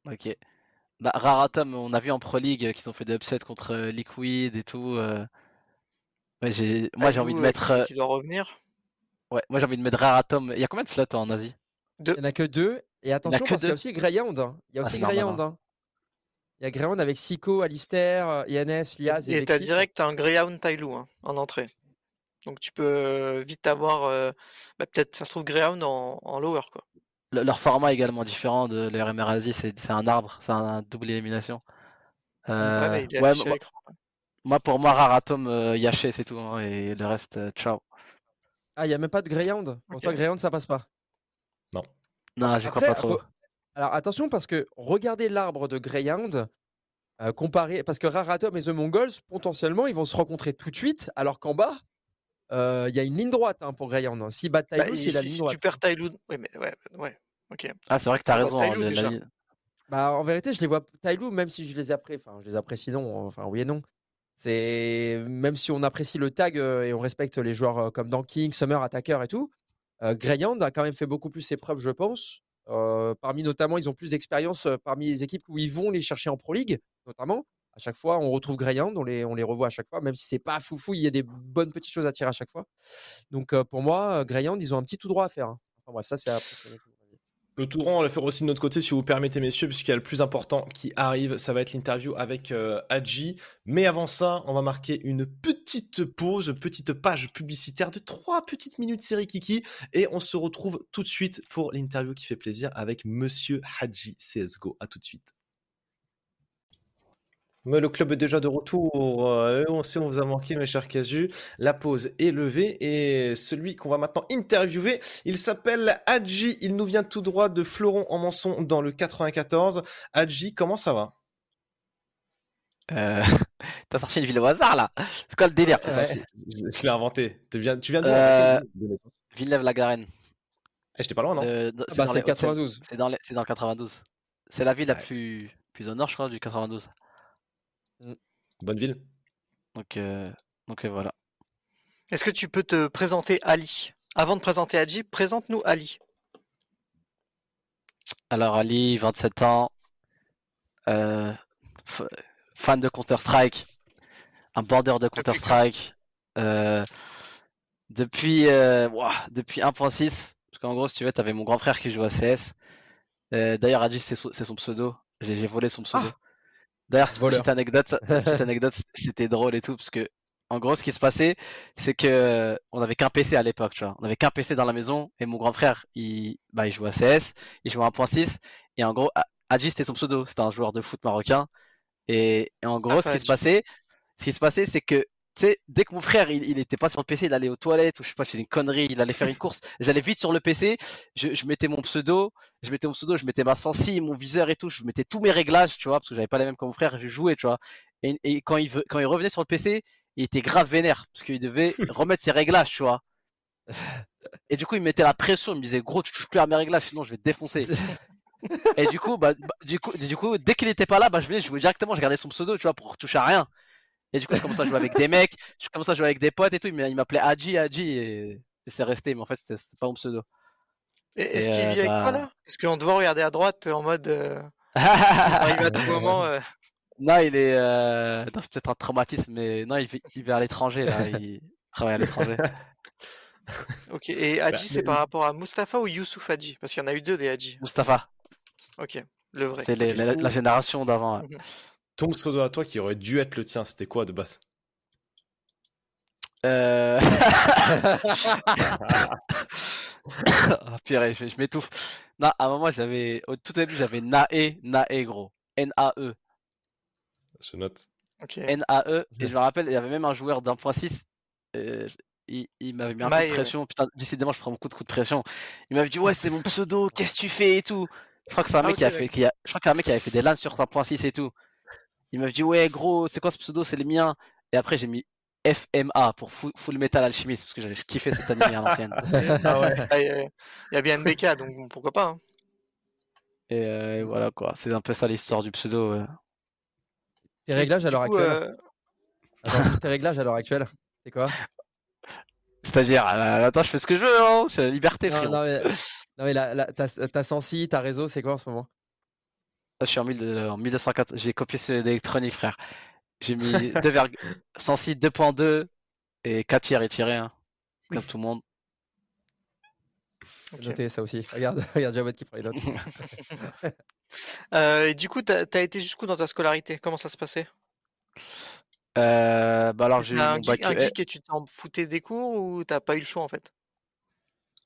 Ok. Bah, Raratom, on a vu en Pro League euh, qu'ils ont fait des upsets contre euh, Liquid et tout. euh. J'ai... Moi j'ai envie de euh, mettre, qui- euh, Qui doit revenir. ouais, moi j'ai envie de mettre Raratom. Il y a combien de slots en Asie? Il n'y en a que deux. Et attention, parce qu'il y a aussi Greyhound. hein. Il y a Ah, aussi Greyhound. hein. Il y a Greyhound avec Siko, Alistair, euh, INS, Liaz et Et t'as direct un Greyhound Tailou hein, en entrée. Donc tu peux euh, vite avoir, euh, bah, peut-être ça se trouve Greyhound en, en lower quoi. Le- Leur format est également différent de leur MR Asie, c'est, c'est un arbre, c'est un double élimination. ouais, Euh, mais il est ouais, moi. Moi, pour moi Raratom, euh, Yaché c'est tout, hein, et le reste, euh, ciao. Ah, il n'y a même pas de Greyhound? Pour Ok. toi, Greyhound, ça passe pas? Non, j'y crois Après, pas trop. faut- Alors attention, parce que regardez l'arbre de Greyhound. euh, comparé, parce que Raratom et The Mongols, potentiellement, ils vont se rencontrer tout de suite, alors qu'en bas, euh, il y a une ligne droite hein, pour Greyhound. hein. Si bat Bah, Tailou, il- c'est la si, ligne si droite. tu perds Tailou, ouais, mais ouais, ouais, ok. Ah, c'est vrai que t'as Bah, raison. hein, Tailou, le- la déjà. ligne- Bah, en vérité, je les vois Tailou, même si je les apprécie, enfin, je les apprécie non, enfin, oui et non. C'est même si on apprécie le tag euh, et on respecte les joueurs euh, comme Danking, Summer, Attacker et tout. Euh, Greyhound a quand même fait beaucoup plus ses preuves, je pense. Euh, parmi notamment, ils ont plus d'expérience parmi les équipes où ils vont les chercher en Pro League, notamment. À chaque fois, on retrouve Greyhound, on les, on les revoit à chaque fois, même si c'est pas foufou, il y a des bonnes petites choses à tirer à chaque fois. Donc pour moi, Greyhound, ils ont un petit tout droit à faire. hein. Enfin, bref, ça c'est après. c'est mon avis. Le tout droit, on va le faire aussi de notre côté, si vous permettez, messieurs, puisqu'il y a le plus important qui arrive, ça va être l'interview avec euh, Hadji. Mais avant ça, on va marquer une petite pause, petite page publicitaire de trois petites minutes série Kiki, et on se retrouve tout de suite pour l'interview qui fait plaisir avec Monsieur Hadji CSGO. À tout de suite. Mais le club est déjà de retour. Euh, on sait, on vous a manqué, mes chers Casu. La pause est levée et celui qu'on va maintenant interviewer, il s'appelle Hadji. Il nous vient tout droit de Fleuron en Manson dans le 94. Hadji, comment ça va? Euh, T'as sorti une ville au hasard là C'est quoi le délire? Ouais. Je, je l'ai inventé. Tu viens, tu viens de, Euh, Villeneuve-la-Garenne. Eh, J'étais pas loin, non? De- de- Ah bah, dans c'est les- 92. C'est dans, les- c'est dans le 92. C'est la ville la Ouais. plus, plus au nord, je crois, du 92. Bonne ville. Donc, euh, donc euh, voilà. Est-ce que tu peux te présenter Ali? Avant de présenter Hadji, présente-nous Ali. Alors Ali, 27 ans, euh, f- fan de Counter-Strike, un border de Counter-Strike. euh, depuis euh, depuis 1.6, parce qu'en gros, si tu veux, t'avais mon grand frère qui joue à CS. Euh, D'ailleurs, Adi, c'est son, c'est son pseudo. J'ai j'ai volé son pseudo. D'ailleurs, petite anecdote, petite anecdote, c'était drôle et tout, parce que en gros, ce qui se passait, c'est que on avait qu'un PC à l'époque, tu vois. On avait qu'un PC dans la maison, et mon grand frère, il, bah, il jouait à CS, il jouait à 1.6, et en gros, A- Hadji, c'était son pseudo, c'était un joueur de foot marocain. Et, et en gros, ce qui se passait, ce qui se passait, c'est que, tu sais, dès que mon frère, il, il était pas sur le PC, il allait aux toilettes, ou je sais pas, je une connerie, il allait faire une course, j'allais vite sur le PC, je, je mettais mon pseudo, je mettais mon pseudo, je mettais ma sensi, mon viseur et tout, je mettais tous mes réglages, tu vois, parce que j'avais pas les mêmes que mon frère, je jouais, tu vois. Et, et quand, il, ve- quand il revenait sur le PC, il était grave vénère, parce qu'il devait remettre ses réglages, tu vois. Et du coup, il mettait la pression, il me disait, gros, tu touches plus à mes réglages, sinon je vais te défoncer. Et du coup, bah, bah, du coup, du coup, dès qu'il était pas là, bah, je venais, je jouais directement, je regardais son pseudo, tu vois, pour toucher à rien. Et du coup, je commençais à jouer avec des mecs, je commençais à jouer avec des potes et tout. Il m'a- il m'appelait Adji, Adji, et, et c'est resté, mais en fait, c'était pas mon pseudo. Et Est-ce qu'il euh, vit avec toi bah- là? Parce qu'on te voit regarder à droite en mode. euh, arrivé à tout moment. euh, non, il est. Euh... non, c'est peut-être un traumatisme, mais non, il vit, il vit à l'étranger, là. Il travaille à l'étranger. Ok. Et Hadji, Bah, c'est par rapport à Mustapha ou Youssouf Hadji Parce qu'il y en a eu deux des Hadji. Mustapha, Ok. Le vrai. c'est les- la, la génération d'avant. ouais. Ton pseudo à toi qui aurait dû être le tien, c'était quoi de base? Euh... Ah, purée, je, je m'étouffe. Non, à un moment, j'avais. Au tout début, j'avais Nae, Nae, gros. N-A-E. Je note. Ok. N-A-E. Et je me rappelle, il y avait même un joueur d'1.6. euh, il, il m'avait mis un coup de ouais. pression. Putain, décidément, je prends beaucoup de coups de pression. Il m'avait dit, ouais, c'est mon pseudo, qu'est-ce que tu fais et tout. Je crois que c'est un Ah, mec qui a ok, fait. Qui a... Je crois qu'il y a un mec qui avait fait des LAN sur 1.6 et tout. Il m'avait dit, ouais, gros, c'est quoi ce pseudo? C'est les miens. Et après, j'ai mis FMA pour Full, Metal Alchemist parce que j'avais kiffé cet anime à l'ancienne. Ah ouais. Ah, Il y a- bien NBK, donc pourquoi pas. hein. Et, euh, et voilà quoi, c'est un peu ça l'histoire du pseudo. euh. Tes réglages à l'heure actuelle? euh, Attends, Tes réglages à l'heure actuelle C'est quoi? C'est-à-dire, euh, attends, je fais ce que je veux, hein, c'est la liberté, Non, frérot. non, mais, non, mais la, la- ta, ta sensi, ta réseau, c'est quoi en ce moment? Je suis en, 1000 de- en 1204, j'ai copié ceux d'électronique, frère. J'ai mis 2, 106, 2.2 et 4 tiers et tiré, hein, comme tout le monde. ok. Notez ça aussi. Regarde, regarde Jabot qui prend les notes. Euh, et du coup, t'as as été jusqu'où dans ta scolarité? Comment ça se passait? Euh, bah alors j'ai un, bac un geek et tu t'en foutais des cours ou t'as pas eu le choix en fait?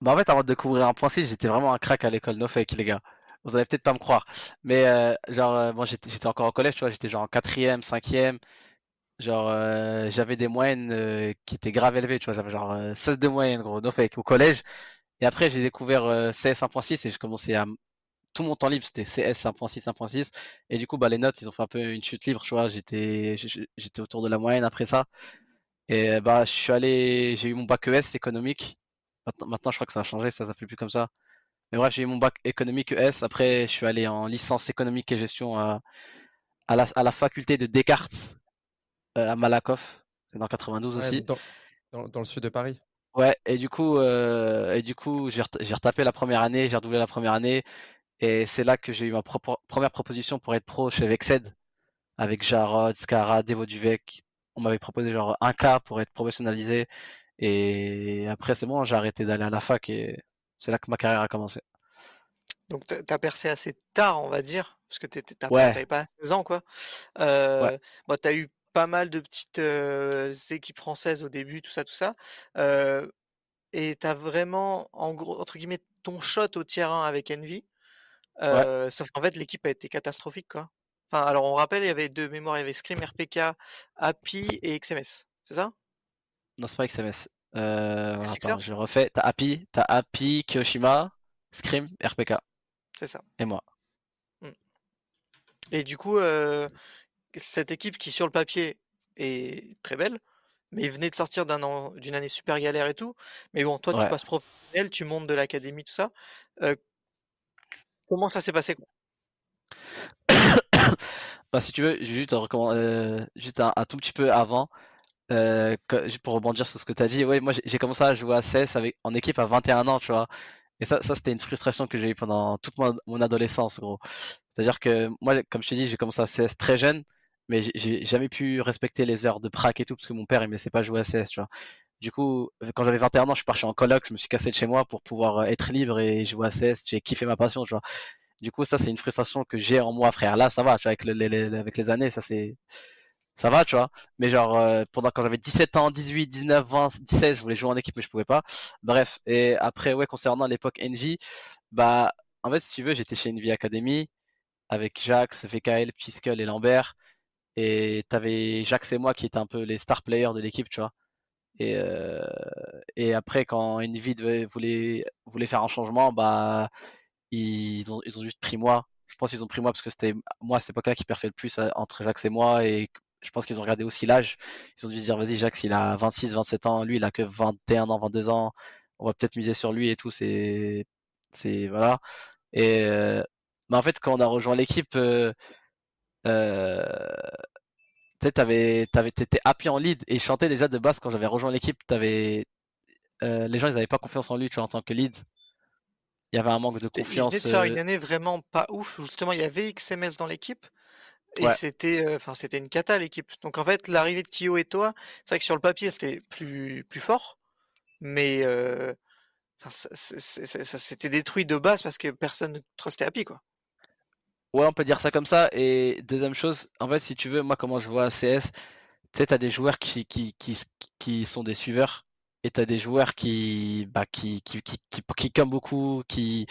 Bah en fait, avant de découvrir un point 6, j'étais vraiment un crack à l'école, no fake, les gars. Vous allez peut-être pas me croire. Mais euh, genre, euh, moi j'étais encore au collège, tu vois, j'étais genre en quatrième, cinquième. Genre, euh, j'avais des moyennes euh, qui étaient grave élevées, tu vois, j'avais genre euh, 16 de moyenne, gros, no fake, au collège. Et après, j'ai découvert euh, CS 1.6 et je commençais à... Tout mon temps libre, c'était CS 1.6, 1.6. Et du coup, bah, les notes, ils ont fait un peu une chute libre, tu vois, j'étais autour de la moyenne après ça. Et bah, je suis allé, j'ai eu mon bac ES économique. Maintenant, maintenant, je crois que ça a changé, ça s'appelle plus comme ça. Mais bref, j'ai eu mon bac économique ES. Après, je suis allé en licence économique et gestion à, à, la, à la faculté de Descartes euh, à Malakoff. C'est dans 92 Ouais, aussi. dans, dans- dans le sud de Paris. Ouais, et du coup, euh, et du coup, j'ai ret- j'ai retapé la première année, j'ai redoublé la première année, et c'est là que j'ai eu ma propre- première proposition pour être pro chez Vexed, avec Jarod, Scara, Devo Duvec. On m'avait proposé genre un cas pour être professionnalisé, et après c'est bon, j'ai arrêté d'aller à la fac, et c'est là que ma carrière a commencé. Donc t'as as percé assez tard, on va dire, parce que t'étais- t'as pas- Ouais. t'avais pas 16 ans quoi. Euh, bon, t'as eu pas mal de petites euh, équipes françaises au début, tout ça, tout ça. Euh, et t'as vraiment, en gros, entre guillemets, ton shot au tiers 1 avec Envy. Euh, Sauf qu'en fait, l'équipe a été catastrophique quoi. Enfin, alors on rappelle, il y avait deux mémoires, il y avait Scream, RPK, Happy et XMS. C'est ça? Non, c'est pas XMS. Euh, attends, je refais. T'as Happy, t'as Happy, Kyoshima, Scream, RPK, C'est ça. et moi. Et du coup, euh, cette équipe qui, sur le papier, est très belle, mais venait de sortir d'un an, d'une année super galère et tout. Mais bon, toi, tu passes professionnel, tu montes de l'académie, tout ça. Euh, comment ça s'est passé Bah, si tu veux, juste, te recommande- euh, juste un, un tout petit peu avant, euh, pour rebondir sur ce que tu as dit, ouais, moi j'ai commencé à jouer à CS avec, en équipe à 21 ans, tu vois. Et ça, ça c'était une frustration que j'ai eu pendant toute mon, adolescence, gros. C'est-à-dire que moi, comme je t'ai dit, j'ai commencé à CS très jeune, mais j'ai- j'ai jamais pu respecter les heures de prac et tout, parce que mon père, il me laissait pas jouer à CS, tu vois. Du coup, quand j'avais 21 ans, je suis parti en coloc, je me suis cassé de chez moi pour pouvoir euh, être libre et jouer à CS. J'ai kiffé ma passion, tu vois. Du coup, ça, c'est une frustration que j'ai en moi, frère. Là, ça va, tu vois, avec, le- les, les- avec les années, ça, c'est. Ça va, tu vois. Mais genre, euh, pendant quand j'avais 17 ans, 18, 19, 20, 17, je voulais jouer en équipe, mais je pouvais pas. Bref. Et après, ouais, concernant l'époque Envy, bah, en fait, si tu veux, j'étais chez Envy Academy avec Jacques, VKL, Piskel et Lambert. Et t'avais Jacques et moi qui étaient un peu les star players de l'équipe, tu vois. Et, euh, et après, quand Envy voulait, voulait faire un changement, bah, ils ont, ils ont juste pris moi. Je pense qu'ils ont pris moi parce que c'était moi à cette époque-là qui perfait le plus euh, entre Jacques et moi. Je pense qu'ils ont regardé aussi l'âge. Ils ont dû se dire, vas-y, Jacques, il a 26, 27 ans. Lui, il a que 21 ans, 22 ans. On va peut-être miser sur lui et tout. C'est, c'est, voilà. Et, euh, Mais en fait, quand on a rejoint l'équipe, euh, euh, tu sais, t'avais, t'avais, t'étais happy en lead et chantais déjà de base quand j'avais rejoint l'équipe, t'avais, les gens ils n'avaient pas confiance en lui, tu vois, en tant que lead. Il y avait un manque de Il confiance. venait de faire une année vraiment pas ouf. Justement, il y avait XMS dans l'équipe. Et Ouais. c'était euh, enfin c'était une cata l'équipe. Donc en fait, l'arrivée de Kyo et toi, c'est vrai que sur le papier, c'était plus, plus fort. Mais euh, ça, s'était détruit de base parce que personne ne trustait Happy, quoi. Ouais, on peut dire ça comme ça. Et deuxième chose, en fait, si tu veux, moi, comment je vois CS, tu sais, t'as des joueurs qui, qui, qui, qui sont des suiveurs et t'as des joueurs qui, bah, qui, qui, qui, qui, qui comme beaucoup, qui,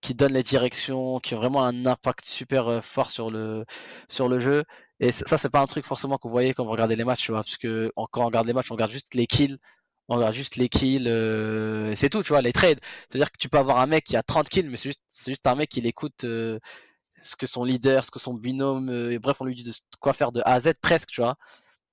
qui donnent les directions, qui ont vraiment un impact super euh, fort sur le, sur le jeu. Et ça, c'est pas un truc forcément vous voyez quand vous regardez les matchs, tu vois, parce que quand on regarde les matchs, on regarde juste les kills, on regarde juste les kills, euh, c'est tout, tu vois, les trades. C'est-à-dire que tu peux avoir un mec qui a 30 kills, mais c'est juste, un mec qui l'écoute. euh, ce que son leader, ce que son binôme, euh, et bref, on lui dit de quoi faire de A à Z presque, tu vois.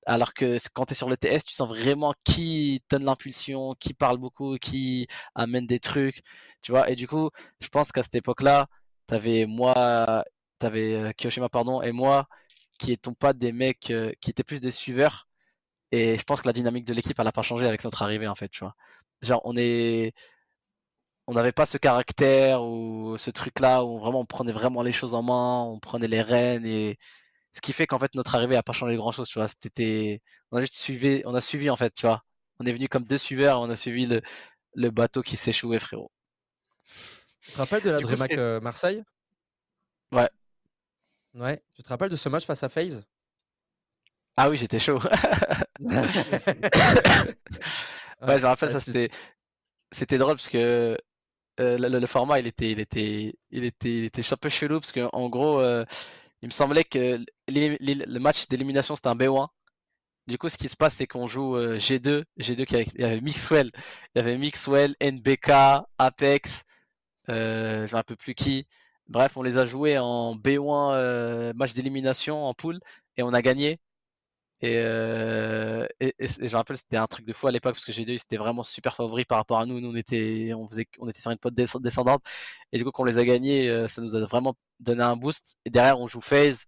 Alors que quand tu es sur le TS, tu sens vraiment qui donne l'impulsion, qui parle beaucoup, qui amène des trucs, tu vois? Et du coup, je pense qu'à cette époque-là, t'avais moi, t'avais euh, Kiyoshima, pardon, et moi, qui étions pas des mecs euh, qui étaient plus des suiveurs. Et je pense que la dynamique de l'équipe, elle a pas changé avec notre arrivée, en fait, tu vois? Genre, on est, on n'avait pas ce caractère ou ce truc-là où vraiment on prenait vraiment les choses en main, on prenait les rênes et ce qui fait qu'en fait notre arrivée a pas changé grand-chose, tu vois. C'était, on a juste suivi, on a suivi en fait, tu vois. On est venu comme deux suiveurs, on a suivi le, le bateau qui s'échouait, frérot. Tu te rappelles de la c'était- euh, Marseille? Ouais. Ouais. Tu te rappelles de ce match face à FaZe Ah oui, j'étais chaud. Ouais, je me rappelle, ça tu- c'était, c'était drôle parce que euh, le format il était, il était, il était, il était un peu chelou parce que en gros, euh, il me semblait que le match d'élimination c'était un B1. Du coup, ce qui se passe, c'est qu'on joue euh, G2, G2 qui avait, il y avait Mixwell, il y avait Mixwell, NBK, Apex, euh, je rappelle plus qui. Bref, on les a joués en B1 euh, match d'élimination en poule et on a gagné. Et, euh, et, et c- et je me rappelle, c'était un truc de fou à l'époque parce que G2 c'était vraiment super favori par rapport à nous. Nous, on était, on faisait, on était sur une pote descend- descendante et du coup, quand on les a gagnés, euh, ça nous a vraiment donné un boost. Et derrière, on joue FaZe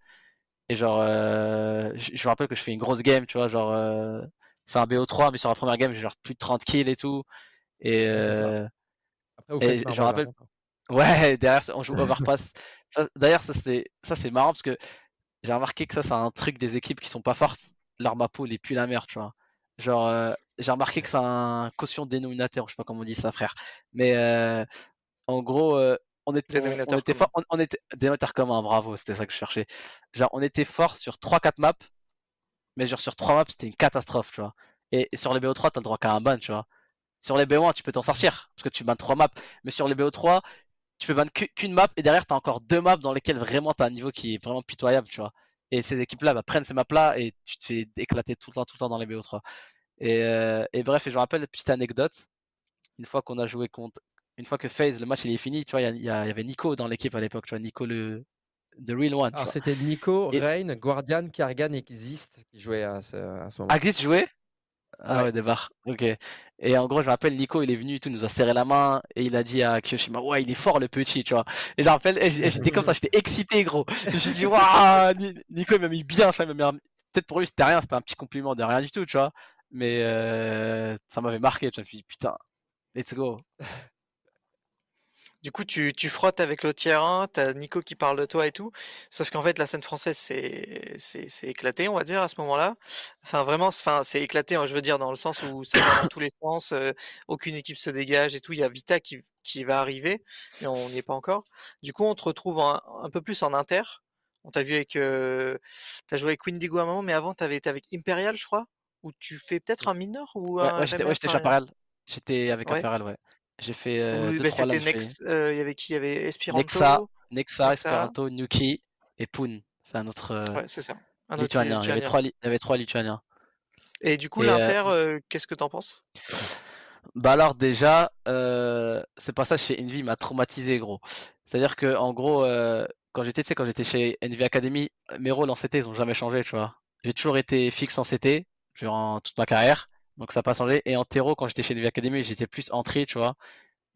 et genre, euh, je, je me rappelle que je fais une grosse game, tu vois, genre, euh, c'est un BO3, mais sur la première game, j'ai genre plus de 30 kills et tout. Et, Ouais, Après, je Marvel, rappelle- par contre. Ouais, derrière, on joue Overpass. D'ailleurs, ça c'est ça c'est marrant parce que j'ai remarqué que ça, c'est un truc des équipes qui sont pas fortes. Leur map pool est plus la merde, tu vois. Genre, euh, j'ai remarqué que c'est un quotient dénominateur, je sais pas comment on dit ça, frère. Mais euh, en gros, euh, on, était, on, était fort. On, on était dénominateur commun, bravo, c'était ça que je cherchais. Genre, on était fort sur 3-4 maps, mais genre sur 3 maps, c'était une catastrophe, tu vois. Et, et sur les BO3, t'as le droit qu'à un ban, tu vois. Sur les BO1, tu peux t'en sortir parce que tu bans 3 maps, mais sur les BO3, tu peux ban qu'u- qu'une map et derrière, tu as encore deux maps dans lesquelles vraiment tu as un niveau qui est vraiment pitoyable, tu vois. Et ces équipes-là bah, prennent ces maps-là et tu te fais éclater tout le temps, tout le temps dans les BO3. Et, euh, et bref, et je me rappelle une petite anecdote. Une fois qu'on a joué contre. Une fois que FaZe, le match il est fini, tu vois, il y avait Nico dans l'équipe à l'époque, tu vois, Nico le. The Real One. Alors, c'était Nico, Et- Rain, Guardian, Kargan et Exist qui jouaient à ce, à ce moment. Axis jouait? Ah Ouais. ouais, des barres. Ok. Et en gros, je me rappelle, Nico, il est venu, et tout, il nous a serré la main et il a dit à Kyoshima, ouais, il est fort le petit, tu vois. Et je me rappelle, j'étais comme ça, j'étais excité, gros. Je me suis dit, waouh, Ni- Nico, il m'a mis bien, ça, il m'a mis Peut-être pour lui, c'était rien, c'était un petit compliment de rien du tout, tu vois. Mais euh, ça m'avait marqué, tu vois. Je me suis dit, putain, let's go. Du coup, tu, tu frottes avec le tiers 1, t'as Nico qui parle de toi et tout. Sauf qu'en fait, la scène française, c'est, c'est, c'est éclaté, on va dire, à ce moment-là. Enfin, vraiment, c'est- enfin, c'est éclaté, hein, je veux dire, dans le sens où ça va dans tous les sens, euh, aucune équipe se dégage et tout. Il y a Vita qui, qui va arriver, mais on n'y est pas encore. Du coup, on te retrouve un peu plus en inter. On t'a vu avec, euh, t'as joué avec Windigo à un moment, mais avant, t'avais été avec Imperial, je crois, où tu fais peut-être un mineur ou Ouais, un ouais, j'étais ouais, j'étais avec. Imperial, ouais. J'ai fait euh, Oui, bah, c'était Nex, euh, il y avait qui? Il y avait Esperanto. Nexa, Nexa, Nexa. Esperanto, Nuki et Poon. C'est un autre euh, Ouais, c'est ça. Un autre lituanien. Il y avait trois, li- il y avait trois lituaniens. Et du coup, euh, l'Inter, qu'est-ce que t'en penses? Bah alors déjà, euh, ce passage chez Envy m'a traumatisé gros. C'est-à-dire que en gros, euh, quand j'étais, tu sais, quand j'étais chez Envy Academy, mes rôles en CT, ils ont jamais changé, tu vois. J'ai toujours été fixe en CT durant toute ma carrière, donc ça n'a pas changé. Et en terreau, quand j'étais chez Envy Academy, j'étais plus entrée, tu vois.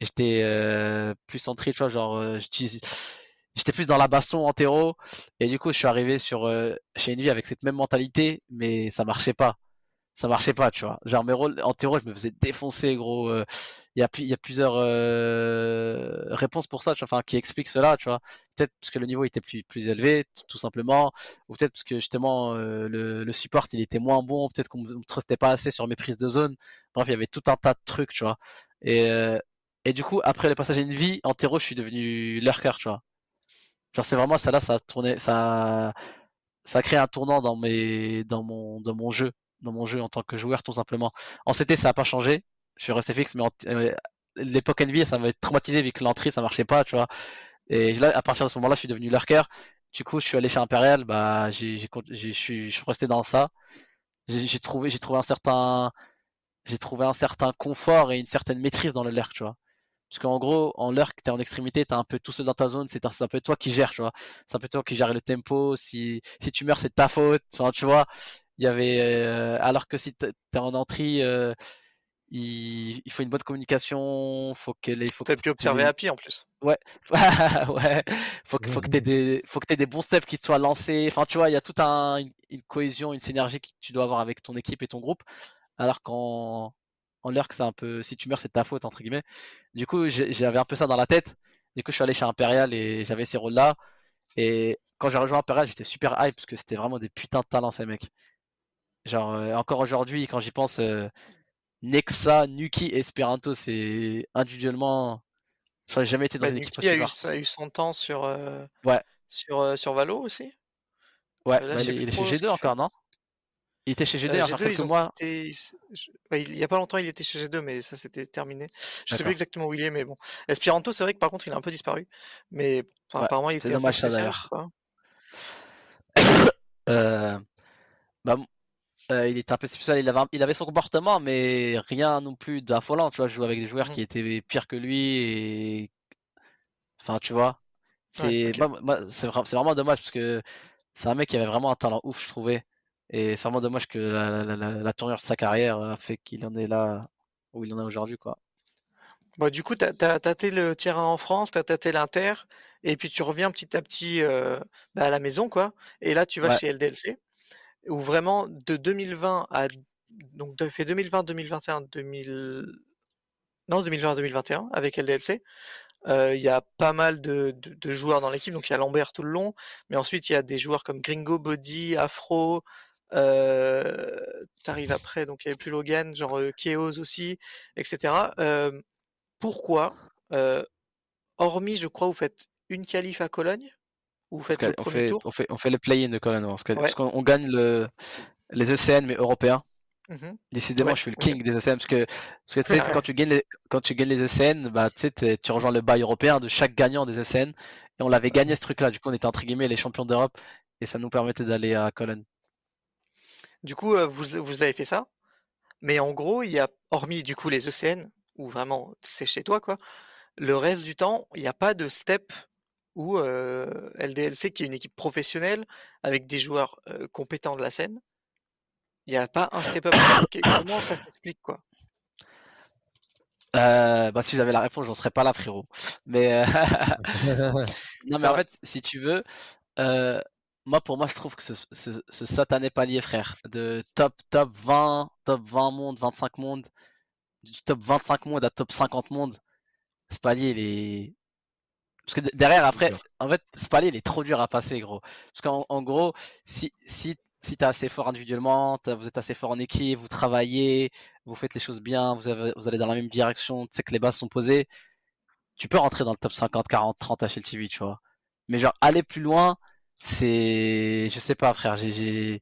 J'étais euh, plus entrée, tu vois, genre euh, j'étais plus dans la baston en terreau. Et du coup, je suis arrivé sur, euh, chez Envy avec cette même mentalité, mais ça marchait pas. Ça marchait pas, tu vois. Genre, mes rôles en terreau, je me faisais défoncer, gros. euh, Il y, a, plusieurs euh, réponses pour ça, tu vois, enfin, qui expliquent cela, tu vois. Peut-être parce que le niveau était plus, élevé, tout simplement, ou peut-être parce que justement euh, le, support il était moins bon, peut-être qu'on me trustait pas assez sur mes prises de zone. Bref, il y avait tout un tas de trucs, tu vois. Et, euh, et du coup, après le passage à une vie, en terreau, je suis devenu lurker, tu vois. Genre, c'est vraiment ça là, ça a tourné, ça, ça a créé un tournant dans mes, dans mon, dans mon jeu, dans mon jeu en tant que joueur, tout simplement. En CT, ça a pas changé. Je suis resté fixe, mais en, euh, l'époque NBA, ça m'avait traumatisé vu que l'entrée, ça marchait pas, tu vois. Et là, à partir de ce moment-là, je suis devenu lurker. Du coup, je suis allé chez Imperial, bah, j'ai, j'ai, je suis, resté dans ça. J'ai trouvé, j'ai trouvé un certain, j'ai trouvé un certain confort et une certaine maîtrise dans le lurk, tu vois. Parce qu'en gros, en lurk, t'es en extrémité, t'es un peu tout seul dans ta zone, c'est un, un peu toi qui gères, tu vois. C'est un peu toi qui gères le tempo. Si, si tu meurs, c'est ta faute. Tu vois, il y avait, euh, alors que si t'es t'es en entrée, euh, il, il faut une bonne communication, faut que les, faut que T'as pu observer les- Happy en plus. Ouais, ouais. Faut que, faut que t'aies des, faut que t'aies des bons steps qui te soient lancés. Enfin, tu vois, il y a toute un, une, une cohésion, une synergie que tu dois avoir avec ton équipe et ton groupe. Alors qu'en, en lurk, c'est un peu, si tu meurs, c'est de ta faute, entre guillemets. Du coup, j'avais un peu ça dans la tête. Du coup, je suis allé chez Imperial et j'avais ces rôles-là. Et quand j'ai rejoint Imperial, j'étais super hype parce que c'était vraiment des putains de talents, ces mecs. Genre, euh, encore aujourd'hui, quand j'y pense, euh, Nexa, Nuki, Esperanto, c'est individuellement. Je n'aurais jamais été dans Bah, une équipe Nuki a eu, forte. a eu son temps sur, euh, Ouais. sur, sur Valo aussi. Ouais, là, bah, sais il, est chez ce G2 qu'il fait. encore, non? Il était chez G2 il y a encore G2, quelques mois. je- ouais, il y a pas longtemps, il était chez G2, mais ça c'était terminé. Je sais D'accord. plus exactement où il est, mais bon. Esperanto, c'est vrai que par contre, il a un peu disparu. Mais enfin, Ouais, apparemment, il était un peu dommage, ça, d'ailleurs. sais. Euh, bah, euh, il était un peu spécial, il avait, un- il avait son comportement, mais rien non plus d'affolant. Tu vois, je jouais avec des joueurs Mhm. qui étaient pires que lui et. Enfin, tu vois. C'est vraiment dommage parce que c'est un mec qui avait vraiment un talent ouf, je trouvais. Et c'est vraiment dommage que la, la, la, la tournure de sa carrière a fait qu'il en est là où il en est aujourd'hui, quoi. Du coup, tu as, tâté le terrain en France, tu as tâté l'Inter, et puis tu reviens petit à petit euh, bah, à la maison, quoi. Et là, tu vas Ouais. chez LDLC, où vraiment de 2020 à. Donc, as fait 2020, 2021, 2000. Non, 2020-2021 avec LDLC. Euh, Il y a pas mal de, de- de joueurs dans l'équipe, donc il y a Lambert tout le long, mais ensuite il y a des joueurs comme Gringo, Body, Afro. Euh, T'arrives après, donc il n'y avait plus Logan, genre euh, aussi, etc. Euh, pourquoi, euh, hormis, je crois, vous faites une qualif à Cologne, ou vous Parce faites le qu'on premier fait, tour? on fait, on fait le play-in de Colin, parce Ouais. qu'on on gagne le, les ECN, mais européens. Mhm. Décidément, Ouais, je suis le king des ECN parce que, parce que tu sais, Ouais. quand tu gagnes les, quand tu gagnes les ECN, bah, tu rejoins le bail européen de chaque gagnant des ECN. Et on l'avait gagné ce truc-là. Du coup, on était entre guillemets les champions d'Europe et ça nous permettait d'aller à Cologne. Du coup, euh, vous, vous avez fait ça, mais en gros, il y a, hormis du coup les ECN, où vraiment c'est chez toi, quoi, le reste du temps, il n'y a pas de step où euh, LDLC, qui est une équipe professionnelle avec des joueurs compétents de la scène, il n'y a pas un step up. Ok, Comment ça s'explique, quoi? Euh, bah, si j'avais la réponse, j'en serais pas là, frérot. Mais, euh, non, mais en fait, si tu veux, euh, moi, pour moi, je trouve que ce, ce, ce satané palier, frère, de top, top 20, top 20 mondes, 25 mondes, du top 25 mondes à top 50 mondes, ce palier, il est. Parce que derrière, après, en fait, ce palier, il est trop dur à passer, gros. Parce qu'en en gros, si, si, si t'es assez fort individuellement, vous êtes assez fort en équipe, vous travaillez, vous faites les choses bien, vous, avez, vous allez dans la même direction, tu sais que les bases sont posées, tu peux rentrer dans le top 50, 40, 30 HLTV, tu vois. Mais genre, aller plus loin, c'est. Je sais pas, frère, j'ai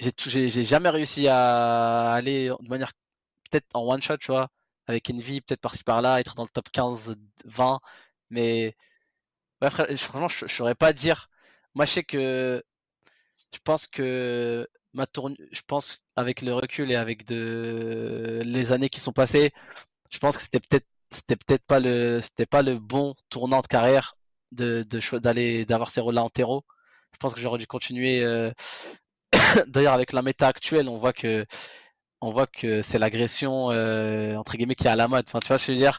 j'ai jamais réussi à aller de manière peut-être en one shot, tu vois, avec Envy, peut-être par-ci par-là, être dans le top 15, 20, mais ouais, frère, franchement, je, je saurais pas dire. Moi, je sais que je pense que ma je pense avec le recul et avec les années qui sont passées, je pense que c'était peut-être c'était peut-être pas le c'était pas le bon tournant de carrière de d'aller d'avoir ces rôles-là en terreau. Je pense que j'aurais dû continuer. euh, D'ailleurs, avec la méta actuelle, on voit que on voit que c'est l'agression euh, entre guillemets qui est à la mode. Enfin, tu vois, je veux dire,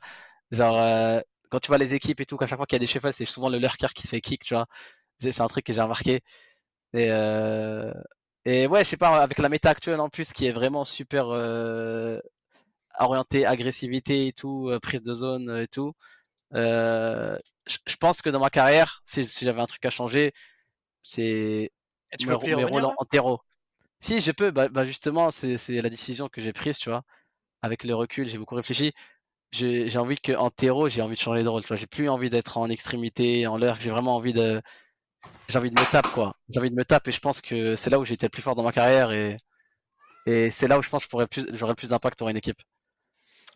genre euh, quand tu vois les équipes et tout, qu'à chaque fois qu'il y a des shuffles, c'est souvent le lurker qui se fait kick, tu vois. C'est un truc que j'ai remarqué. Et, euh, et ouais, je sais pas, avec la méta actuelle en plus qui est vraiment super euh, orientée agressivité et tout, euh, prise de zone et tout. je pense que dans ma carrière, si, j'avais un truc à changer, c'est mes, rôles en, terreau. Si je peux, bah, bah justement, c'est la décision que j'ai prise, tu vois. Avec le recul, j'ai beaucoup réfléchi j'ai envie que en terreau, j'ai envie de changer de rôle. J'ai plus envie d'être en extrémité, en l'air. J'ai vraiment envie de, j'ai envie de me taper quoi. J'ai envie de me taper et je pense que c'est là où j'ai été le plus fort dans ma carrière et, et c'est là où je pense que j'aurais plus, j'aurais plus d'impact pour une équipe.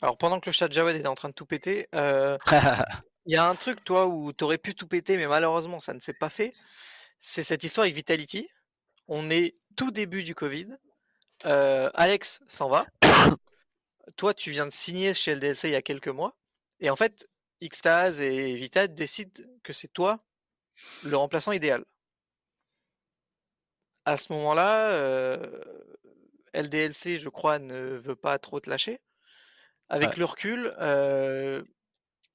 Alors pendant que le chat Jawed était en train de tout péter, euh, il y a un truc toi où tu aurais pu tout péter mais malheureusement ça ne s'est pas fait. C'est cette histoire avec Vitality. On est tout début du Covid. Euh, Alex s'en va. toi, tu viens de signer chez LDLC il y a quelques mois. Et en fait, Xtaz et Vita décident que c'est toi le remplaçant idéal. À ce moment-là, euh, LDLC, je crois, ne veut pas trop te lâcher. Avec le recul, euh,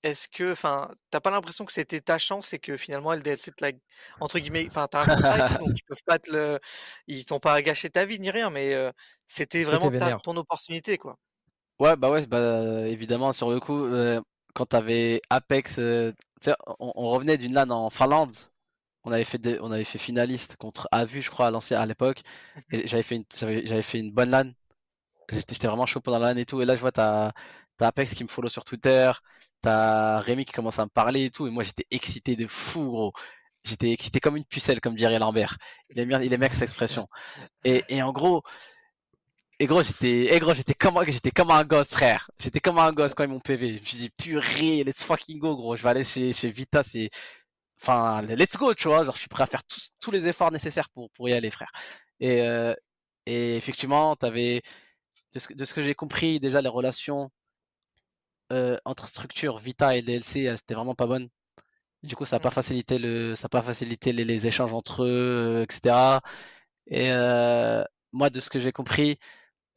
est-ce que, enfin, t'as pas l'impression que c'était ta chance et que finalement LDLC te l'a, entre guillemets, enfin, t'as un contrat donc ils peuvent pas te le, ils t'ont pas gâché ta vie ni rien, mais euh, c'était vraiment ton opportunité, quoi. Ouais, bah ouais, bah évidemment, sur le coup, euh, quand t'avais Apex, euh, on, on revenait d'une LAN en Finlande, on avait fait, on avait fait finaliste contre Avu, je crois, à l'ancien à l'époque, et j'avais fait une, j'avais, fait une bonne LAN. J'étais vraiment chaud pendant la LAN et tout, et là je vois t'as, t'as Apex qui me follow sur Twitter, t'as Rémi qui commence à me parler et tout, et moi j'étais excité de fou, gros. J'étais excité comme une pucelle, comme dirait Lambert. Il aime bien, il aime bien cette expression. Et, et en gros, et gros, j'étais, et gros, j'étais comme, j'étais comme un gosse, frère. J'étais comme un gosse quand ils m'ont PV. Je me suis dit, purée, let's fucking go, gros. Je vais aller chez, chez Vita, c'est, enfin, let's go, tu vois. Genre, je suis prêt à faire tous, tous les efforts nécessaires pour, pour y aller, frère. Et, euh, et effectivement, t'avais, de ce, de ce que j'ai compris, déjà, les relations euh, entre structure Vita et DLC, euh, c'était vraiment pas bonne. Du coup, ça n'a pas facilité le, ça a pas facilité les, les, échanges entre eux, etc. Et euh, moi, de ce que j'ai compris, euh,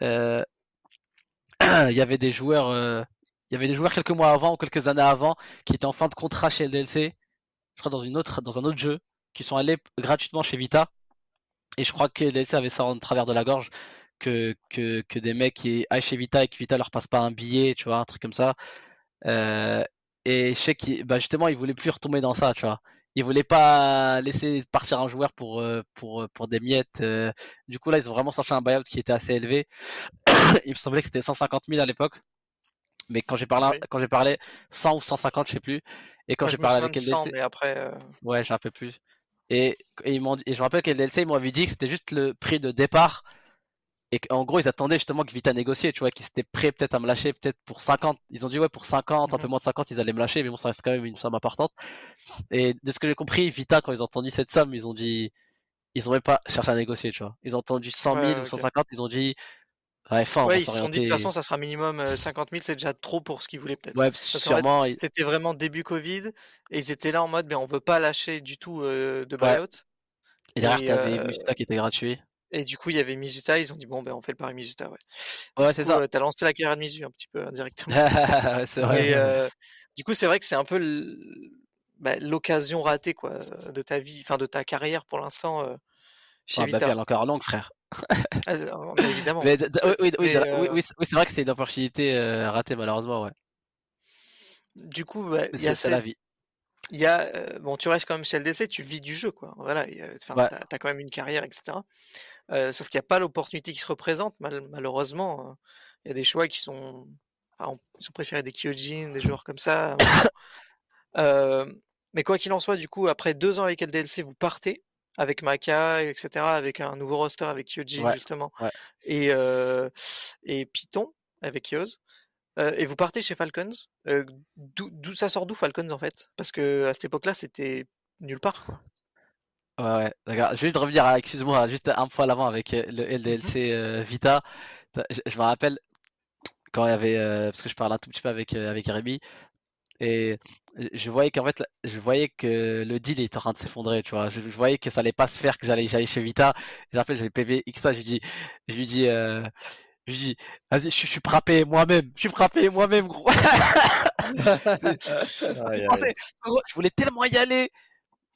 il y avait des joueurs, euh, il y avait des joueurs quelques mois avant ou quelques années avant qui étaient en fin de contrat chez LDLC, je crois dans une autre, dans un autre jeu, qui sont allés gratuitement chez Vita. Et je crois que LDLC avait ça en travers de la gorge, que, que, que des mecs qui aillent chez Vita et que Vita leur passe pas un billet, tu vois, un truc comme ça. Euh, et je sais qu'ils, bah justement, ils voulaient plus retomber dans ça, tu vois ils voulaient pas laisser partir un joueur pour, euh, pour, euh, pour des miettes. Euh. Du coup, là, ils ont vraiment sorti un buyout qui était assez élevé. Il me semblait que c'était 150 000 à l'époque. Mais quand j'ai parlé, quand j'ai parlé 100 ou 150, je sais plus. Et quand j'ai parlé avec LDLC, mais après, ouais, j'ai un peu plus. Et, et, ils m'ont, et je me rappelle qu'LDLC, ils m'avaient dit que c'était juste le prix de départ et en gros, ils attendaient justement que Vita négocie, tu vois, qu'ils étaient prêts peut-être à me lâcher, peut-être pour 50. Ils ont dit, ouais, pour 50, un peu mhm. moins de 50, ils allaient me lâcher, mais bon, ça reste quand même une somme importante. Et de ce que j'ai compris, Vita, quand ils ont entendu cette somme, ils ont dit, ils n'ont même pas cherché à négocier, tu vois. Ils ont entendu 100 000 ou 150, ils ont dit, ouais, fin, ouais, ils se sont dit, de toute façon, ça sera minimum 50 euh, 000, c'est déjà trop pour ce qu'ils voulaient peut-être. Ouais, sûrement. C'était vraiment début Covid, et ils étaient là en mode, mais on veut pas lâcher du tout euh, de buyout. Et derrière, tu avais euh... qui était gratuit. Et du coup, il y avait Mizuta, ils ont dit bon ben on fait le pari Mizuta, ouais. Ouais, c'est ça. Euh, t'as lancé la carrière de Mizu un petit peu indirectement. c'est vrai. Et, euh, du coup, c'est vrai que c'est un peu bah, l'occasion ratée quoi de ta vie, enfin de ta carrière pour l'instant euh, chez Vita. elle est encore longue, frère. ah, évidemment. Mais, oui, oui, oui, oui c'est vrai que c'est une opportunité ratée malheureusement, ouais. Du coup, bah, c'est la vie il y a bon tu restes quand même chez LDC tu vis du jeu quoi. Voilà enfin tu as, quand même une carrière etc sauf qu'il n'y a pas l'opportunité qui se représente malheureusement hein. il y a des choix qui sont enfin, ils ont préféré des Kyojin des joueurs comme ça mais quoi qu'il en soit du coup après deux ans avec LDLC vous partez avec Maka etc avec un nouveau roster avec Kyojin justement et et Python avec Yoz et vous partez chez Falcons. d'où ça sort d'où Falcons en fait? Parce que à cette époque-là, c'était nulle part. Quoi. Ouais, ouais, d'accord. Je vais te revenir, excuse-moi, juste un fois à l'avant avec le LDLC Vita. Je, me rappelle quand il y avait, parce que je parle un tout petit peu avec avec Rémi, et je voyais qu'en fait, je voyais que le deal était en train de s'effondrer, tu vois. Je, voyais que ça allait pas se faire, que j'allais chez Vita. Et en fait, j'avais X, je lui dis, je lui dis Je dis, vas-y, je, je suis payer moi-même. Je suis payer moi-même, gros. Je Aïe, aïe. pensais- gros, je voulais tellement y aller.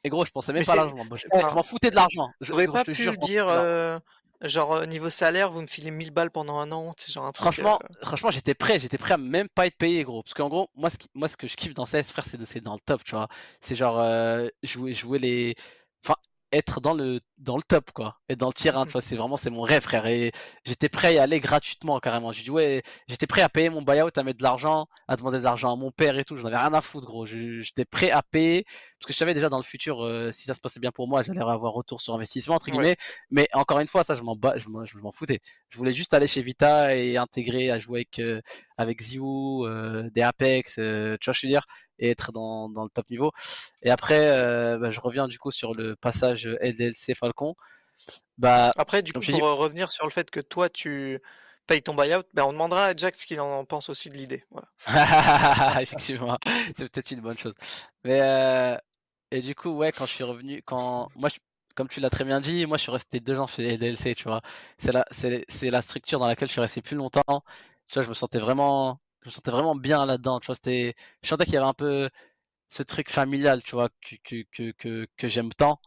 Et gros, je pensais même Mais pas à l'argent. Je, m'en foutais de l'argent. Je, J'aurais pas je pu jure, dire, euh, genre euh, niveau salaire, vous me filez 1000 balles pendant un an, c'est genre un truc. Franchement, euh, franchement, j'étais prêt, j'étais prêt à même pas être payé, gros. Parce qu'en gros, moi ce, qui- moi, ce que je kiffe dans CS, frère, c'est dans le top, tu vois. C'est genre euh, jouer, jouer les. Enfin, être dans le, dans le top, quoi. Être dans le tier 1, tu vois. C'est vraiment, c'est mon rêve, frère. Et j'étais prêt à y aller gratuitement, carrément. J'ai dit, ouais, j'étais prêt à payer mon buyout, à mettre de l'argent, à demander de l'argent à mon père et tout. J'en avais rien à foutre, gros. J'étais prêt à payer. Parce que je savais déjà dans le futur, euh, si ça se passait bien pour moi, j'allais avoir retour sur investissement, entre Ouais. guillemets. Mais encore une fois, ça, je m'en bats, je m'en je m'en foutais. Je voulais juste aller chez Vita et intégrer à jouer avec, euh, avec Ziu, euh, des Apex, euh, tu vois, je veux dire, et être dans, dans le top niveau. Et après, bah, je reviens du coup sur le passage LDLC Falcon. Bah, Après, du coup, pour revenir sur le fait que toi, tu payes ton buyout, ben, on demandera à Jack ce qu'il en pense aussi de l'idée. Effectivement, c'est peut-être une bonne chose. Mais euh, et du coup, ouais, quand je suis revenu, quand moi, comme tu l'as très bien dit, moi, je suis resté deux ans chez LDLC, tu vois. C'est la, c'est, la structure dans laquelle je suis resté plus longtemps. Tu je me sentais vraiment, je me sentais vraiment bien là-dedans. Tu c'était, je sentais qu'il y avait un peu ce truc familial, tu vois, que que que que, que j'aime tant.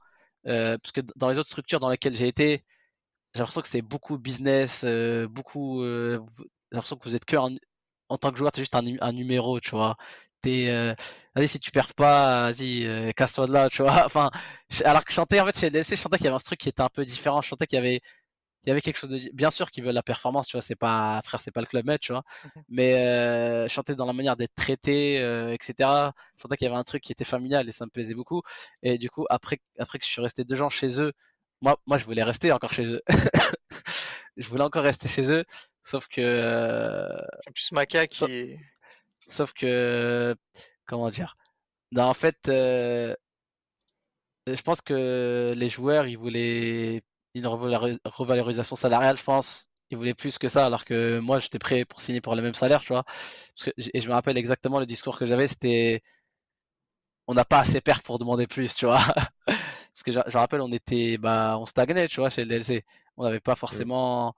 Euh, parce que dans les autres structures dans lesquelles j'ai été, j'ai l'impression que c'était beaucoup business, euh, beaucoup. euh, j'ai l'impression que vous êtes que en tant que joueur, t'es juste un, nu- un numéro, tu vois. T'es, euh, vas-y, si tu perds pas, vas-y, casse-toi de là, tu vois. Enfin, alors que je sentais, en fait, chez LDLC, je sentais qu'il y avait un truc qui était un peu différent. Je sentais qu'il y avait, il y avait quelque chose de. Bien sûr qu'ils veulent la performance, tu vois. C'est pas, frère, c'est pas le club med, tu vois. Mhm. Mais je sentais dans la manière d'être traité, etc. Je sentais qu'il y avait un truc qui était familial et ça me plaisait beaucoup. Et du coup, après, après que je suis resté deux ans chez eux, moi, moi, je voulais rester encore chez eux. je voulais encore rester chez eux, sauf que, euh, C'est plus Maca qui sauf que, comment dire? Non, en fait, euh, je pense que les joueurs, ils voulaient une revalori- revalorisation salariale, je pense. Ils voulaient plus que ça, alors que moi, j'étais prêt pour signer pour le même salaire, tu vois. Parce que, et je me rappelle exactement le discours que j'avais, c'était on n'a pas assez perf pour demander plus, tu vois. Parce que je, je rappelle, on était, bah, on stagnait, tu vois, chez le DLC. On n'avait pas forcément.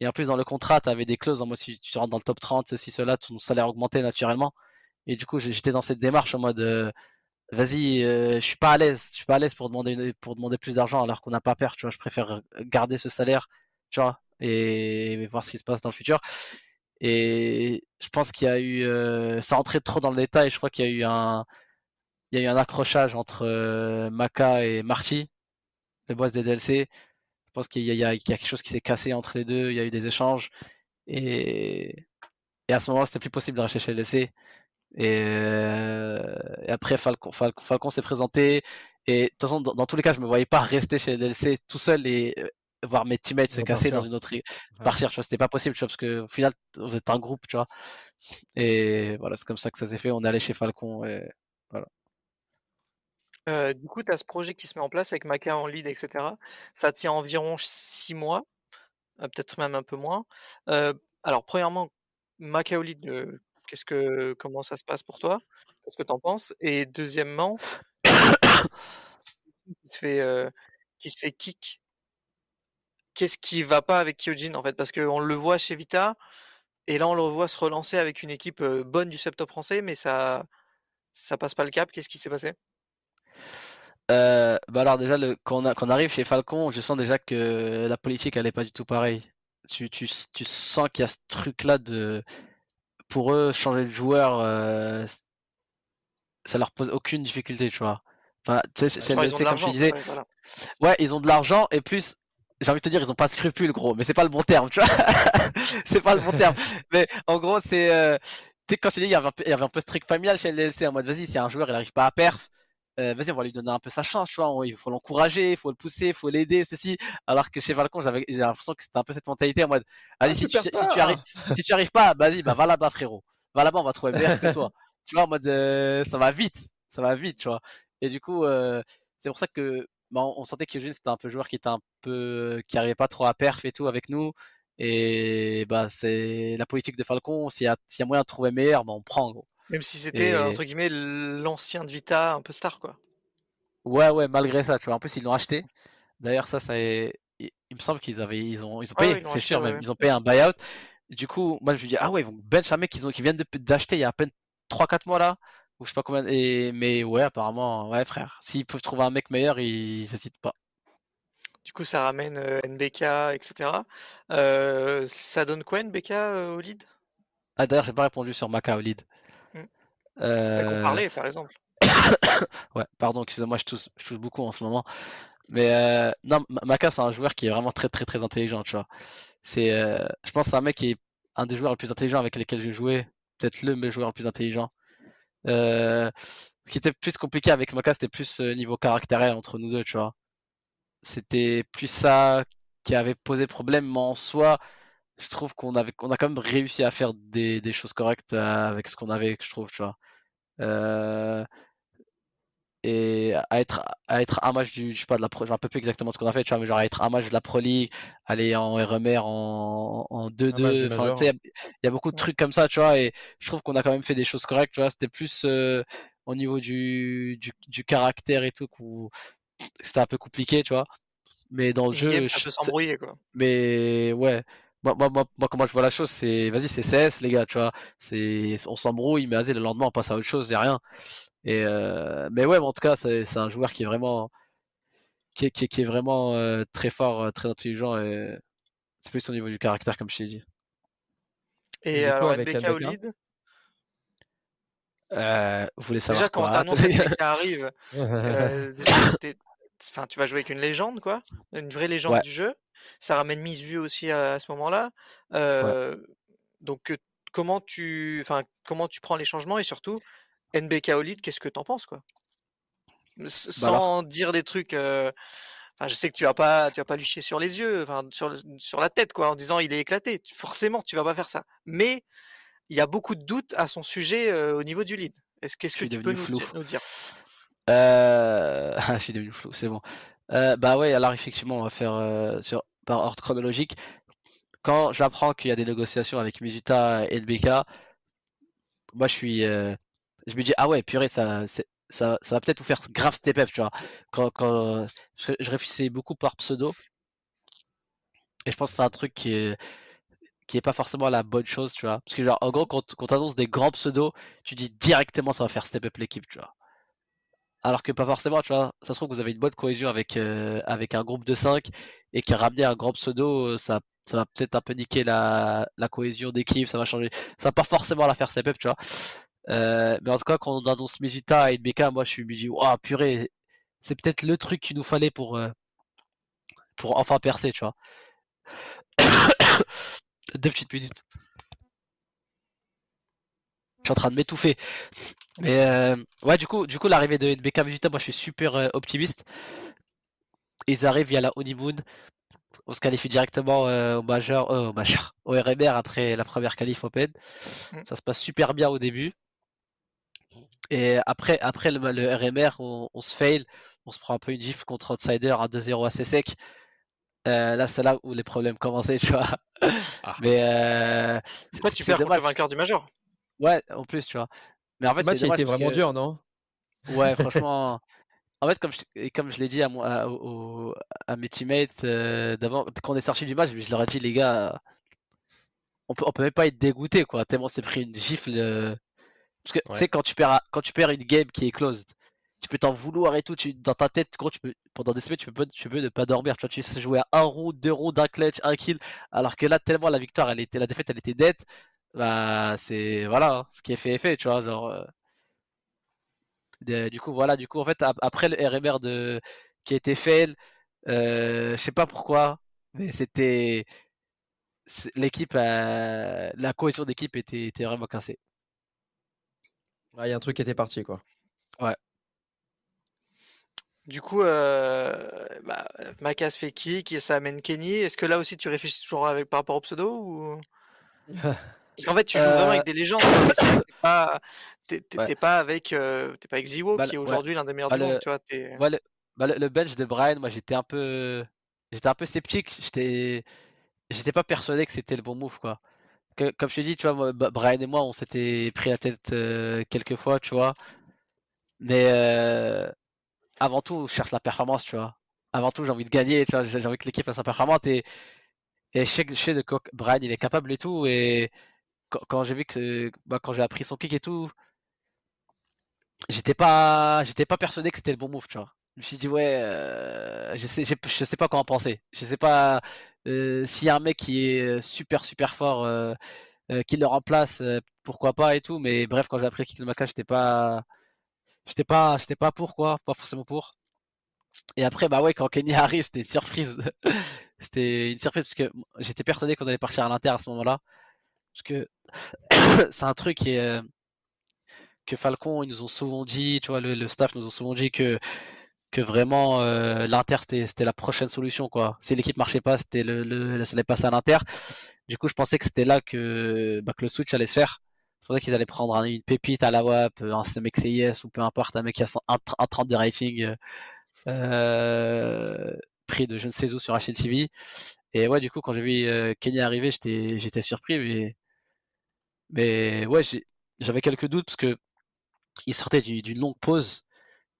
Et en plus, dans le contrat, tu avais des clauses en mode si tu rentres dans le top 30, ceci, cela, ton salaire augmentait naturellement. Et du coup, j'étais dans cette démarche en mode euh, vas-y, euh, je suis pas à l'aise, je suis pas à l'aise pour demander, une- pour demander plus d'argent alors qu'on n'a pas tu vois. Je préfère garder ce salaire, tu vois, et voir ce qui se passe dans le futur. Et je pense qu'il y a eu, euh, sans trop dans le détail, je crois qu'il y a eu un, il y a eu un accrochage entre euh, Maka et Marty, le boss des DLC. Je pense qu'il y, a- y quelque chose qui s'est cassé entre les deux, il y a eu des échanges. Et, et à ce moment-là, c'était plus possible de rester chez. Et, euh, et après, Falcon, Falcon, Falcon s'est présenté. Et de toute façon, dans, dans tous les cas, je me voyais pas rester chez LDC tout seul et euh, voir mes teammates se casser dans une autre é- partir. Tu vois, c'était pas possible, tu vois, parce que au final, vous êtes un groupe, tu vois. Et voilà, c'est comme ça que ça s'est fait. On est allé chez Falcon. Et... Du coup, tu as ce projet qui se met en place avec Maca en lead, etc. Ça tient environ six mois, peut-être même un peu moins. Alors, premièrement, Maca au lead, qu'est-ce que, comment ça se passe pour toi? Qu'est-ce que tu en penses? Et deuxièmement, qui se fait, se fait kick, qu'est-ce qui va pas avec Kyojin en fait? Parce qu'on le voit chez Vita, et là on le revoit se relancer avec une équipe bonne du septop français, mais ça, ça passe pas le cap. Qu'est-ce qui s'est passé? Euh, bah alors déjà, le, quand, on a- quand on arrive chez Falcon, je sens déjà que la politique, elle est pas du tout pareille. Tu, tu, tu sens qu'il y a ce truc-là de, pour eux, changer de joueur, euh, ça leur pose aucune difficulté, tu vois. Enfin, tu sais, c'est de comme je te disais, ouais, voilà. ouais, ils ont de l'argent et plus, j'ai envie de te dire, ils ont pas de scrupules, gros, mais c'est pas le bon terme, tu vois. c'est pas le bon terme. Mais en gros, c'est, euh, tu sais, quand je te dis, il y avait un peu, il y avait un peu ce truc familial chez LLC en mode, vas-y, si un joueur il arrive pas à perf, euh, vas-y, on va lui donner un peu sa chance, tu vois. on- il faut l'encourager, il faut le pousser, il faut l'aider, ceci. Alors que chez Falcon, j'avais j'ai l'impression que c'était un peu cette mentalité en mode, vas-y, Ah, si, tu tu, perds si tu arrives, si tu arrives pas, vas-y, bah va là-bas, frérot. Va là-bas, on va trouver meilleur que toi. Tu vois, en mode, euh, ça va vite, ça va vite, tu vois. Et du coup, euh, c'est pour ça que bah, on on sentait que Eugene c'était un peu joueur qui était un peu, qui arrivait pas trop à perf et tout avec nous. Et bah c'est la politique de Falcon. S'il y y a moyen de trouver meilleur, bah on prend. Gros. Même si c'était, euh, Et- entre guillemets, l'ancien de Vita, un peu star, quoi. Ouais, ouais, malgré ça, tu vois. En plus, ils l'ont acheté. D'ailleurs, ça, ça est- il, me semble qu'ils avaient, ils ont, ils ont payé, c'est sûr ouais, même, ils ont payé un buyout. Du coup, moi je me dis, ah ouais, ils vont bench un mec qu'ils ont, qui viennent de- d'acheter il y a à peine 3-4 mois là, ou je sais pas combien. Et, mais ouais, apparemment, ouais, frère, s'ils peuvent trouver un mec meilleur, ils n'hésitent pas. Du coup, ça ramène euh, NBK, etc. Euh, ça donne quoi NBK euh, au lead? Ah d'ailleurs, j'ai pas répondu sur Maka au lead. Hmm. Euh, parlait, par exemple. Ouais, pardon, excusez-moi, je tousse, je tousse beaucoup en ce moment. Mais euh, non, Ma- Maka, c'est un joueur qui est vraiment très très très intelligent, tu vois. C'est, euh, je pense que c'est un mec qui est un des joueurs les plus intelligents avec lesquels j'ai joué, peut-être le meilleur joueur le plus intelligent. Euh, ce qui était plus compliqué avec Maka, c'était plus euh, niveau caractériel entre nous deux, tu vois. C'était plus ça qui avait posé problème, mais en soi, je trouve qu'on avait, on a quand même réussi à faire des, des choses correctes euh, avec ce qu'on avait, je trouve, tu vois. Euh, et à être à être un match du je sais pas de la pro, je me rappelle plus exactement ce qu'on a fait tu vois mais genre à être un match de la Pro League aller en RMR en en match du 2-2 enfin Major. tu sais il y, a- il y a beaucoup de trucs comme ça tu vois et je trouve qu'on a quand même fait des choses correctes tu vois c'était plus euh, au niveau du, du du caractère et tout c'était un peu compliqué tu vois mais dans le jeu In-game, ça je- peut s'embrouiller, quoi. mais ouais moi, moi, moi, moi, comment je vois la chose, c'est vas-y, c'est CS, les gars, tu vois. C'est, on s'embrouille, mais vas-y, le lendemain, on passe à autre chose, y a rien. Et euh, mais ouais, mais en tout cas, c'est c'est un joueur qui est vraiment, qui est, qui est, qui est vraiment euh, très fort, euh, très intelligent. Et c'est plus au niveau du caractère, comme je t'ai dit. Et coup, alors, avec NBK au lead Euh, vous voulez savoir Déjà, quand quoi t'annonces NBK arrive, euh, déjà, t'es- enfin, tu vas jouer avec une légende, quoi. Une vraie légende Ouais. du jeu. Ça ramène Misu aussi à, à ce moment-là. Euh, Donc, comment tu, enfin, comment tu prends les changements et surtout, NBK au lead, qu'est-ce que t'en penses, quoi? Bah Sans dire des trucs. euh, Enfin, je sais que tu vas pas, tu vas pas lui chier sur les yeux, enfin, sur, le- sur la tête, quoi, en disant il est éclaté. Forcément, tu vas pas faire ça. Mais il y a beaucoup de doutes à son sujet euh, au niveau du lead. Est-ce qu'est-ce que tu peux nous dire? Euh... je suis devenu flou, c'est bon. Euh, bah ouais, alors effectivement, on va faire euh, par ordre chronologique. Quand j'apprends qu'il y a des négociations avec Mizuta et NBK, moi je suis, je me dis ah ouais, purée, ça, ça, ça va peut-être vous faire grave step up, tu vois. Quand, quand je, réfléchissais beaucoup par pseudo, et je pense que c'est un truc qui est pas forcément la bonne chose, tu vois. Parce que genre en gros, quand, quand t'annonces des grands pseudos, tu dis directement ça va faire step up l'équipe, tu vois. Alors que pas forcément, tu vois, ça se trouve que vous avez une bonne cohésion avec, euh, avec un groupe de 5 et qui ramener un grand pseudo, euh, ça, ça va peut-être un peu niquer la, la cohésion d'équipe, ça va changer, ça va pas forcément la faire step up, tu vois. Euh, mais en tout cas, quand on annonce Mizuta et NBK, moi je me dis, waouh, purée, c'est peut-être le truc qu'il nous fallait pour, pour enfin percer, tu vois. Deux petites minutes. Je suis en train de m'étouffer. Mais euh, ouais, du coup, du coup, l'arrivée de NBK Mizuta, moi je suis super euh, optimiste. Ils arrivent via la honeymoon. On se qualifie directement euh, au majeur, euh, au majeur, au RMR après la première qualif open. Mm. Ça se passe super bien au début. Et après, après le, le RMR, on, on se fail. On se prend un peu une gifle contre Outsider à 2-0 assez sec. Euh, là, c'est là où les problèmes commençaient, tu vois. Ah. Mais euh, Pourquoi c'est- tu c'est perds contre le vainqueur du Major Ouais, en plus, tu vois. Mais en fait, Le match c'est a été vraiment que- dur, non? Ouais, franchement. En fait, comme je, et comme je l'ai dit à, moi, à, au- à mes teammates euh, d'avant, quand on est sorti du match, je leur ai dit, les gars, on peut, on peut même pas être dégoûté, quoi, tellement on s'est pris une gifle. euh, Parce que, tu sais, quand tu perds, quand tu perds une game qui est closed, tu peux t'en vouloir et tout, tu, dans ta tête, gros, tu peux, pendant des semaines, tu peux, tu peux ne pas dormir, tu vois, tu sais jouer à un round, deux rounds, un clutch, un kill, alors que là, tellement la victoire, elle était, la défaite, elle était dead, bah, c'est, voilà, hein, ce qui est fait est fait, tu vois, genre, euh, de- du coup, voilà, du coup, en fait, ap- après le RMR de, qui a été fail, euh, je sais pas pourquoi, mais c'était, l'équipe, euh, la cohésion d'équipe était, était vraiment cassée. Ah, Il y a un truc qui était parti, quoi. Du coup, euh, bah, Makas fait kick et ça amène Kenny. Est-ce que là aussi tu réfléchis toujours avec, par rapport au pseudo ou... Parce qu'en fait, tu joues vraiment Euh, avec des légendes. T'es pas, t'es- t'es- Ouais. t'es pas avec, euh, t'es pas avec Ziwo, Bah, qui est ouais. aujourd'hui l'un des meilleurs Bah, du monde. le- Tu vois, t'es- Ouais, le, bah, le, le bench de Brian, moi j'étais un peu, j'étais un peu sceptique. J'étais, j'étais pas persuadé que c'était le bon move, quoi. Que- comme je t'ai dit, tu vois, moi, Brian et moi, on s'était pris la tête euh, quelques fois, tu vois. Mais euh, avant tout, on cherche la performance, tu vois. avant tout, j'ai envie de gagner, tu vois, j'ai envie que l'équipe soit performante et, et je sais, que- je sais de quoi Brian il est capable et tout. Et quand, j'ai vu que, bah, quand j'ai appris son kick et tout, j'étais pas, j'étais pas persuadé que c'était le bon move, tu vois. Je me suis dit, ouais, euh, je sais, je sais pas quoi en penser. Je sais pas euh, s'il y a un mec qui est euh, super, super fort, qui le remplace, pourquoi pas et tout. Mais bref, quand j'ai appris le kick de Maka, j'étais pas, j'étais pas, j'étais pas pour quoi, pas forcément pour. Et après, bah ouais, quand Kenny arrive, c'était une surprise. C'était une surprise parce que j'étais persuadé qu'on allait partir à l'Inter à ce moment-là. Que c'est un truc euh, que Falcon, ils nous ont souvent dit, tu vois, le, staff nous ont souvent dit que, que vraiment euh, l'Inter c'était la prochaine solution, quoi. Si l'équipe marchait pas, c'était le, le, ça allait passer à l'Inter. Du coup, je pensais que c'était là que, bah, que le switch allait se faire. Je pensais qu'ils allaient prendre un- une pépite à la WAP, un mec ou peu importe, un mec qui a un, tr- un 30 de rating. euh, prix de je ne sais où sur HLTV. Et ouais, du coup, quand j'ai vu Kenny arriver, j'étais surpris. Mais, mais ouais, j'avais quelques doutes parce que il sortait du- d'une longue pause.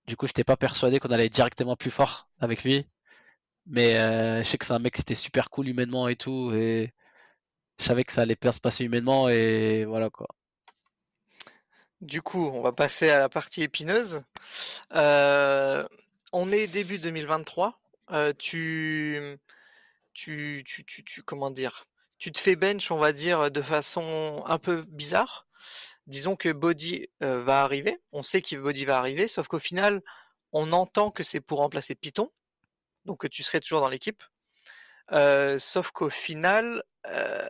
Du coup, j'étais pas persuadé qu'on allait directement plus fort avec lui. Mais euh, je sais que c'est un mec qui était super cool humainement et tout. Et je savais que ça allait bien se passer humainement. Et voilà quoi. Du coup, on va passer à la partie épineuse. Euh, on est début 2023. Euh, tu, tu, tu, tu- comment dire? Tu te fais bench, on va dire, de façon un peu bizarre. Disons que Body euh, va arriver. On sait que Body va arriver, sauf qu'au final, on entend que c'est pour remplacer Python, donc que tu serais toujours dans l'équipe. Euh, sauf qu'au final, euh,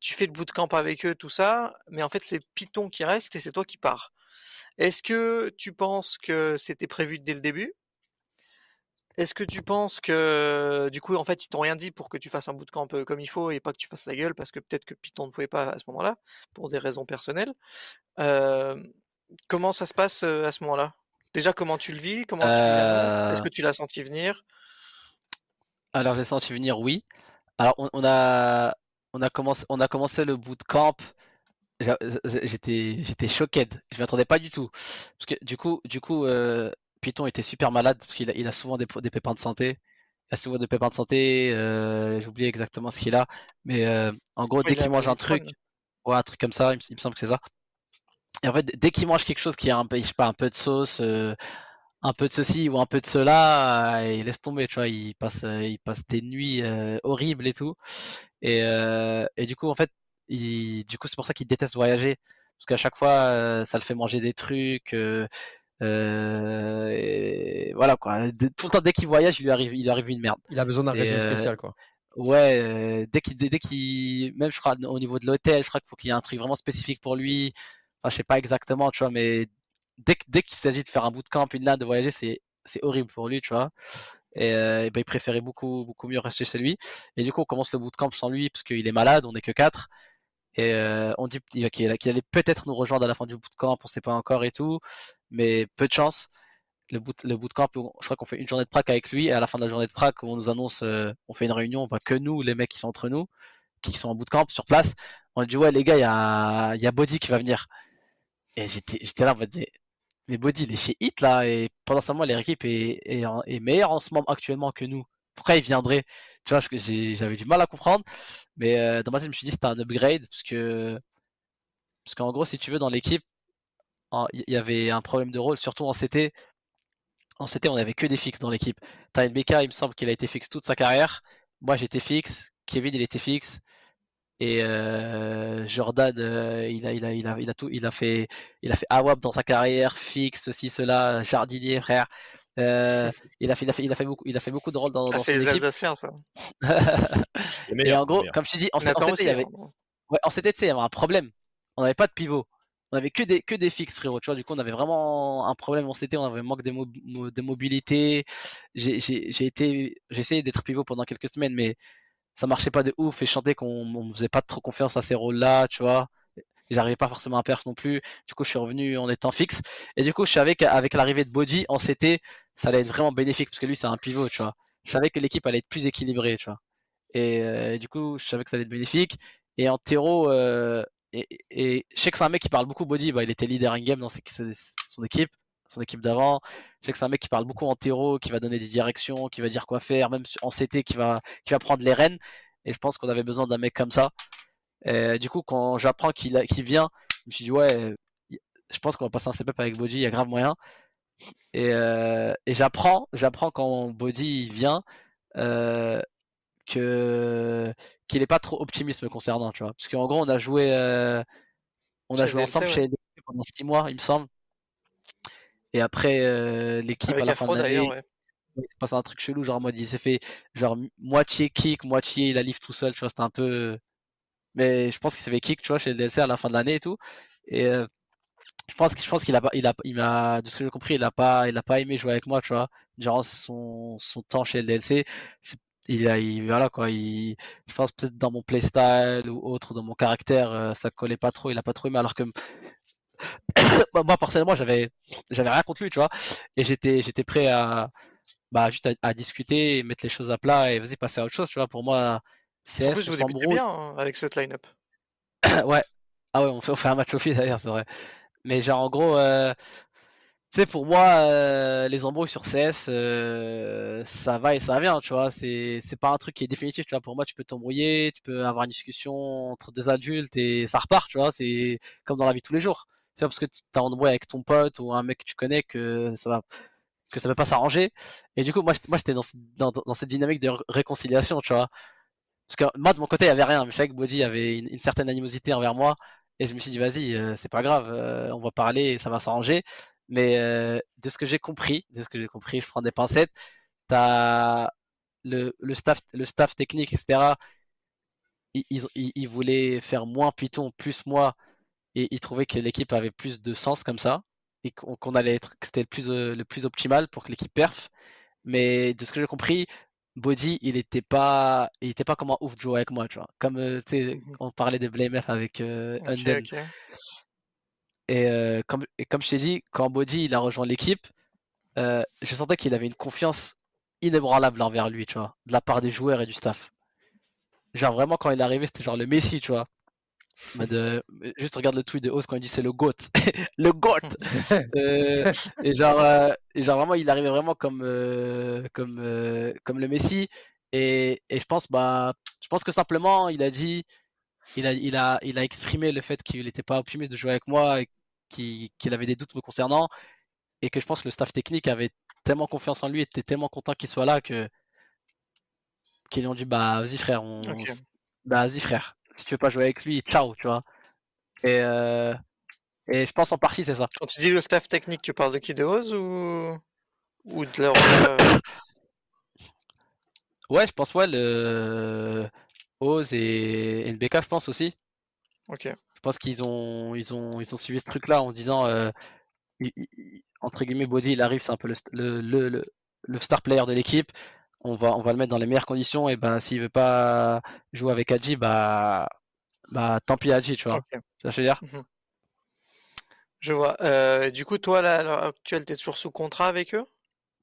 tu fais le bootcamp avec eux, tout ça, mais en fait, c'est Python qui reste et c'est toi qui pars. Est-ce que tu penses que c'était prévu dès le début? Est-ce que tu penses que du coup, en fait, ils t'ont rien dit pour que tu fasses un bootcamp comme il faut et pas que tu fasses la gueule parce que peut-être que Python ne pouvait pas à ce moment-là pour des raisons personnelles. Euh, comment ça se passe à ce moment-là? Déjà, comment tu le vis? Comment? Est-ce que tu l'as senti venir? alors, j'ai senti venir, oui. Alors, on, on a, on a commencé, on a commencé le bootcamp. J'étais, j'étais choqué. Je m'y attendais pas du tout. Parce que du coup, du coup, euh, Python était super malade parce qu'il a, il a souvent des, des pépins de santé. Il a souvent des pépins de santé. euh, j'ai oublié exactement ce qu'il a. Mais euh, en gros, dès qu'il mange un truc, ouais, un truc comme ça, il me, il me semble que c'est ça. Et en fait, dès qu'il mange quelque chose qui a un peu, je sais pas, un peu de sauce, euh, un peu de ceci ou un peu de cela, euh, il laisse tomber, tu vois, il passe, il passe des nuits horribles et tout. Et, et du coup, en fait, il, du coup, c'est pour ça qu'il déteste voyager, parce qu'à chaque fois, ça le fait manger des trucs. Euh, et voilà quoi. Dès- Tout le temps, dès qu'il voyage, il lui arrive, il lui arrive une merde. Il a besoin d'un régime euh, spécial, quoi. Ouais, euh, dès qu'il, dès, qu'il, même je crois au niveau de l'hôtel, je crois qu'il faut qu'il y ait un truc vraiment spécifique pour lui. Enfin, je sais pas exactement, tu vois, mais dès, que- dès qu'il s'agit de faire un bootcamp, une LAN, de voyager, c'est, c'est horrible pour lui, tu vois. Et, euh, et ben, il préférait beaucoup, beaucoup mieux rester chez lui. Et du coup, on commence le bootcamp sans lui parce qu'il est malade, on n'est que quatre. Et euh, on dit qu'il allait peut-être nous rejoindre à la fin du bootcamp, on sait pas encore et tout, mais peu de chance. Le, boot, le bootcamp, je crois qu'on fait une journée de prac avec lui, et à la fin de la journée de prac, on nous annonce, euh, on fait une réunion, pas que nous, les mecs qui sont entre nous, qui sont en bootcamp sur place. On dit ouais les gars, il y a, Body qui va venir. Et j'étais, là, on va dire, mais Body il est chez Hit là, et pendant ce moment leur équipe est, est, en- est meilleure en ce moment actuellement que nous. Pourquoi il viendrait? Tu vois, j'avais du mal à comprendre. Mais euh, dans ma tête, je me suis dit c'était un upgrade parce que parce qu'en gros, si tu veux, dans l'équipe, il y avait un problème de rôle, surtout en CT. En CT, on avait que des fixes dans l'équipe. T'as NBK, il me semble qu'il a été fixe toute sa carrière. Moi, j'étais fixe. Kevin, il était fixe. Et euh, Jordan, euh, il a, tout, il a fait, il a fait AWAP dans sa carrière, fixe, ceci, cela, jardinier, frère. Euh, il a fait, il a fait, il a fait beaucoup, il a fait beaucoup de rôles dans, Ah, dans c'est son les équipe. Alsaciens, ça. Et en gros, comme je t'ai dit, en, en Nathan CT, aussi. il y avait. Ouais, en CT, tu sais, il y avait un problème. On n'avait pas de pivot. On avait que des, que des fixes, frérot. Tu vois, du coup, on avait vraiment un problème en CT. On avait un manque de, mo- mo- de mobilité. J'ai j'ai- j'ai été, j'ai essayé d'être pivot pendant quelques semaines, mais ça marchait pas de ouf. Et je sentais qu'on on faisait pas trop confiance à ces rôles-là, tu vois. J'arrivais pas forcément à perf non plus. Du coup, je suis revenu en étant fixe. Et du coup, je savais qu'avec l'arrivée de Body en CT, ça allait être vraiment bénéfique parce que lui, c'est un pivot, tu vois. Je savais que l'équipe allait être plus équilibrée, tu vois. Et, euh, du coup, je savais que ça allait être bénéfique. Et en terreau, euh, et, je sais que c'est un mec qui parle beaucoup body, bah, il était leader in game dans son équipe, son équipe d'avant. Je sais que c'est un mec qui parle beaucoup en terreau, qui va donner des directions, qui va dire quoi faire, même en CT, qui va prendre les rênes. Et je pense qu'on avait besoin d'un mec comme ça. Et du coup, quand j'apprends qu'il vient, je me suis dit, ouais, je pense qu'on va passer un step up avec Body, il y a grave moyen. Et, euh, et j'apprends, j'apprends quand Body vient euh, que qu'il n'est pas trop optimiste me concernant, tu vois. Parce qu'en gros, on a joué, euh, on a Chez joué ensemble ouais. chez LDLC pendant six mois, il me semble. Et après, euh, l'équipe à la fin Afro de l'année, ouais. il s'est passé un truc chelou, genre en mode il s'est fait genre moitié kick, moitié il a lift tout seul, tu vois, c'était un peu. Mais je pense qu'il s'est fait kick, tu vois, chez le DLC à la fin de l'année et tout. Et euh, je pense je pense qu'il a il a, il m'a, de ce que j'ai compris, il a pas, pas aimé jouer avec moi, tu vois, durant son, son temps chez le DLC. Il a, il, voilà quoi, je pense peut-être dans mon playstyle ou autre, dans mon caractère, euh, ça collait pas trop, il a pas trop aimé, alors que moi personnellement j'avais, j'avais rien contre lui, tu vois, et j'étais, j'étais prêt à, bah juste à, discuter et mettre les choses à plat et vas-y passer à autre chose, tu vois, pour moi, CS, En plus, vous débutez bien hein, avec cette line-up. ouais. Ah ouais, on fait, on fait un match au fil d'ailleurs, c'est vrai. Mais genre, en gros, euh, tu sais, pour moi, euh, les embrouilles sur CS, euh, ça va et ça vient, tu vois. C'est, c'est pas un truc qui est définitif, tu vois. Pour moi, tu peux t'embrouiller, tu peux avoir une discussion entre deux adultes et ça repart, tu vois. C'est comme dans la vie de tous les jours. C'est parce que t'as embrouillé avec ton pote ou un mec que tu connais que ça va, que ça va pas s'arranger. Et du coup, moi, j'étais- moi, j'étais dans, dans, dans cette dynamique de ré- réconciliation, tu vois. Parce que moi, de mon côté, il y avait rien. Mais je savais que Bodhi avait une, certaine animosité envers moi. Et je me suis dit, vas-y, euh, c'est pas grave, euh, on va parler et ça va s'arranger. Mais euh, de ce que j'ai compris, de ce que j'ai compris, je prends des pincettes. Le, staff, technique, etc. Ils, voulaient faire moins Python, plus moi, et ils trouvaient que l'équipe avait plus de sens comme ça, et qu'on allait être, que c'était le plus, le plus optimal pour que l'équipe perf. Mais de ce que j'ai compris, Body, il était pas, il était pas comme un ouf de jouer avec moi, tu vois. Comme, euh, tu sais, Mhm. on parlait de Blame F avec euh. Et, euh, comme, et comme je t'ai dit, quand Body il a rejoint l'équipe, euh, je sentais qu'il avait une confiance inébranlable envers lui, tu vois, de la part des joueurs et du staff. Genre vraiment quand il est arrivé, c'était genre le Messi, tu vois. Euh, juste regarde le tweet de Oz quand il dit c'est le GOAT. le GOAT Euh, et, genre, euh, et genre vraiment, il arrivait vraiment comme, euh, comme, euh, comme le Messi. Et, et je pense, bah, je pense que simplement, il a dit, il a, il a, il a exprimé le fait qu'il n'était pas optimiste de jouer avec moi et qu'il qu'il avait des doutes me concernant. Et que je pense que le staff technique avait tellement confiance en lui, était tellement content qu'il soit là que qu'ils lui ont dit, bah, vas-y frère, on, bah, vas-y frère, si tu veux pas jouer avec lui, ciao, tu vois. Et, euh, et je pense en partie, c'est ça. Quand tu dis le staff technique, tu parles de qui de Oz ou ou de leur euh, Ouais, je pense, ouais, le Oz et NBK, je pense aussi. Ok. Je pense qu'ils ont, ils ont, ils ont suivi ce truc-là en disant, euh, il- il- entre guillemets, Body, il arrive, c'est un peu le, le, le, le star player de l'équipe. On va, on va le mettre dans les meilleures conditions. Et bah, s'il veut pas jouer avec Adji, bah, bah, tant pis Adji, tu vois. Que je veux dire? Je vois. Euh, du coup, toi, là, à l'heure actuelle, t'es toujours sous contrat avec eux?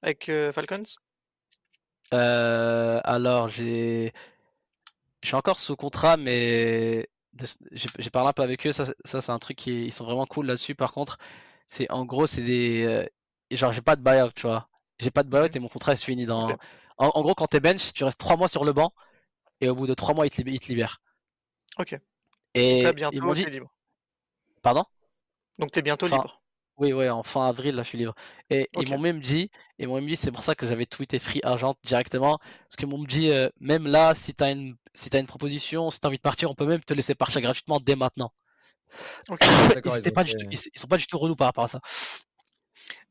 Avec euh, Falcons? Euh, alors, j'ai, je suis encore sous contrat, mais de- j'ai parlé un peu avec eux. Ça, c'est- ça c'est un truc qui, ils sont vraiment cool là-dessus. Par contre, c'est en gros, c'est des, genre, j'ai pas de buyout, tu vois. J'ai pas de buyout Mhm. et mon contrat est fini dans. En, en gros, quand t'es bench, tu restes trois mois sur le banc et au bout de trois mois, ils te, lib- ils te libèrent. Ok. Donc Et ils m'ont dit, libre. pardon? Donc t'es bientôt Enfin, libre. Oui, oui, en fin avril, là, je suis libre. Et ils m'ont même dit, ils m'ont même dit, c'est pour ça que j'avais tweeté Free Argent directement, parce qu'ils m'ont dit, euh, même là, si t'as une, si t'as une proposition, si t'as envie de partir, on peut même te laisser partir gratuitement dès maintenant. Ok. Ils D'accord, ils étaient ont pas du fait- tout, ils, ils sont pas du tout relous par rapport à ça.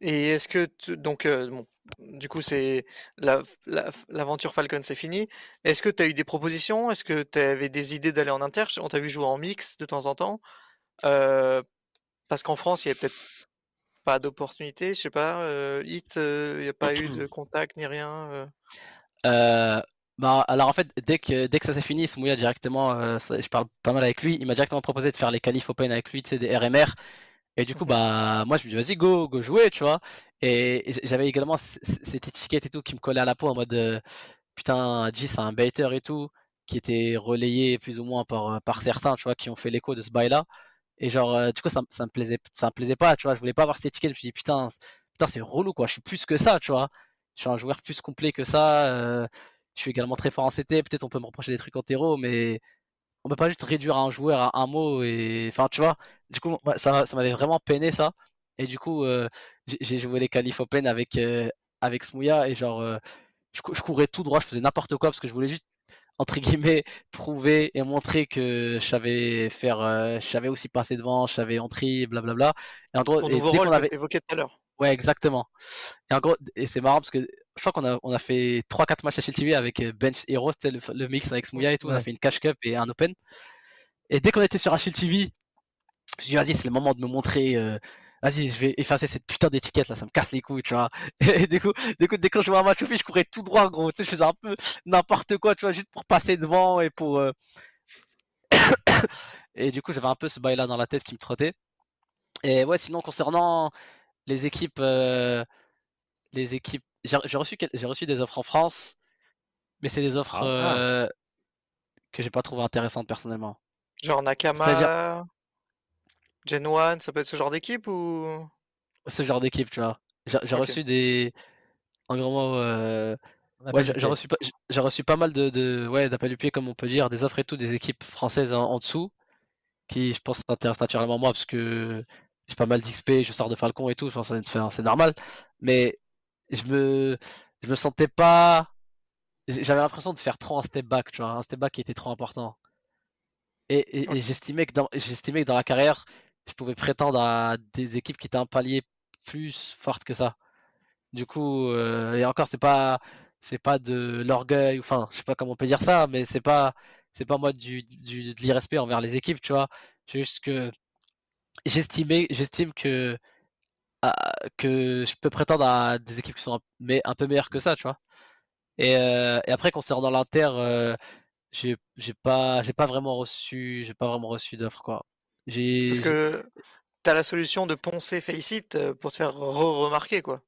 Et est-ce que tu- donc euh, bon, du coup c'est la- la- l'aventure Falcon c'est fini. Est-ce que tu as eu des propositions? Est-ce que tu avais des idées d'aller en inter? On t'a vu jouer en mix de temps en temps. Euh, parce qu'en France, il y a peut-être pas d'opportunité, je sais pas. Euh, Hit, euh, il n'y a pas eu de contact ni rien. bah, alors en fait, dès que, dès que ça s'est fini, Smouya directement, euh, ça- je parle pas mal avec lui, il m'a directement proposé de faire les qualifs open avec lui, tu sais, des RMR. Et du coup, bah, moi, je me dis, vas-y, go, go jouer, tu vois. Et, et j'avais également cette étiquette et tout qui me collait à la peau en mode, euh, putain, G, c'est un baiter et tout, qui était relayé plus ou moins par, par certains, tu vois, qui ont fait l'écho de ce bail-là. Et genre, euh, du coup, ça, ça me plaisait, ça me plaisait pas, tu vois. Je voulais pas avoir cette étiquette. Je me suis dit, putain, putain, c'est relou, quoi. Je suis plus que ça, tu vois. Je suis un joueur plus complet que ça. euh, je suis également très fort en CT. Peut-être on peut me reprocher des trucs en terreau, mais on peut pas juste réduire un joueur à un mot. Et enfin, tu vois. Du coup, ça, ça m'avait vraiment peiné ça. Et du coup, euh, j'ai joué les qualifs open avec euh, avec Smouya et genre, euh, je, cou- je courais tout droit, je faisais n'importe quoi parce que je voulais juste entre guillemets prouver et montrer que je savais faire, euh, je savais aussi passer devant, je savais entrer, blablabla. Et en gros, et dès qu'on avait, évoquais tout à l'heure. Ouais, exactement. Et en gros, et c'est marrant parce que je crois qu'on a, on a fait 3-4 matchs à Shield TV avec euh, Bench Heroes, c'était le, le mix avec Smouya et tout. On a fait une cash cup et un open. Et dès qu'on était sur Shield TV, je me dis, vas-y, c'est le moment de me montrer. euh, vas-y, je vais effacer cette putain d'étiquette là, ça me casse les couilles, tu vois. Et du coup, du coup dès que je jouais un match au je courais tout droit, gros. Tu sais, je faisais un peu n'importe quoi, tu vois, juste pour passer devant et pour. euh, Et du coup, j'avais un peu ce bail là dans la tête qui me trottait. Et ouais, sinon, concernant les équipes. euh, les équipes. J'ai reçu, j'ai reçu des offres en France, mais c'est des offres Ah. euh, que j'ai pas trouvé intéressantes personnellement. Genre Nakama, Gen 1, ça peut être ce genre d'équipe ou? Ce genre d'équipe, tu vois. J'ai reçu des. En gros, mot, euh, ouais, pas j'ai reçu, pas- j'ai- j'ai reçu pas mal de, de ouais, d'appels du pied, comme on peut dire, des offres et tout, des équipes françaises en, en dessous, qui, je pense, s'intéressent naturellement moi, parce que j'ai pas mal d'XP, je sors de Falcon et tout, c'est enfin, c'est normal. Mais je me, je me sentais pas. J'avais l'impression de faire trop un step back, tu vois, un step back qui était trop important. Et, et- et Ok. j'estimais que dans, que dans la carrière, je pouvais prétendre à des équipes qui étaient un palier plus fortes que ça. Du coup, euh, et encore, c'est pas, c'est pas de l'orgueil, enfin, je sais pas comment on peut dire ça, mais c'est pas, c'est pas moi du, du, de l'irrespect envers les équipes, tu vois. C'est juste que j'estimais, j'estime que, ah, que je peux prétendre à des équipes qui sont un, mais un peu meilleures que ça, tu vois. Et, euh, et après, concernant l'Inter, euh, j'ai, j'ai pas, j'ai pas vraiment reçu, j'ai pas vraiment reçu d'offre, quoi. J'ai, Parce que t'as la solution de poncer Faceit euh, pour te faire re-remarquer, quoi.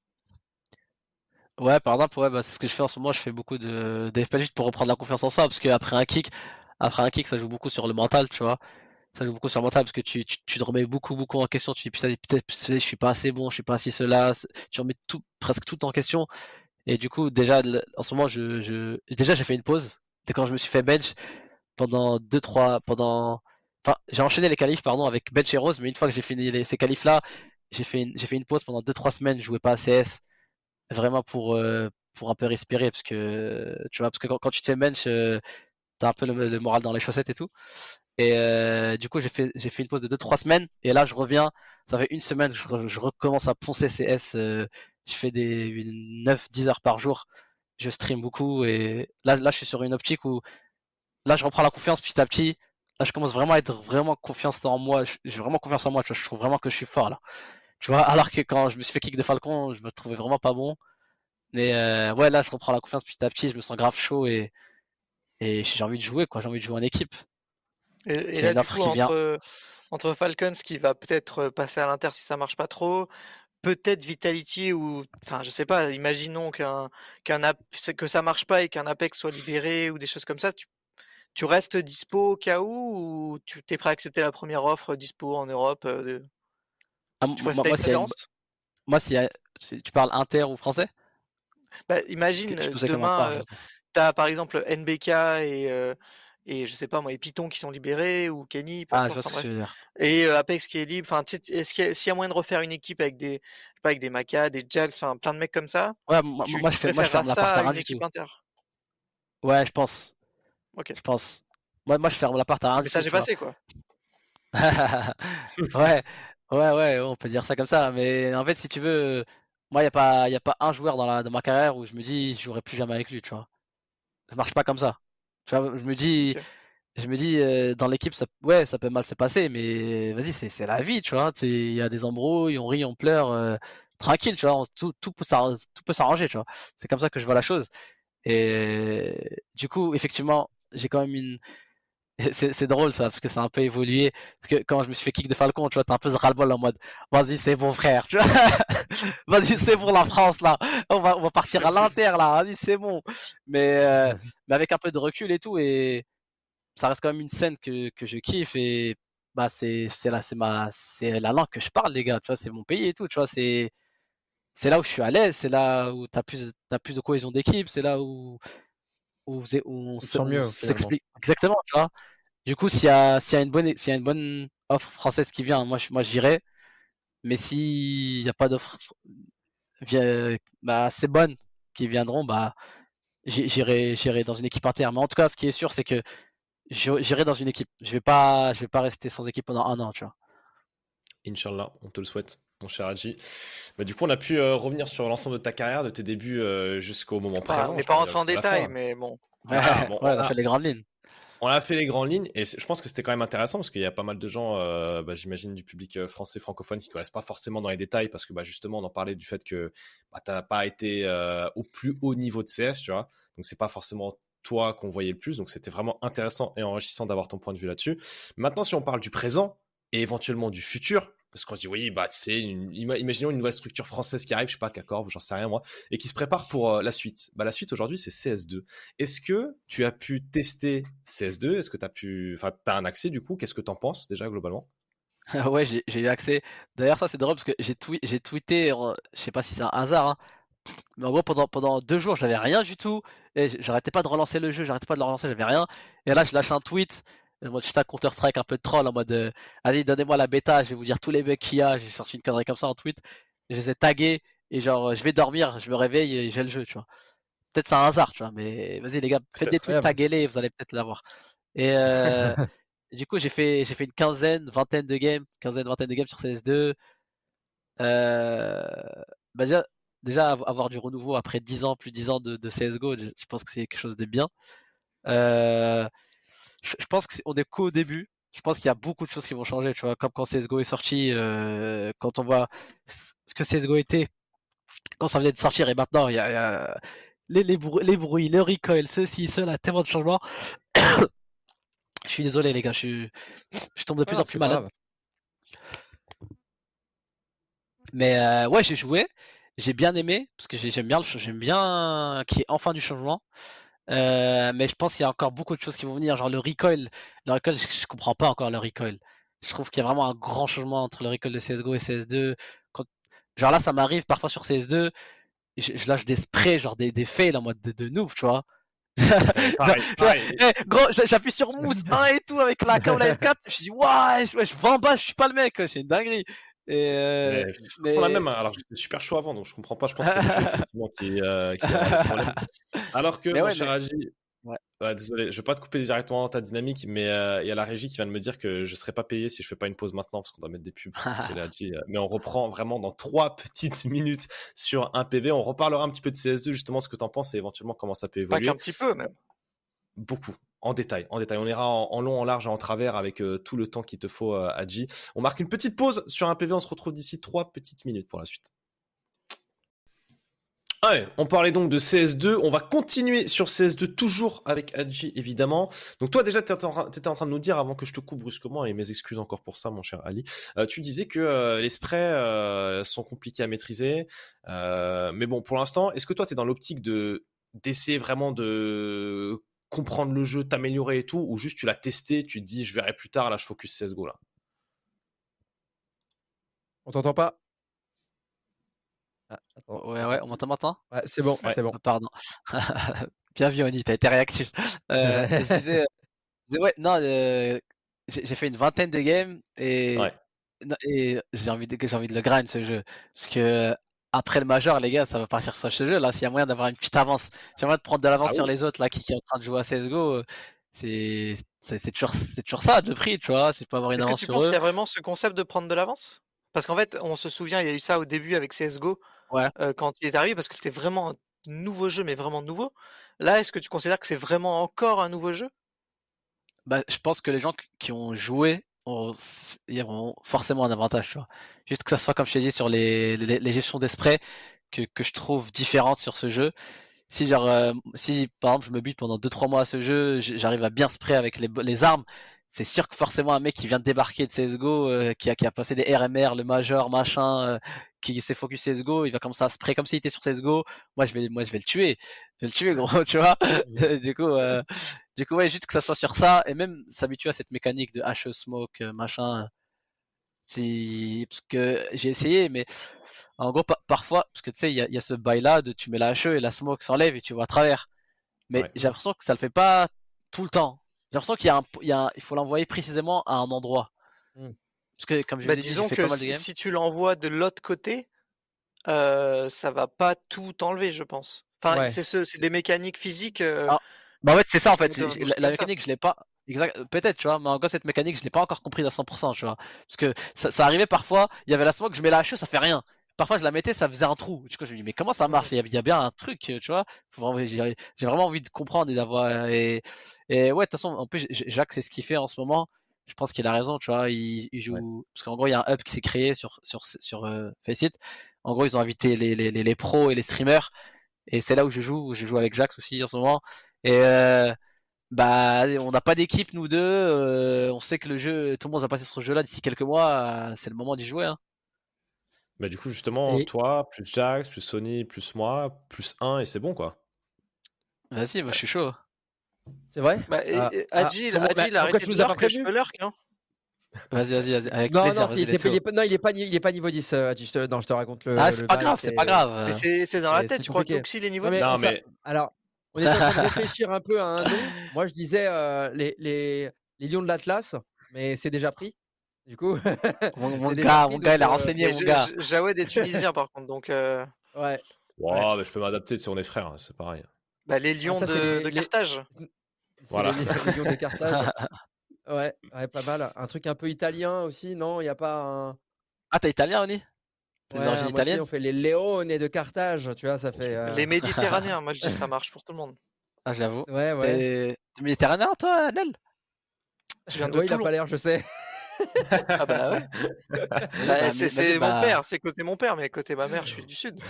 Ouais, par exemple, ouais, bah, c'est ce que je fais en ce moment. Je fais beaucoup de d'FPL juste pour reprendre la confiance en soi, parce qu'après un kick, après un kick, ça joue beaucoup sur le mental, tu vois. Ça joue beaucoup sur le mental parce que tu, tu, tu te remets beaucoup, beaucoup en question. Tu dis, putain, peut-être je suis pas assez bon, je suis pas assez cela. Tu remets tout, presque tout en question. Et du coup, déjà, en ce moment, je, je, déjà, j'ai fait une pause. Dès quand je me suis fait bench pendant deux, trois, pendant, enfin, j'ai enchaîné les qualifs, pardon, avec bench et rose, mais une fois que j'ai fini ces qualifs-là, j'ai fait une, j'ai fait une pause pendant deux, trois semaines. Je jouais pas à CS vraiment pour, euh, pour un peu respirer parce que tu vois parce que quand, tu te fais bench euh, t'as un peu le moral dans les chaussettes et tout et euh, du coup j'ai fait j'ai fait une pause de 2-3 semaines. Et là je reviens. Ça fait une semaine que je, je recommence à poncer CS euh, je fais des 9-10 heures par jour. Je stream beaucoup et là là je suis sur une optique où là je reprends la confiance petit à petit. Là je commence vraiment à être vraiment confiance en moi. J'ai vraiment confiance en moi je trouve vraiment que je suis fort là. Tu vois alors que quand je me suis fait kick de Falcon je me trouvais vraiment pas bon. Mais euh, ouais, là, je reprends la confiance petit à petit, je me sens grave chaud et, et j'ai envie de jouer, quoi. J'ai envie de jouer en équipe. Et, et là, du coup, entre, entre Falcons qui va peut-être euh, passer à l'Inter si ça marche pas trop, peut-être Vitality ou, enfin, je sais pas, imaginons qu'un, qu'un que ça marche pas et qu'un Apex soit libéré ou des choses comme ça, tu, tu restes dispo au cas où ou tu t'es prêt à accepter la première offre dispo en Europe euh, de- Ah, Tu moi, moi, une une- a- tu parles inter ou français? Bah, imagine euh, demain, euh, tu as par exemple NBK et, euh, et je sais pas moi, et Python qui sont libérés ou Kenny, peu Ah, je importe, vois ce enfin que tu bref. veux dire. Et euh, Apex qui est libre, enfin, est-ce qu'il y a, s'il y a moyen de refaire une équipe avec des, je sais pas, avec des Maka, des Jags, enfin plein de mecs comme ça, Ouais, moi, tu, moi, tu je fais, moi, je ferme la ça à à une équipe inter? Ouais, je pense. Ok. Je pense. Moi, moi, je ferme la porte à message est tu vois. passé quoi. Ouais, ouais, ouais, on peut dire ça comme ça. Mais en fait, si tu veux, moi, il n'y a pas, y a pas un joueur dans, la, dans ma carrière où je me dis, je jouerai plus jamais avec lui, tu vois. Je marche pas comme ça. Tu vois, je me dis, je me dis, euh, dans l'équipe, ça, ouais, ça peut mal se passer, mais vas-y, c'est, la vie, tu vois. Il y a des embrouilles, on rit, on pleure, euh, tranquille, tu vois. on- tout, tout peut s'arranger, tu vois. C'est comme ça que je vois la chose. Et du coup, effectivement, j'ai quand même une, c'est drôle ça, parce que ça a un peu évolué. Parce que quand je me suis fait kick de Falcon, tu vois, t'as un peu ce ras-le-bol en mode, vas-y, c'est bon frère, tu vois. Vas-y, c'est pour la France là. On va, on va partir à l'Inter là, vas-y, c'est bon. Mais, euh, mais avec un peu de recul et tout, et ça reste quand même une scène que, que je kiffe et bah c'est la ma la langue que je parle les gars, tu vois, c'est mon pays et tout, tu vois, c'est c'est là où je suis à l'aise, c'est là où tu as plus de cohésion d'équipe, c'est là où, où, on, s'explique. Exactement, tu vois. Du coup, s'il y, a, y, a une bonne, s'il y a une bonne offre française qui vient, moi, je, moi j'irai. Mais s'il n'y a pas d'offre bah, assez bonne qui viendront, bah, j'irai, j'irai dans une équipe interne. Mais en tout cas, ce qui est sûr, c'est que j'irai dans une équipe. Je vais pas, je vais pas rester sans équipe pendant un an, tu vois. Inch'Allah, on te le souhaite, mon cher Adji. Bah, du coup, on a pu euh, revenir sur l'ensemble de ta carrière, de tes débuts euh, jusqu'au moment présent. On n'est pas rentré en détail, mais bon. on a fait les grandes lignes. On a fait les grandes lignes et je pense que c'était quand même intéressant parce qu'il y a pas mal de gens, euh, bah, j'imagine, du public français francophone qui ne connaissent pas forcément dans les détails parce que bah, justement, on en parlait du fait que bah, tu n'as pas été au plus haut niveau de CS, tu vois. Donc, c'est pas forcément toi qu'on voyait le plus. Donc, c'était vraiment intéressant et enrichissant d'avoir ton point de vue là-dessus. Maintenant, si on parle du présent et éventuellement du futur, parce qu'on dit, oui, bah, c'est imaginons une nouvelle structure française qui arrive, je sais pas, Cacorp, j'en sais rien moi, et qui se prépare pour euh, la suite. Bah, la suite aujourd'hui, c'est CS2. Est-ce que tu as pu tester CS2 Est-ce que tu as pu. Enfin, tu un accès du coup? Qu'est-ce que tu en penses déjà globalement? Ouais, j'ai eu accès. D'ailleurs, ça c'est drôle parce que j'ai tweeté, je sais pas si c'est un hasard, hein, mais en gros, pendant, pendant deux jours, j'avais rien du tout. Et j'arrêtais pas de relancer le jeu, j'arrêtais pas de le relancer, j'avais rien. Et là, je lâche un tweet moi, j'étais à Counter-Strike un peu de troll en mode euh, allez, donnez-moi la bêta, je vais vous dire tous les bugs qu'il y a. J'ai sorti une connerie comme ça en tweet. Je les ai tagués et genre, je vais dormir, je me réveille et j'ai le jeu, tu vois. Peut-être c'est un hasard, tu vois, mais vas-y les gars, faites des tweets, taguez-les, vous allez peut-être l'avoir. Et euh, du coup, j'ai fait, j'ai fait une quinzaine, vingtaine de games, quinzaine, vingtaine de games sur CS2. Euh, bah déjà, déjà, avoir du renouveau après 10 ans, plus de 10 ans de, de CSGO, je pense que c'est quelque chose de bien. Euh, je, pense qu'on est qu'au début. Je pense qu'il y a beaucoup de choses qui vont changer, tu vois, comme quand CSGO est sorti, euh, quand on voit ce que CSGO était quand ça venait de sortir et maintenant il y a, les, les, bruits, le recoil, ceci, cela, tellement de changements. je suis désolé les gars, je, je tombe de plus en plus malade. Mais euh, ouais, j'ai joué, j'ai bien aimé parce que j'aime bien, j'aime bien qu'il y ait enfin du changement. Euh, mais je pense qu'il y a encore beaucoup de choses qui vont venir, genre le recoil. Le recoil, je, comprends pas encore le recoil. Je trouve qu'il y a vraiment un grand changement entre le recoil de CSGO et CS2. Genre là, ça m'arrive parfois sur CS2, je, lâche des sprays, genre des, des fails en mode de, de noob, tu vois. Eh, gros, j'appuie sur mousse 1 et tout avec la la 4 Je dis, ouais, je, je vais en bas, je suis pas le mec, c'est une dinguerie. Et euh, mais, la même. Hein. Alors j'étais super chaud avant, donc je comprends pas. Je pense que c'est le jeu effectivement qui, euh, qui a Alors que, mon cher ouais. désolé, je vais pas te couper directement dans ta dynamique, mais euh, il y a la régie qui vient de me dire que je serais pas payé si je fais pas une pause maintenant parce qu'on doit mettre des pubs. Mais on reprend vraiment dans trois petites minutes sur un PV. On reparlera un petit peu de CS2, justement, ce que tu en penses et éventuellement comment ça peut évoluer. Pas qu'un petit peu même. Beaucoup. En détail, en détail. On ira en, long, en large en travers avec euh, tout le temps qu'il te faut, euh, Adji. On marque une petite pause sur un PV. On se retrouve d'ici trois petites minutes pour la suite. Allez, on parlait donc de CS2. On va continuer sur CS2, toujours avec Adji, évidemment. Donc, toi, déjà, tu étais, en train de nous dire, avant que je te coupe brusquement, et mes excuses encore pour ça, mon cher Ali, euh, tu disais que les sprays sont compliqués à maîtriser. mais bon, pour l'instant, est-ce que toi, tu es dans l'optique de d'essayer vraiment de comprendre le jeu, t'améliorer et tout, ou juste tu l'as testé, tu te dis je verrai plus tard, là je focus CSGO là On t'entend pas? Ah, Ouais, ouais, on m'entend maintenant? Ouais, C'est bon, c'est bon. Ah, pardon. Bien vu, Oni, t'as été réactif. Euh, je, disais, ouais, non, euh, j'ai fait une vingtaine de games et, et j'ai envie, de, j'ai envie de le grind ce jeu. Parce que après le majeur, les gars, ça va partir sur ce jeu. Là, s'il y a moyen d'avoir une petite avance, s'il y a moyen de prendre de l'avance ah sur les autres là qui, sont en train de jouer à CSGO, euh, c'est toujours, toujours ça le prix, tu vois. Si je peux avoir une avance que tu penses qu'il y a vraiment ce concept de prendre de l'avance? Parce qu'en fait, on se souvient, il y a eu ça au début avec CSGO euh, quand il est arrivé, parce que c'était vraiment un nouveau jeu, mais vraiment nouveau. Là, est-ce que tu considères que c'est vraiment encore un nouveau jeu? Bah, je pense que les gens qui ont joué ils auront forcément un avantage. Juste que ça soit, comme je t'ai dit, sur les, les, gestions d'esprit que, que, je trouve différentes sur ce jeu. Si, genre, euh, si par exemple je me bute pendant 2-3 mois à ce jeu, j'arrive à bien spray avec les, les armes, c'est sûr que forcément un mec qui vient de débarquer de CSGO, euh, qui, a, qui a passé des RMR, le major, machin, euh, qui s'est focus CSGO, il va commencer à spray comme s'il était sur CSGO. Moi je vais, moi je vais le tuer, je vais le tuer gros, tu vois. du coup, du coup, ouais, juste que ça soit sur ça, et même s'habituer à cette mécanique de HE smoke, euh, machin. Si... Parce que j'ai essayé, mais en gros, pa- parfois, parce que tu sais, il y, a- il y a ce bail-là de tu mets la HE et la smoke s'enlève et tu vois à travers. Mais Ouais. j'ai l'impression que ça le fait pas tout le temps. J'ai l'impression qu'il y a un, il y a un- il faut l'envoyer précisément à un endroit. Hmm. Parce que comme je Bah, dit, que pas mal si, tu l'envoies de l'autre côté, euh, ça va pas tout enlever, je pense. Enfin, Ouais. c'est ce, c'est des mécaniques physiques. euh, Ah, Bah en fait, c'est ça en fait. La, comme ça. mécanique, je l'ai pas. Exact, peut-être, tu vois, mais encore cette mécanique, je l'ai pas encore comprise à 100%, tu vois. Parce que ça, ça arrivait parfois, il y avait la smoke, je mets la HE, ça fait rien. Parfois, je la mettais, ça faisait un trou. Du coup, je me dis, mais comment ça marche? Il y a, il y a bien un truc, tu vois? J'ai vraiment envie de comprendre et d'avoir. Et, et ouais, de toute façon, en plus, Jacques, c'est ce qu'il fait en ce moment. Je pense qu'il a raison, tu vois. Il, il joue. Parce qu'en gros, il y a un hub qui s'est créé sur, sur, sur euh, Faceit. En gros, ils ont invité les, les, les, les pros et les streamers. Et c'est là où je joue, où je joue avec Jacques aussi en ce moment. Et euh, bah, on n'a pas d'équipe, nous deux. euh, on sait que le jeu, tout le monde va passer sur ce jeu-là d'ici quelques mois. c'est le moment d'y jouer. Hein. Bah, du coup, justement, Et- toi, plus Jax, plus Sony, plus moi, plus 1 et c'est bon quoi. Vas-y, moi je suis chaud. C'est vrai? Bah, Ah, et ah, Agile, bah, Agile, arrêtez tu de nous as lurk, je lurk, hein. Vas-y, vas-y, vas-y. Avec Non, plaisir, non, il, est pas, non, il est pas, il est pas niveau 10. euh, je te, non, je te raconte le. Ah, c'est pas grave, c'est pas grave. Mais c'est dans la tête, je crois que. Toxi, les niveaux mais 10. Non, c'est ça? mais Alors, on était en train de réfléchir un peu à un nom. Moi, je disais euh, les, les, les lions de l'Atlas, mais c'est déjà pris. Du coup, Mon, mon gars, mon gars, il a euh, renseigné, Mais mon je- gars. Jawed est tunisien par contre, donc euh, ouais. Wow, mais je peux m'adapter si on est frères, hein, c'est pareil. bah, les lions ça, c'est de, les- de les- Carthage. C'est Voilà. les, les lions de Carthage. Ouais, ouais, pas mal. Un truc un peu italien aussi, non? Il n'y a pas un. Ah, t'es italien, Oni? T'es Ouais, d'origine à moitié, italienne on fait les Leone de Carthage, tu vois, ça fait. euh, Les Méditerranéens, moi je dis ça marche pour tout le monde. Ah, j'avoue. Ouais, ouais. T'es méditerranéen, toi, Nel? Je viens de Ouais, il a Toulon. pas l'air, je sais. Ah bah ouais. Bah, c'est c'est bah, mon père, c'est côté mon père, mais côté ma mère, je suis du sud.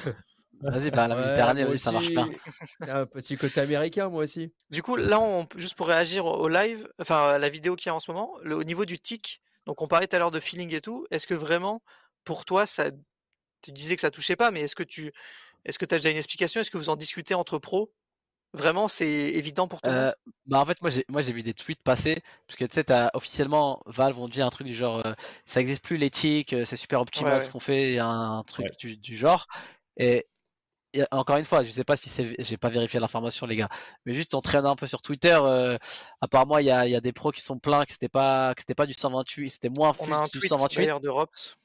Vas-y, bah, la Ouais, Méditerranée, vas-y, ça marche aussi. J'ai un petit côté américain, moi aussi. Du coup, là, on, juste pour réagir au au live, enfin à la vidéo qu'il y a en ce moment, le, au niveau du tic, donc on parlait tout à l'heure de feeling et tout, est-ce que vraiment, pour toi, ça, tu disais que ça touchait pas, mais est-ce que tu, est-ce que tu as déjà une explication? Est-ce que vous en discutez entre pros? Vraiment, c'est évident pour tout le Euh, monde bah en fait moi j'ai moi j'ai vu des tweets passer parce que tu sais officiellement Valve ont dit un truc du genre euh, ça existe plus l'éthique euh, c'est super optimal Ouais, ce qu'on fait un truc Ouais. du, du genre et, et encore une fois je sais pas si c'est j'ai pas vérifié l'information les gars mais juste en traînant un peu sur Twitter euh, apparemment il y a, il y a des pros qui sont pleins que c'était pas que c'était pas du 128 c'était moins On a un du tweet 128 d'ailleurs de Rops.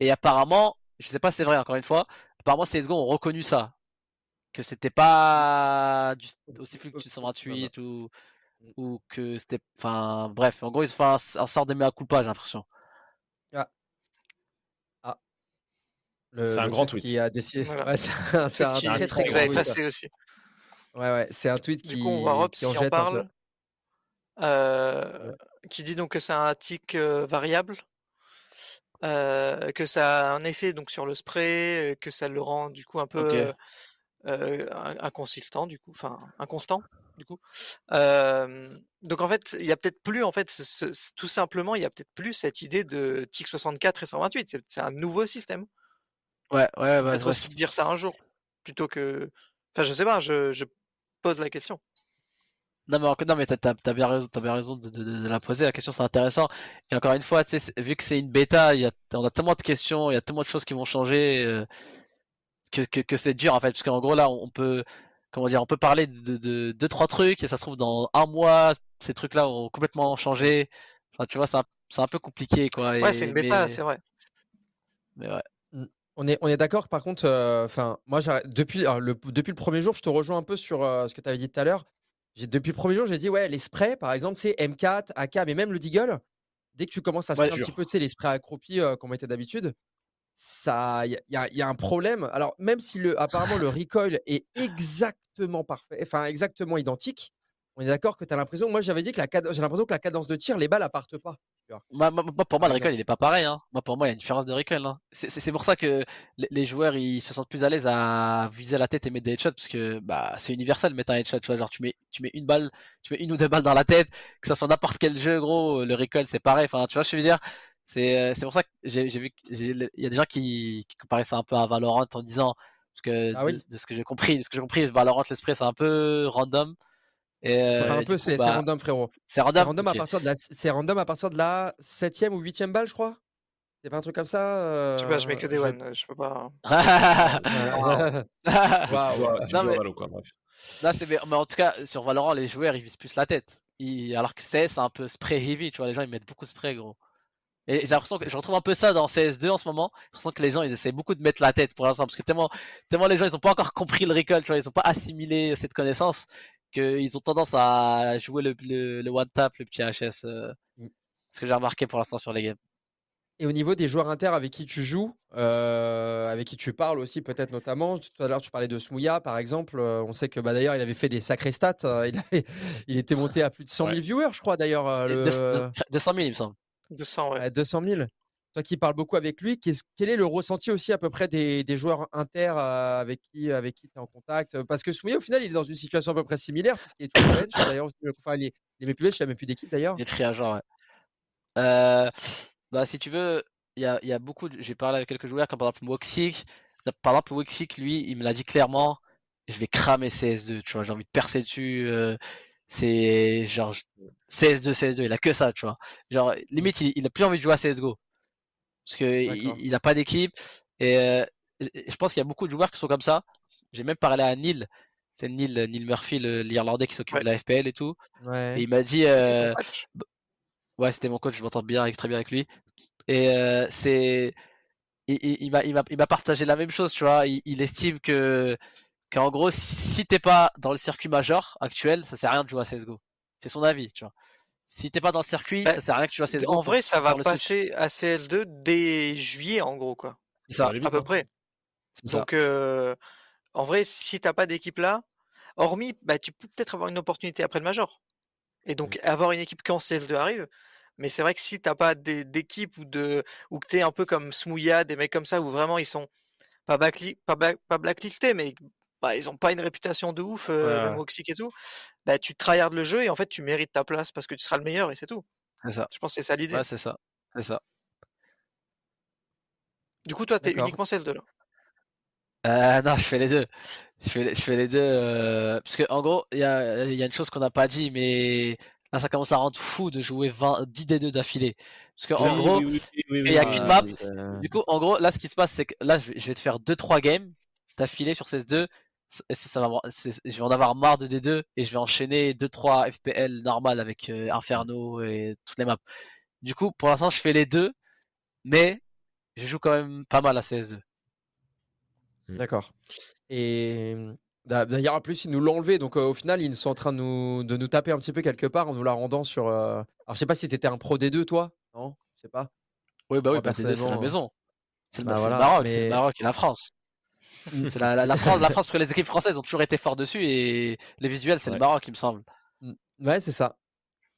et apparemment je sais pas si c'est vrai encore une fois apparemment CSGO ont reconnu ça que c'était pas du, aussi fluide que du 128 ou ou que c'était enfin bref en gros ils font un, un sort de mea culpa j'ai l'impression Le- C'est un grand tweet tweet. Qui a décidé. Voilà. Ouais, c'est un, un Qui- très très que grand tweet. passé aussi. Ouais, ouais, c'est un tweet qui. Du coup, on voit Rops qui qui, en un parle, euh, qui dit donc que c'est un tic euh, variable, euh, que ça a un effet donc sur le spray, euh, que ça le rend du coup un peu. Euh, in- inconsistant, du coup, enfin inconstant, du coup. Euh, donc en fait, il y a peut-être plus en fait, ce- ce- ce- tout simplement, il y a peut-être plus cette idée de tic 64 et 128. C'est un nouveau système. ouais ouais bah, Peut-être aussi de dire ça un jour, plutôt que, enfin, je sais pas, je, je pose la question. non mais non mais t'as t'as bien raison t'as bien raison de, de- de- de la poser la question c'est intéressant et encore une fois vu que c'est une bêta il y a on a tellement de questions il y a tellement de choses qui vont changer euh, que, que, que c'est dur en fait parce qu'en gros là on peut comment dire on peut parler de, de, de deux trois trucs et ça se trouve dans un mois ces trucs là ont complètement changé enfin tu vois c'est un, c'est un peu compliqué quoi Ouais, c'est une bêta, mais- c'est vrai. mais ouais On est, on est d'accord, par contre, euh, enfin, moi, depuis, alors, le, depuis le premier jour, je te rejoins un peu sur euh, ce que tu avais dit tout à l'heure. Depuis le premier jour, j'ai dit, ouais, les sprays, par exemple, c'est M4, AK, mais même le Deagle, dès que tu commences à Ouais, sprayer un petit peu, tu sais, les sprays accroupis, euh, comme on était d'habitude, ça, il y, a- y a- y a un problème. Alors, même si le, apparemment le recoil est exactement parfait, enfin, exactement identique, on est d'accord que tu as l'impression, moi, j'avais dit que la j'ai l'impression que la cadence de tir, les balles, partent pas. Moi, moi- moi, pour moi, le recoil, il est pas pareil. Hein. Moi, pour moi, il y a une différence de recoil. Hein. C'est pour ça que les, joueurs, ils se sentent plus à l'aise à viser la tête et mettre des headshots parce que bah, c'est universel de mettre un headshot. Tu vois, genre, tu mets, tu mets une balle, tu mets une ou deux balles dans la tête, que ça soit n'importe quel jeu, gros, le recoil, c'est pareil. Enfin, tu vois, je veux dire? C'est euh, c'est pour ça que j'ai vu qu'il y a des gens qui, qui comparaient ça un peu à Valorant en disant parce que Ah de, oui. de ce que j'ai compris, de ce que j'ai compris, Valorant, le spray, c'est un peu random. Et, C'est pas euh, un peu, c'est bah, random, frérot. C'est random. à partir de la, c'est random à partir de la septième ou huitième balle, je crois. C'est pas un truc comme ça Je sais pas, je mets euh, que des je- one, euh, je peux pas. Waouh. à mais- Valo, quoi, bref. Non, c'est mais, mais en tout cas, sur Valorant, les joueurs ils visent plus la tête. Ils- Alors que CS, c'est un peu spray heavy, tu vois, les gens ils mettent beaucoup de spray, gros. Et j'ai l'impression que je retrouve un peu ça dans CS2 en ce moment. J'ai l'impression que les gens ils essaient beaucoup de mettre la tête pour l'instant parce que tellement, tellement les gens ils ont pas encore compris le recall, tu vois, ils ont pas assimilé cette connaissance qu'ils ont tendance à jouer le, le, le one tap, le petit HS. euh, Mm. ce que j'ai remarqué pour l'instant sur les games. Et au niveau des joueurs inter avec qui tu joues, euh, avec qui tu parles aussi peut-être notamment, tout à l'heure tu parlais de Smouya par exemple, euh, on sait que bah, d'ailleurs il avait fait des sacrés stats, euh, il, avait- il était monté à plus de 100 000 Ouais. viewers je crois d'ailleurs, le- deux- deux- 200 000 il me semble. 200, ouais. à 200 000. Toi qui parles beaucoup avec lui, quel est le ressenti aussi à peu près des, des joueurs inter euh, avec qui avec qui tu es en contact? Parce que Smouya au final il est dans une situation à peu près similaire, puisqu'il est tout bench, d'ailleurs, enfin, il est, il est même plus bench, il n'a même plus d'équipe d'ailleurs. Il est free agent, ouais. Euh, bah, si tu veux, il y a, il y a beaucoup. de- J'ai parlé avec quelques joueurs, comme par exemple Woxic. Par exemple, Woxic, lui, il me l'a dit clairement je vais cramer CS2, tu vois, j'ai envie de percer dessus. euh, c'est genre je- CS2, CS2, il a que ça, tu vois. Genre, limite, il, il a plus envie de jouer à CSGO. Parce que il, D'accord. il a pas d'équipe. Et euh, je je pense qu'il y a beaucoup de joueurs qui sont comme ça. J'ai même parlé à Neil. C'est Neil, Neil Murphy, l'Irlandais qui s'occupe Ouais. de la FPL et tout. Ouais. Et il m'a dit. Euh, Ouais, c'était mon coach, je m'entends bien avec, très bien avec lui. Et euh, c'est. Il, il- il m'a, il partagé la même chose, tu vois. Il, il estime que. Qu'en gros, si t'es pas dans le circuit major actuel, ça sert à rien de jouer à CSGO. C'est son avis, tu vois. Si t'es pas dans le circuit, Bah, ça sert à rien que tu joues à CSGO. En vrai, ça va passer à CS2 dès juillet, en gros, quoi. C'est ça, aller vite, À peu hein. près. Donc, euh, en vrai, si t'as pas d'équipe là, hormis, bah, tu peux peut-être avoir une opportunité après le Major. Et donc, avoir une équipe quand CS2 arrive. Mais c'est vrai que si t'as pas d'é- d'équipe ou de ou que t'es un peu comme Smouya, des mecs comme ça, où vraiment ils sont pas, backli- pas, black- pas blacklistés, mais bah, ils ont pas une réputation de ouf, euh, Ouais. Woxic et tout, bah, tu tryhardes le jeu et en fait, tu mérites ta place parce que tu seras le meilleur et c'est tout. C'est ça. Je pense que c'est ça l'idée. Ouais, c'est ça. C'est ça. Du coup, toi, t'es uniquement CS2 là? Euh, non, je fais les deux. Je fais, les- je fais les deux. euh, Parce que, en gros, il y a, il y a une chose qu'on n'a pas dit, mais là, ça commence à rendre fou de jouer 20, 10 D2 d'affilée. Parce que, en Oui, gros, oui, oui, oui, oui, il y a qu'une map. Du coup, en gros, là, ce qui se passe, c'est que là, je vais, te faire 2-3 games d'affilée sur CS2. c- et ça, ça va, je vais en avoir marre de D2 et je vais enchaîner 2-3 FPL normal avec euh, Inferno et toutes les maps. Du coup, pour l'instant, je fais les deux, mais je joue quand même pas mal à CS2. D'accord. Et d'a- d'ailleurs, en plus, ils nous l'ont enlevé. Donc, euh, au final, ils sont en train de nous, de nous taper un petit peu quelque part en nous la rendant sur. euh, Alors, je sais pas si t'étais un pro des deux, toi. Non, je sais pas. Oui, bah oui, Moi, bah, D2, c'est la maison. C'est le, bah c'est le voilà, Maroc, c'est le Maroc et la France. Mm. C'est la, la- la France, la France, parce que les équipes françaises ont toujours été fortes dessus et les visuels, c'est Ouais. le Maroc, il me semble. Ouais, c'est ça.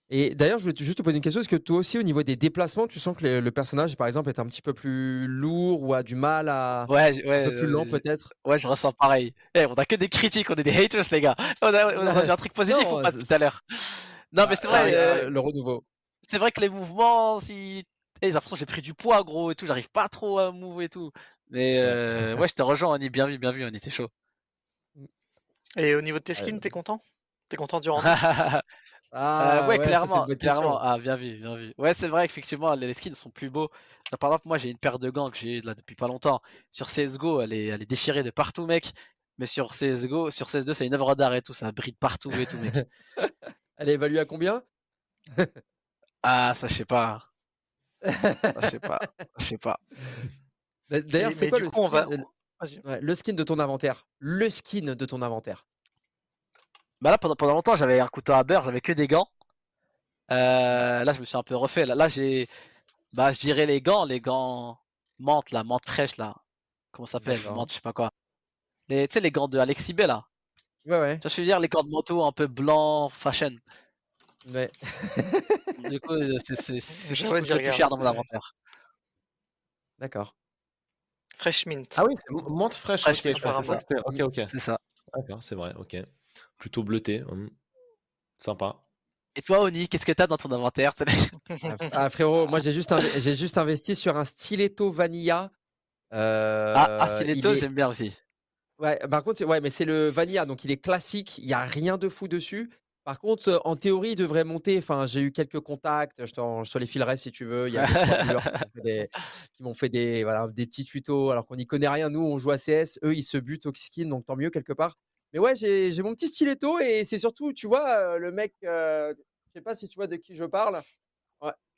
Et d'ailleurs, je voulais te- juste te poser une question. Est-ce que toi aussi, au niveau des déplacements, tu sens que le, le personnage, par exemple, est un petit peu plus lourd ou a du mal à. Ouais, ouais, un peu plus lent, euh, peut-être? Ouais, je ressens pareil. Eh, on a que des critiques, on est des haters, les gars. On a, on a- j'ai un truc positif Non, ou pas c'est- tout à l'heure? Non, mais c'est Ça, vrai, euh, euh, le renouveau. c'est vrai que les mouvements, si. Eh, j'ai l'impression que j'ai pris du poids, gros, et tout. J'arrive pas trop à move et tout. Mais euh, ouais, je te rejoins, Annie. Bien vu, bien vu, on était chaud. Et au niveau de tes skins, t'es content? T'es content du rendu? Ah, Euh, ouais, clairement, clairement. Ah, bien vu, bien vu. Ouais, c'est vrai, effectivement, les skins sont plus beaux. Là, par exemple, moi, j'ai une paire de gants que j'ai là depuis pas longtemps. Sur CSGO, elle est, elle est déchirée de partout, mec. Mais sur CSGO, sur CS2, c'est une œuvre d'art et tout. Ça brille partout et tout, mec. Elle est évaluée à combien? Ah, ça, je sais pas. Ça, je sais pas. Je sais pas. D'a- D'ailleurs, c'est quoi le coup, on va- skin, ouais, le skin de ton inventaire? Le skin de ton inventaire. Bah là, pendant, pendant longtemps, j'avais un couteau à beurre, j'avais que des gants. Euh, là, je me suis un peu refait. Là, là j'ai. Bah, je dirais les gants, les gants menthe, là, menthe fraîche, là. Comment ça s'appelle? Menthe, je sais pas quoi. Tu sais, les gants de Alexis B, là. Ouais, ouais. Je veux dire, les gants de manteau un peu blanc, fashion. Ouais. Du coup, euh, c'est le plus cher dans mon inventaire. D'accord. Fresh Mint. Ah oui, c'est menthe fraîche. Fraîche, ok. C'est ça. D'accord, c'est vrai, ok. Plutôt bleuté. hum. Sympa. Et toi, Oni, qu'est-ce que t'as dans ton inventaire Ah, frérot, moi j'ai juste, inv- j'ai juste investi sur un stiletto vanilla. Euh, Ah, ah, il Stiletto, est- j'aime bien aussi. Ouais, par contre, c'est- ouais, mais c'est le vanilla, donc il est classique. Il y a rien de fou dessus. Par contre, euh, en théorie, il devrait monter. Enfin, j'ai eu quelques contacts. Je, te les filerai si tu veux. Il y a des, qui m'ont fait des, voilà, des petits tutos. Alors qu'on n'y connaît rien. Nous, on joue à CS. Eux, ils se butent au skin. Donc, tant mieux quelque part. Mais ouais, j'ai mon petit stiletto. Et c'est surtout, tu vois, euh, le mec. euh, je sais pas si tu vois de qui je parle.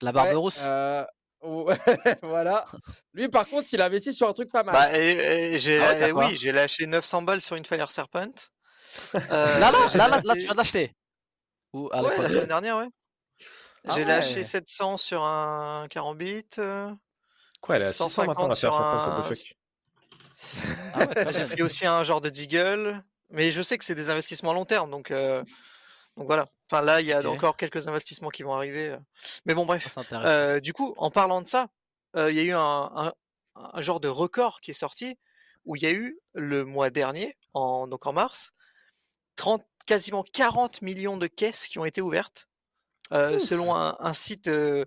La barbe Ouais, rousse. euh, voilà. Lui, par contre, il a investi sur un truc pas mal. Bah, et- et j'ai, Ah ouais, euh, oui, j'ai lâché 900 balles sur une Fire Serpent. Euh, Là, là, j'ai là, là, là, lâché- tu viens de l'acheter. Ou à Ouais, la semaine dernière, ouais. Ah J'ai ouais. lâché 700 sur un carambit. euh, Quoi, elle est à 600 maintenant, la 150 faire sur 50 un-. Ah ouais, j'ai pris aussi un genre de Deagle. Mais je sais que c'est des investissements à long terme, donc, euh, donc voilà. Enfin là, il y a encore quelques investissements qui vont arriver. euh. Mais bon, bref. Intéressant. Euh, du coup, en parlant de ça, euh, il y a eu un, un- un genre de record qui est sorti où il y a eu le mois dernier, en, donc en mars, 30, quasiment 40 millions de caisses qui ont été ouvertes, euh, selon un, un site euh,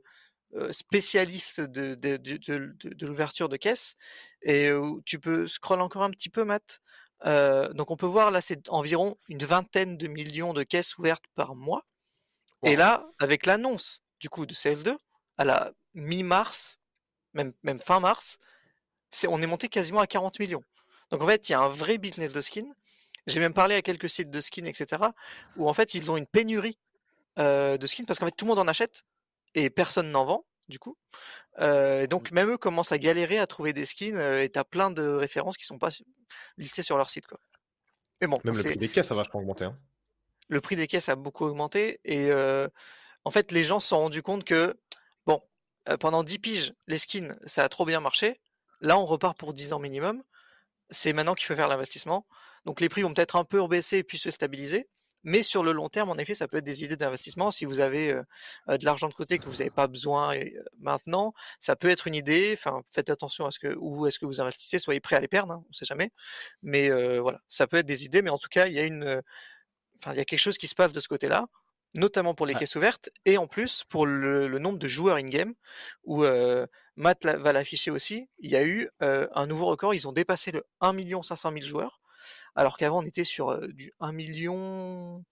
euh, spécialiste de, de, de- de- de- de l'ouverture de caisses. Et euh, tu peux scroll encore un petit peu, Matt. Donc on peut voir là, c'est environ une vingtaine de millions de caisses ouvertes par mois. Et là, avec l'annonce du coup de CS2 à la mi-mars, même, même fin mars, on est monté quasiment à 40 millions. Donc en fait, il y a un vrai business de skin. J'ai même parlé à quelques sites de skins, etc., où en fait, ils ont une pénurie euh, de skins parce qu'en fait, tout le monde en achète et personne n'en vend, du coup. Euh, et donc, même eux commencent à galérer à trouver des skins euh, et t'as plein de références qui sont pas listées sur leur site, quoi. Mais bon, Même le prix des caisses a vachement augmenté. Hein. le prix des caisses a beaucoup augmenté et euh, en fait les gens se sont rendus compte que bon pendant 10 piges les skins ça a trop bien marché là on repart pour 10 ans minimum c'est maintenant qu'il faut faire l'investissement donc les prix vont peut-être un peu rebaisser puis se stabiliser mais sur le long terme en effet ça peut être des idées d'investissement. Si vous avez euh, euh, de l'argent de côté que vous n'avez pas besoin euh, maintenant ça peut être une idée. Enfin faites attention à ce que où est-ce que vous investissez. Soyez prêts à les perdre hein, on sait jamais. Mais euh, voilà ça peut être des idées mais en tout cas il y a une enfin, il y a quelque chose qui se passe de ce côté-là, notamment pour les Ouais. caisses ouvertes et en plus pour le, le nombre de joueurs in-game, où euh, Matt va l'afficher aussi. Il y a eu un nouveau record, ils ont dépassé le 1 500 000 joueurs, alors qu'avant on était sur euh, du 1 million.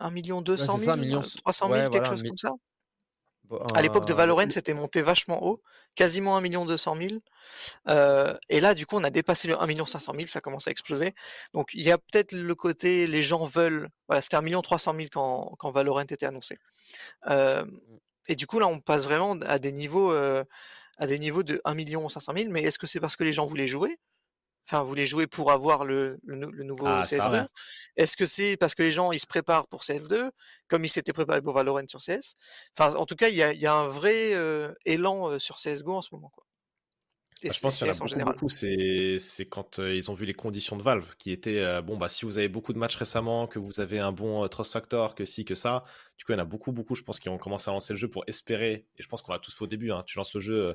1 million 200 c'est 000, ça, million- euh, 300 000, ouais, quelque voilà, chose comme ça. Bon, À l'époque de euh, Valorant, c'était monté vachement haut, quasiment 1 million 200 000. Euh, et là, du coup, on a dépassé le 1 million 500 000, ça commence à exploser. Donc, il y a peut-être le côté, les gens veulent. Voilà, c'était 1 million 300 000 quand, quand Valorant était annoncé. Euh, et du coup, là, on passe vraiment à des niveaux, euh, à des niveaux de 1 million 500 000. Mais est-ce que c'est parce que les gens voulaient jouer? Enfin, voulaient jouer pour avoir le, le, nou- le nouveau Ah, ça, CS2 ouais. Est-ce que c'est parce que les gens ils se préparent pour CS2 comme ils s'étaient préparés pour Valorant sur CS Enfin, en tout cas, il y a, il y a un vrai euh, élan euh, sur CSGO en ce moment. Quoi. Et Bah, je pense qu'il y en a beaucoup, général. beaucoup. C'est, c'est quand euh, ils ont vu les conditions de Valve qui étaient euh, bon, bah, si vous avez beaucoup de matchs récemment, que vous avez un bon trust factor, que si, que ça. Du coup, il y en a beaucoup, beaucoup, je pense, qui ont commencé à lancer le jeu pour espérer. Et je pense qu'on l'a tous au début. hein, tu lances le jeu,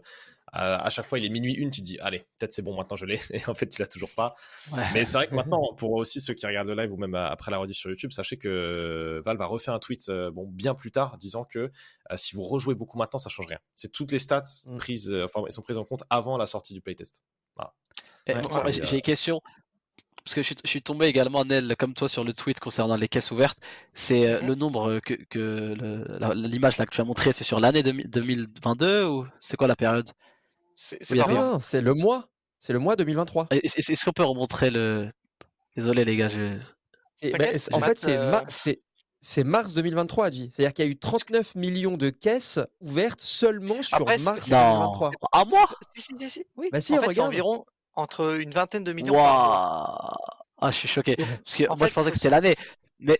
euh, à, chaque fois, il est minuit une, tu te dis, allez, peut-être c'est bon, maintenant je l'ai. Et en fait, tu l'as toujours pas. Ouais. Mais c'est vrai que maintenant, pour aussi ceux qui regardent le live ou même euh, après la rediff sur YouTube, sachez que euh, Valve a refait un tweet euh, bon, bien plus tard disant que euh, si vous rejouez beaucoup maintenant, ça change rien. C'est toutes les stats Mm. prises, enfin, elles sont prises en compte avant la sortie du playtest. Ouais, j'ai une question. Parce que je suis, je suis tombé également, Nel, comme toi, sur le tweet concernant les caisses ouvertes. C'est euh, le nombre que, que l'image que tu as montré, c'est sur l'année 2000 2022 ou c'est quoi la période? C'est Oui, c'est le mois. C'est le mois 2023. Est-ce qu'on peut remontrer le. Désolé les gars, je... Et, bah, c'est- en fait, c'est euh, ma- c'est c'est mars 2023, dit. C'est-à-dire qu'il y a eu 39 millions de caisses ouvertes seulement sur Après, mars c'est- Non, 2023. un C'est mois pas- Si, si, si, si, Oui. Bah si, en fait, c'est environ entre une vingtaine de millions par. Waouh Ah, je suis choqué. Parce que En moi, fait, je pensais que c'était l'année. Mais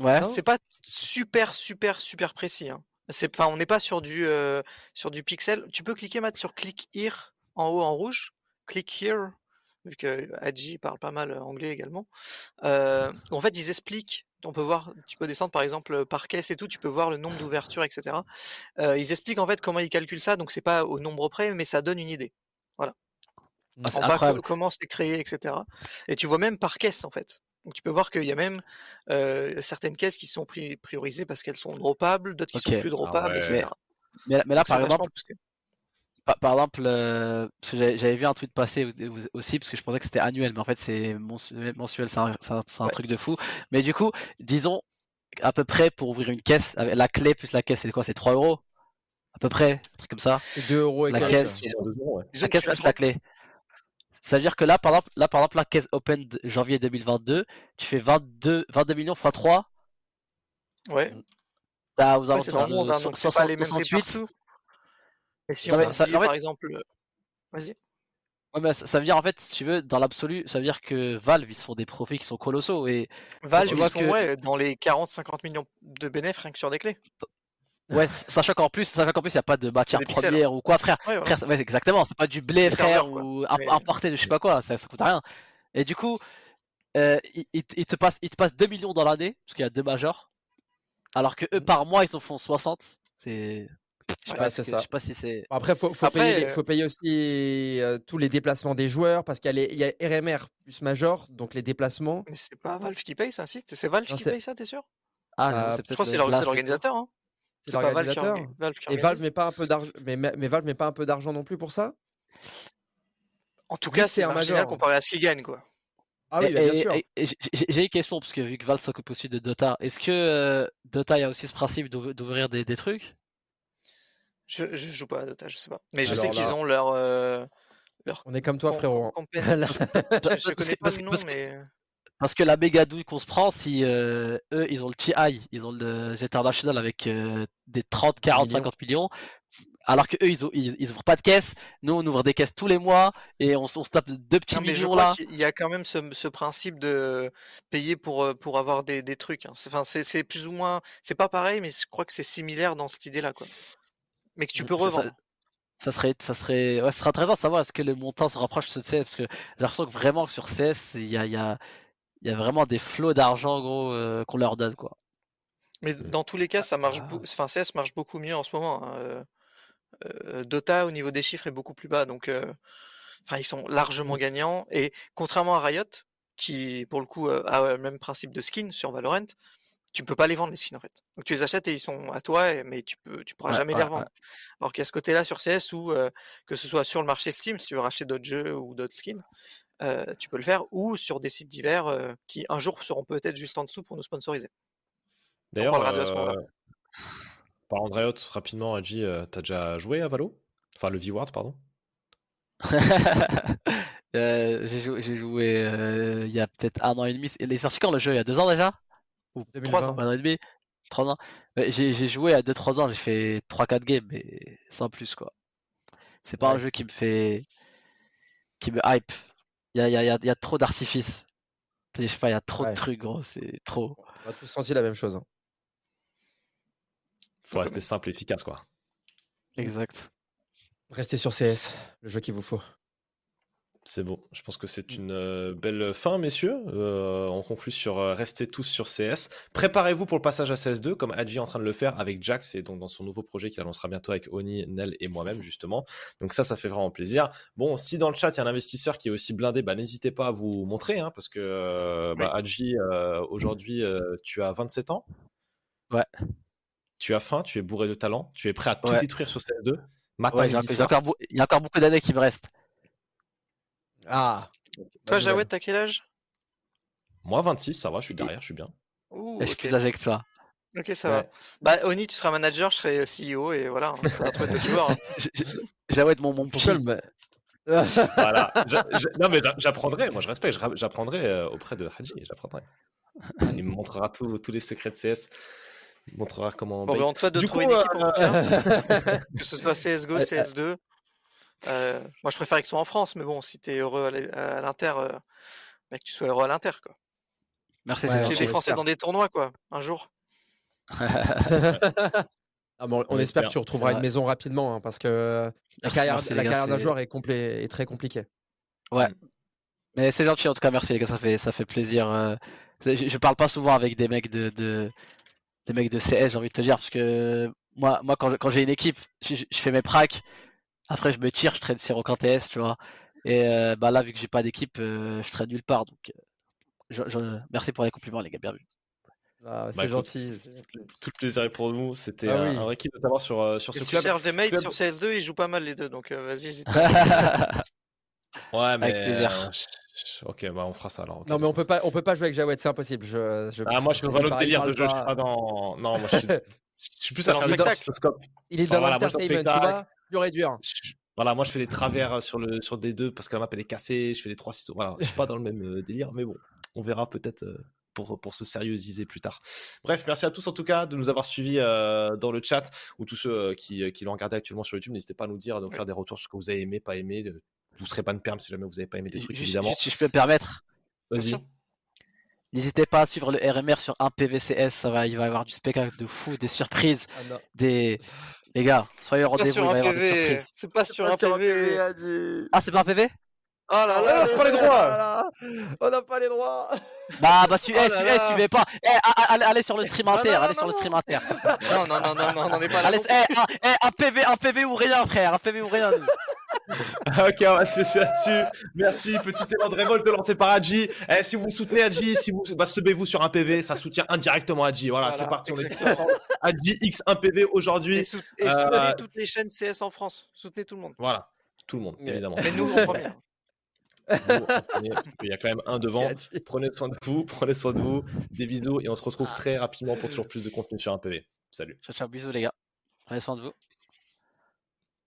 ouais. C'est pas super, super, super précis. Hein. C'est, enfin, on n'est pas sur du, euh, sur du pixel. Tu peux cliquer, Matt, sur Click Here en haut en rouge. Click Here, vu que Adji parle pas mal anglais également. Euh, en fait, ils expliquent. On peut voir, tu peux descendre par exemple par caisse et tout, tu peux voir le nombre d'ouvertures, etc. Euh, ils expliquent en fait comment ils calculent ça, donc c'est pas au nombre près, mais ça donne une idée. Ah, c'est en bas, comment c'est créé, etc. Et tu vois même par caisse en fait. Donc tu peux voir qu'il y a même euh, certaines caisses qui sont pri- priorisées parce qu'elles sont droppables, d'autres qui Ok. sont plus Ah droppables, ouais. etc. Mais, là- mais là, Donc, c'est par exemple, par, par exemple, euh, parce que j'avais vu un tweet passer au- au- aussi, parce que je pensais que c'était annuel, mais en fait, c'est mensu- mensuel, c'est un, c'est un- c'est un Ouais. truc de fou. Mais du coup, disons, à peu près pour ouvrir une caisse. avec La clé plus la caisse, c'est quoi? C'est 3 euros? À peu près, un truc comme ça? C'est 2 euros et La caisse, euros, ouais. La caisse plus la clé. Ça veut dire que là, par exemple, là, par exemple, la caisse open de janvier 2022, tu fais 22, 22 millions x 3, Ouais, t'as aux ouais c'est dans alentours le monde, de hein, donc c'est 60, pas les mêmes prix 68. partout. Et si Non, on ça- dit, en fait- par exemple, euh, vas-y. Ouais, mais ça, ça veut dire en fait, si tu veux, dans l'absolu, ça veut dire que Valve ils se font des profits qui sont colossaux et Valve, ils font que- ouais, dans les 40-50 millions de bénéfices rien que sur des clés. Ouais, sachant qu'en plus, sachant qu'en plus, il n'y a pas de matière pixels, première ou quoi, frère. Ouais. Frère, exactement, c'est pas du blé, frère, serveurs, ou importé de je sais pas quoi, ça, ça coûte rien. Et du coup, euh, il, il te- il te passe, il te passe 2 millions dans l'année, parce qu'il y a deux majors, alors que eux par mois ils en font 60. C'est. Je sais Ouais, pas, je sais pas si c'est. Bon, Après, il faut, faut Après, payer, les- euh, faut payer aussi euh, tous les déplacements des joueurs parce qu'il y, a les- il y a RMR plus Major, donc les déplacements. Mais c'est pas Valve qui paye ça, si C'est Valve Non, qui paye ça, t'es sûr? Ah, Euh, non, c'est Je crois que c'est l'organisateur. Hein. C'est pas Valve qui, Valve Et Valve met pas un peu d'argent, mais, mais mais Valve met pas un peu d'argent non plus pour ça? En tout cas, c'est un marginal major. comparé à ce qu'il gagne, quoi. Ah oui, Et- bah, bien et- sûr. j'ai- une question, parce que vu que Valve s'occupe aussi de Dota, est-ce que euh, Dota il y a aussi ce principe d'ouv- d'ouvrir des, des trucs? Je, je joue pas à Dota, je sais pas. Mais je Alors sais qu'ils là- ont leur. euh, On est comme toi, frérot. hein. je, connais pas parce le que- nom, parce mais. Parce que la méga douille qu'on se prend, si euh, eux ils ont le TI, ils ont le Jet International avec euh, des 30, 40, Millions. 50 millions, alors que eux ils, ont, ils, ils ouvrent pas de caisse, nous on ouvre des caisses tous les mois et on, on se tape deux petits Non, mais je millions crois là. qu'il y a quand même ce, ce principe de payer pour, euh, pour avoir des, des trucs. hein. C'est, enfin, c'est, c'est plus ou moins. C'est pas pareil, mais je crois que c'est similaire dans cette idée-là, quoi. Mais que tu Mm, peux ça- ça- revendre. Ça serait, ça serait, ouais, ce serait intéressant de savoir est-ce que le montant se rapproche de CS parce que j'ai l'impression que vraiment sur CS il y a, il y a, il y a vraiment des flots d'argent gros euh, qu'on leur donne quoi. Mais dans tous les cas, ça marche. ah. Enfin, CS marche beaucoup mieux en ce moment. hein. Euh, euh, Dota, au niveau des chiffres, est beaucoup plus bas. Donc, euh, enfin, ils sont largement gagnants. Et contrairement à Riot, qui, pour le coup, euh, a le même principe de skin sur Valorant, tu peux pas les vendre les skins en fait. Donc tu les achètes et ils sont à toi, mais tu peux, tu pourras Ouais, jamais ouais, les ouais. revendre. Alors qu'il y a ce côté-là sur CS où euh, que ce soit sur le marché Steam, si tu veux racheter d'autres jeux ou d'autres skins, euh, tu peux le faire, ou sur des sites divers euh, qui un jour seront peut-être juste en dessous pour nous sponsoriser. D'ailleurs, parlera de à ce moment-là. euh, parlant de Riot, rapidement, Adji, euh, t'as déjà joué à Valo? Enfin, le V-Ward, pardon. Euh, j'ai joué, j'ai joué euh, il y a peut-être un an et demi. Il est sorti quand le jeu? Il y a deux ans déjà? Ou 2020. ans. un an et demi? Trois ans? Ouais, J'ai j'ai joué à 2-3 ans, j'ai fait 3-4 games, mais sans plus quoi. C'est pas un jeu qui me fait. qui me hype. Il y a, il y a- il y a- il y a trop d'artifices. Je sais pas, il y a trop Ouais. de trucs gros, c'est trop. On a tous senti la même chose. hein. Faut rester simple et efficace, quoi. Exact. Restez sur CS, le jeu qu'il vous faut. C'est bon. Je pense que c'est une euh, belle fin, messieurs. Euh, on conclut sur euh, rester tous sur CS. Préparez-vous pour le passage à CS2, comme Adji est en train de le faire avec Jax et donc dans son nouveau projet qu'il annoncera bientôt avec Oni, Nel et moi-même, justement. Donc ça, ça fait vraiment plaisir. Bon, si dans le chat, il y a un investisseur qui est aussi blindé, bah, n'hésitez pas à vous montrer, hein, parce que bah, Adji, aujourd'hui, tu as 27 ans? Ouais. Tu as faim, tu es bourré de talent, tu es prêt à tout Ouais. détruire sur CS2. Matin, Ouais, il y a encore beaucoup d'années qui me restent. Ah Toi, Jawed, t'as quel âge? Moi, 26, ça va, je suis derrière, je suis bien. Ouh, Je suis ok. plus âgé que toi? Ok, ça Ouais. va. Bah, Oni, tu seras manager, je serai CEO, et voilà, hein. J- j- J'avoue être mon, mon Tout seul, mais- Voilà. Non, mais j'a- j'apprendrai, moi je respecte, j'apprendrai euh, auprès de Haji, j'apprendrai. Il me montrera tous tous les secrets de CS. Il me montrera comment. Bon, bah, te souhaite de Du trouver coup, une équipe euh, européenne, que ce soit CSGO, Ouais, CS2. Euh, moi, je préfère qu'ils soient en France, mais bon, si t'es heureux à l'I- à l'Inter, euh, bah, que tu sois heureux à l'Inter, quoi. Merci, Ouais, c'est des. Français dans des tournois, quoi, un jour. Ah, bon, on, On espère espère, que tu retrouveras une maison rapidement, hein, parce que la Merci, carrière, merci, les la gars, carrière d'un joueur est, très compliquée. Mais c'est gentil en tout cas, merci les gars, ça fait, ça fait plaisir. euh, Je, je parle pas souvent avec des mecs de, de- des mecs de CS, j'ai envie de te dire, parce que moi, moi quand j'ai une équipe, je, je- je fais mes pracs, après je me tire, je traîne sur en TS, tu vois. Et euh, bah là, vu que j'ai pas d'équipe, euh, je traîne nulle part. Donc, euh, je- je- merci pour les compliments, les gars, bienvenue. Ah, c'est bah, gentil. c'est- Tout le plaisir est pour nous. C'était Ah un, oui. un vrai kiff de t'avoir sur, sur ce club. cherches des mates club- sur CS2, ils jouent pas mal les deux, donc euh, vas-y. Ouais, mais Avec plaisir. euh, Ok, bah on fera ça alors. Non, mais on peut pas, on peut pas jouer avec Jawed, c'est impossible. Je, je- Ah, moi, je suis dans un autre délire de jeu. Je suis pas- pas dans. Non, moi, je suis, je suis plus à faire le spectacle. Il est Enfin, dans l'entertainment, tu vois, spectacle. dur et dur. Je- Voilà, moi, je fais des travers sur, le, sur D2 parce que la map, elle est cassée. Je fais des 3 6 Voilà, je suis pas dans le même euh, délire, mais bon, on verra peut-être. euh, Pour, pour se sérieusiser plus tard. Bref, merci à tous en tout cas de nous avoir suivis euh, dans le chat ou tous ceux euh, qui, qui l'ont regardé actuellement sur YouTube. N'hésitez pas à nous dire, à nous faire des retours sur ce que vous avez aimé, pas aimé. euh, Vous serez pas de perm si jamais vous avez pas aimé des trucs, évidemment. si je peux me permettre, Vas-y. N'hésitez pas à suivre le RMR sur un PVCS, ça va, il va y avoir du spectacle de fou, des surprises, Ah, des. Les gars, soyez au Pas rendez-vous, il va y avoir des surprises. C'est pas sur Pas un sur un PV. Ah, c'est pas un PV Oh là Ah, là. pas les droits. Oh là là, On n'a pas les droits Bah, bah, su- Oh eh, là su- là. eh, suivez pas. Eh, allez, allez sur le stream Non, inter, non, non, allez sur non, le non. stream inter. Non, non, non, non, non, on n'en est pas là. Allez, un PV, un PV ou rien, frère, un PV ou rien. ok, on va se laisser là-dessus. Merci, petit élan de révolte lancé par Adji. Eh, si vous soutenez Adji, si vous bah, subez-vous sur un PV, ça soutient indirectement Adji. Voilà, Voilà, c'est parti, on est tous ensemble. Adji X 1 PV aujourd'hui. Et, sou- et Euh, soutenez toutes les chaînes CS en France. Soutenez tout le monde. Voilà, tout le monde, évidemment. Mais nous, en parce qu'il y a quand même un devant. Prenez soin de vous, prenez soin de vous. Des bisous et on se retrouve Ah. très rapidement pour toujours plus de contenu sur un PV. Salut. Ciao, ciao, bisous, les gars. Prenez soin de vous.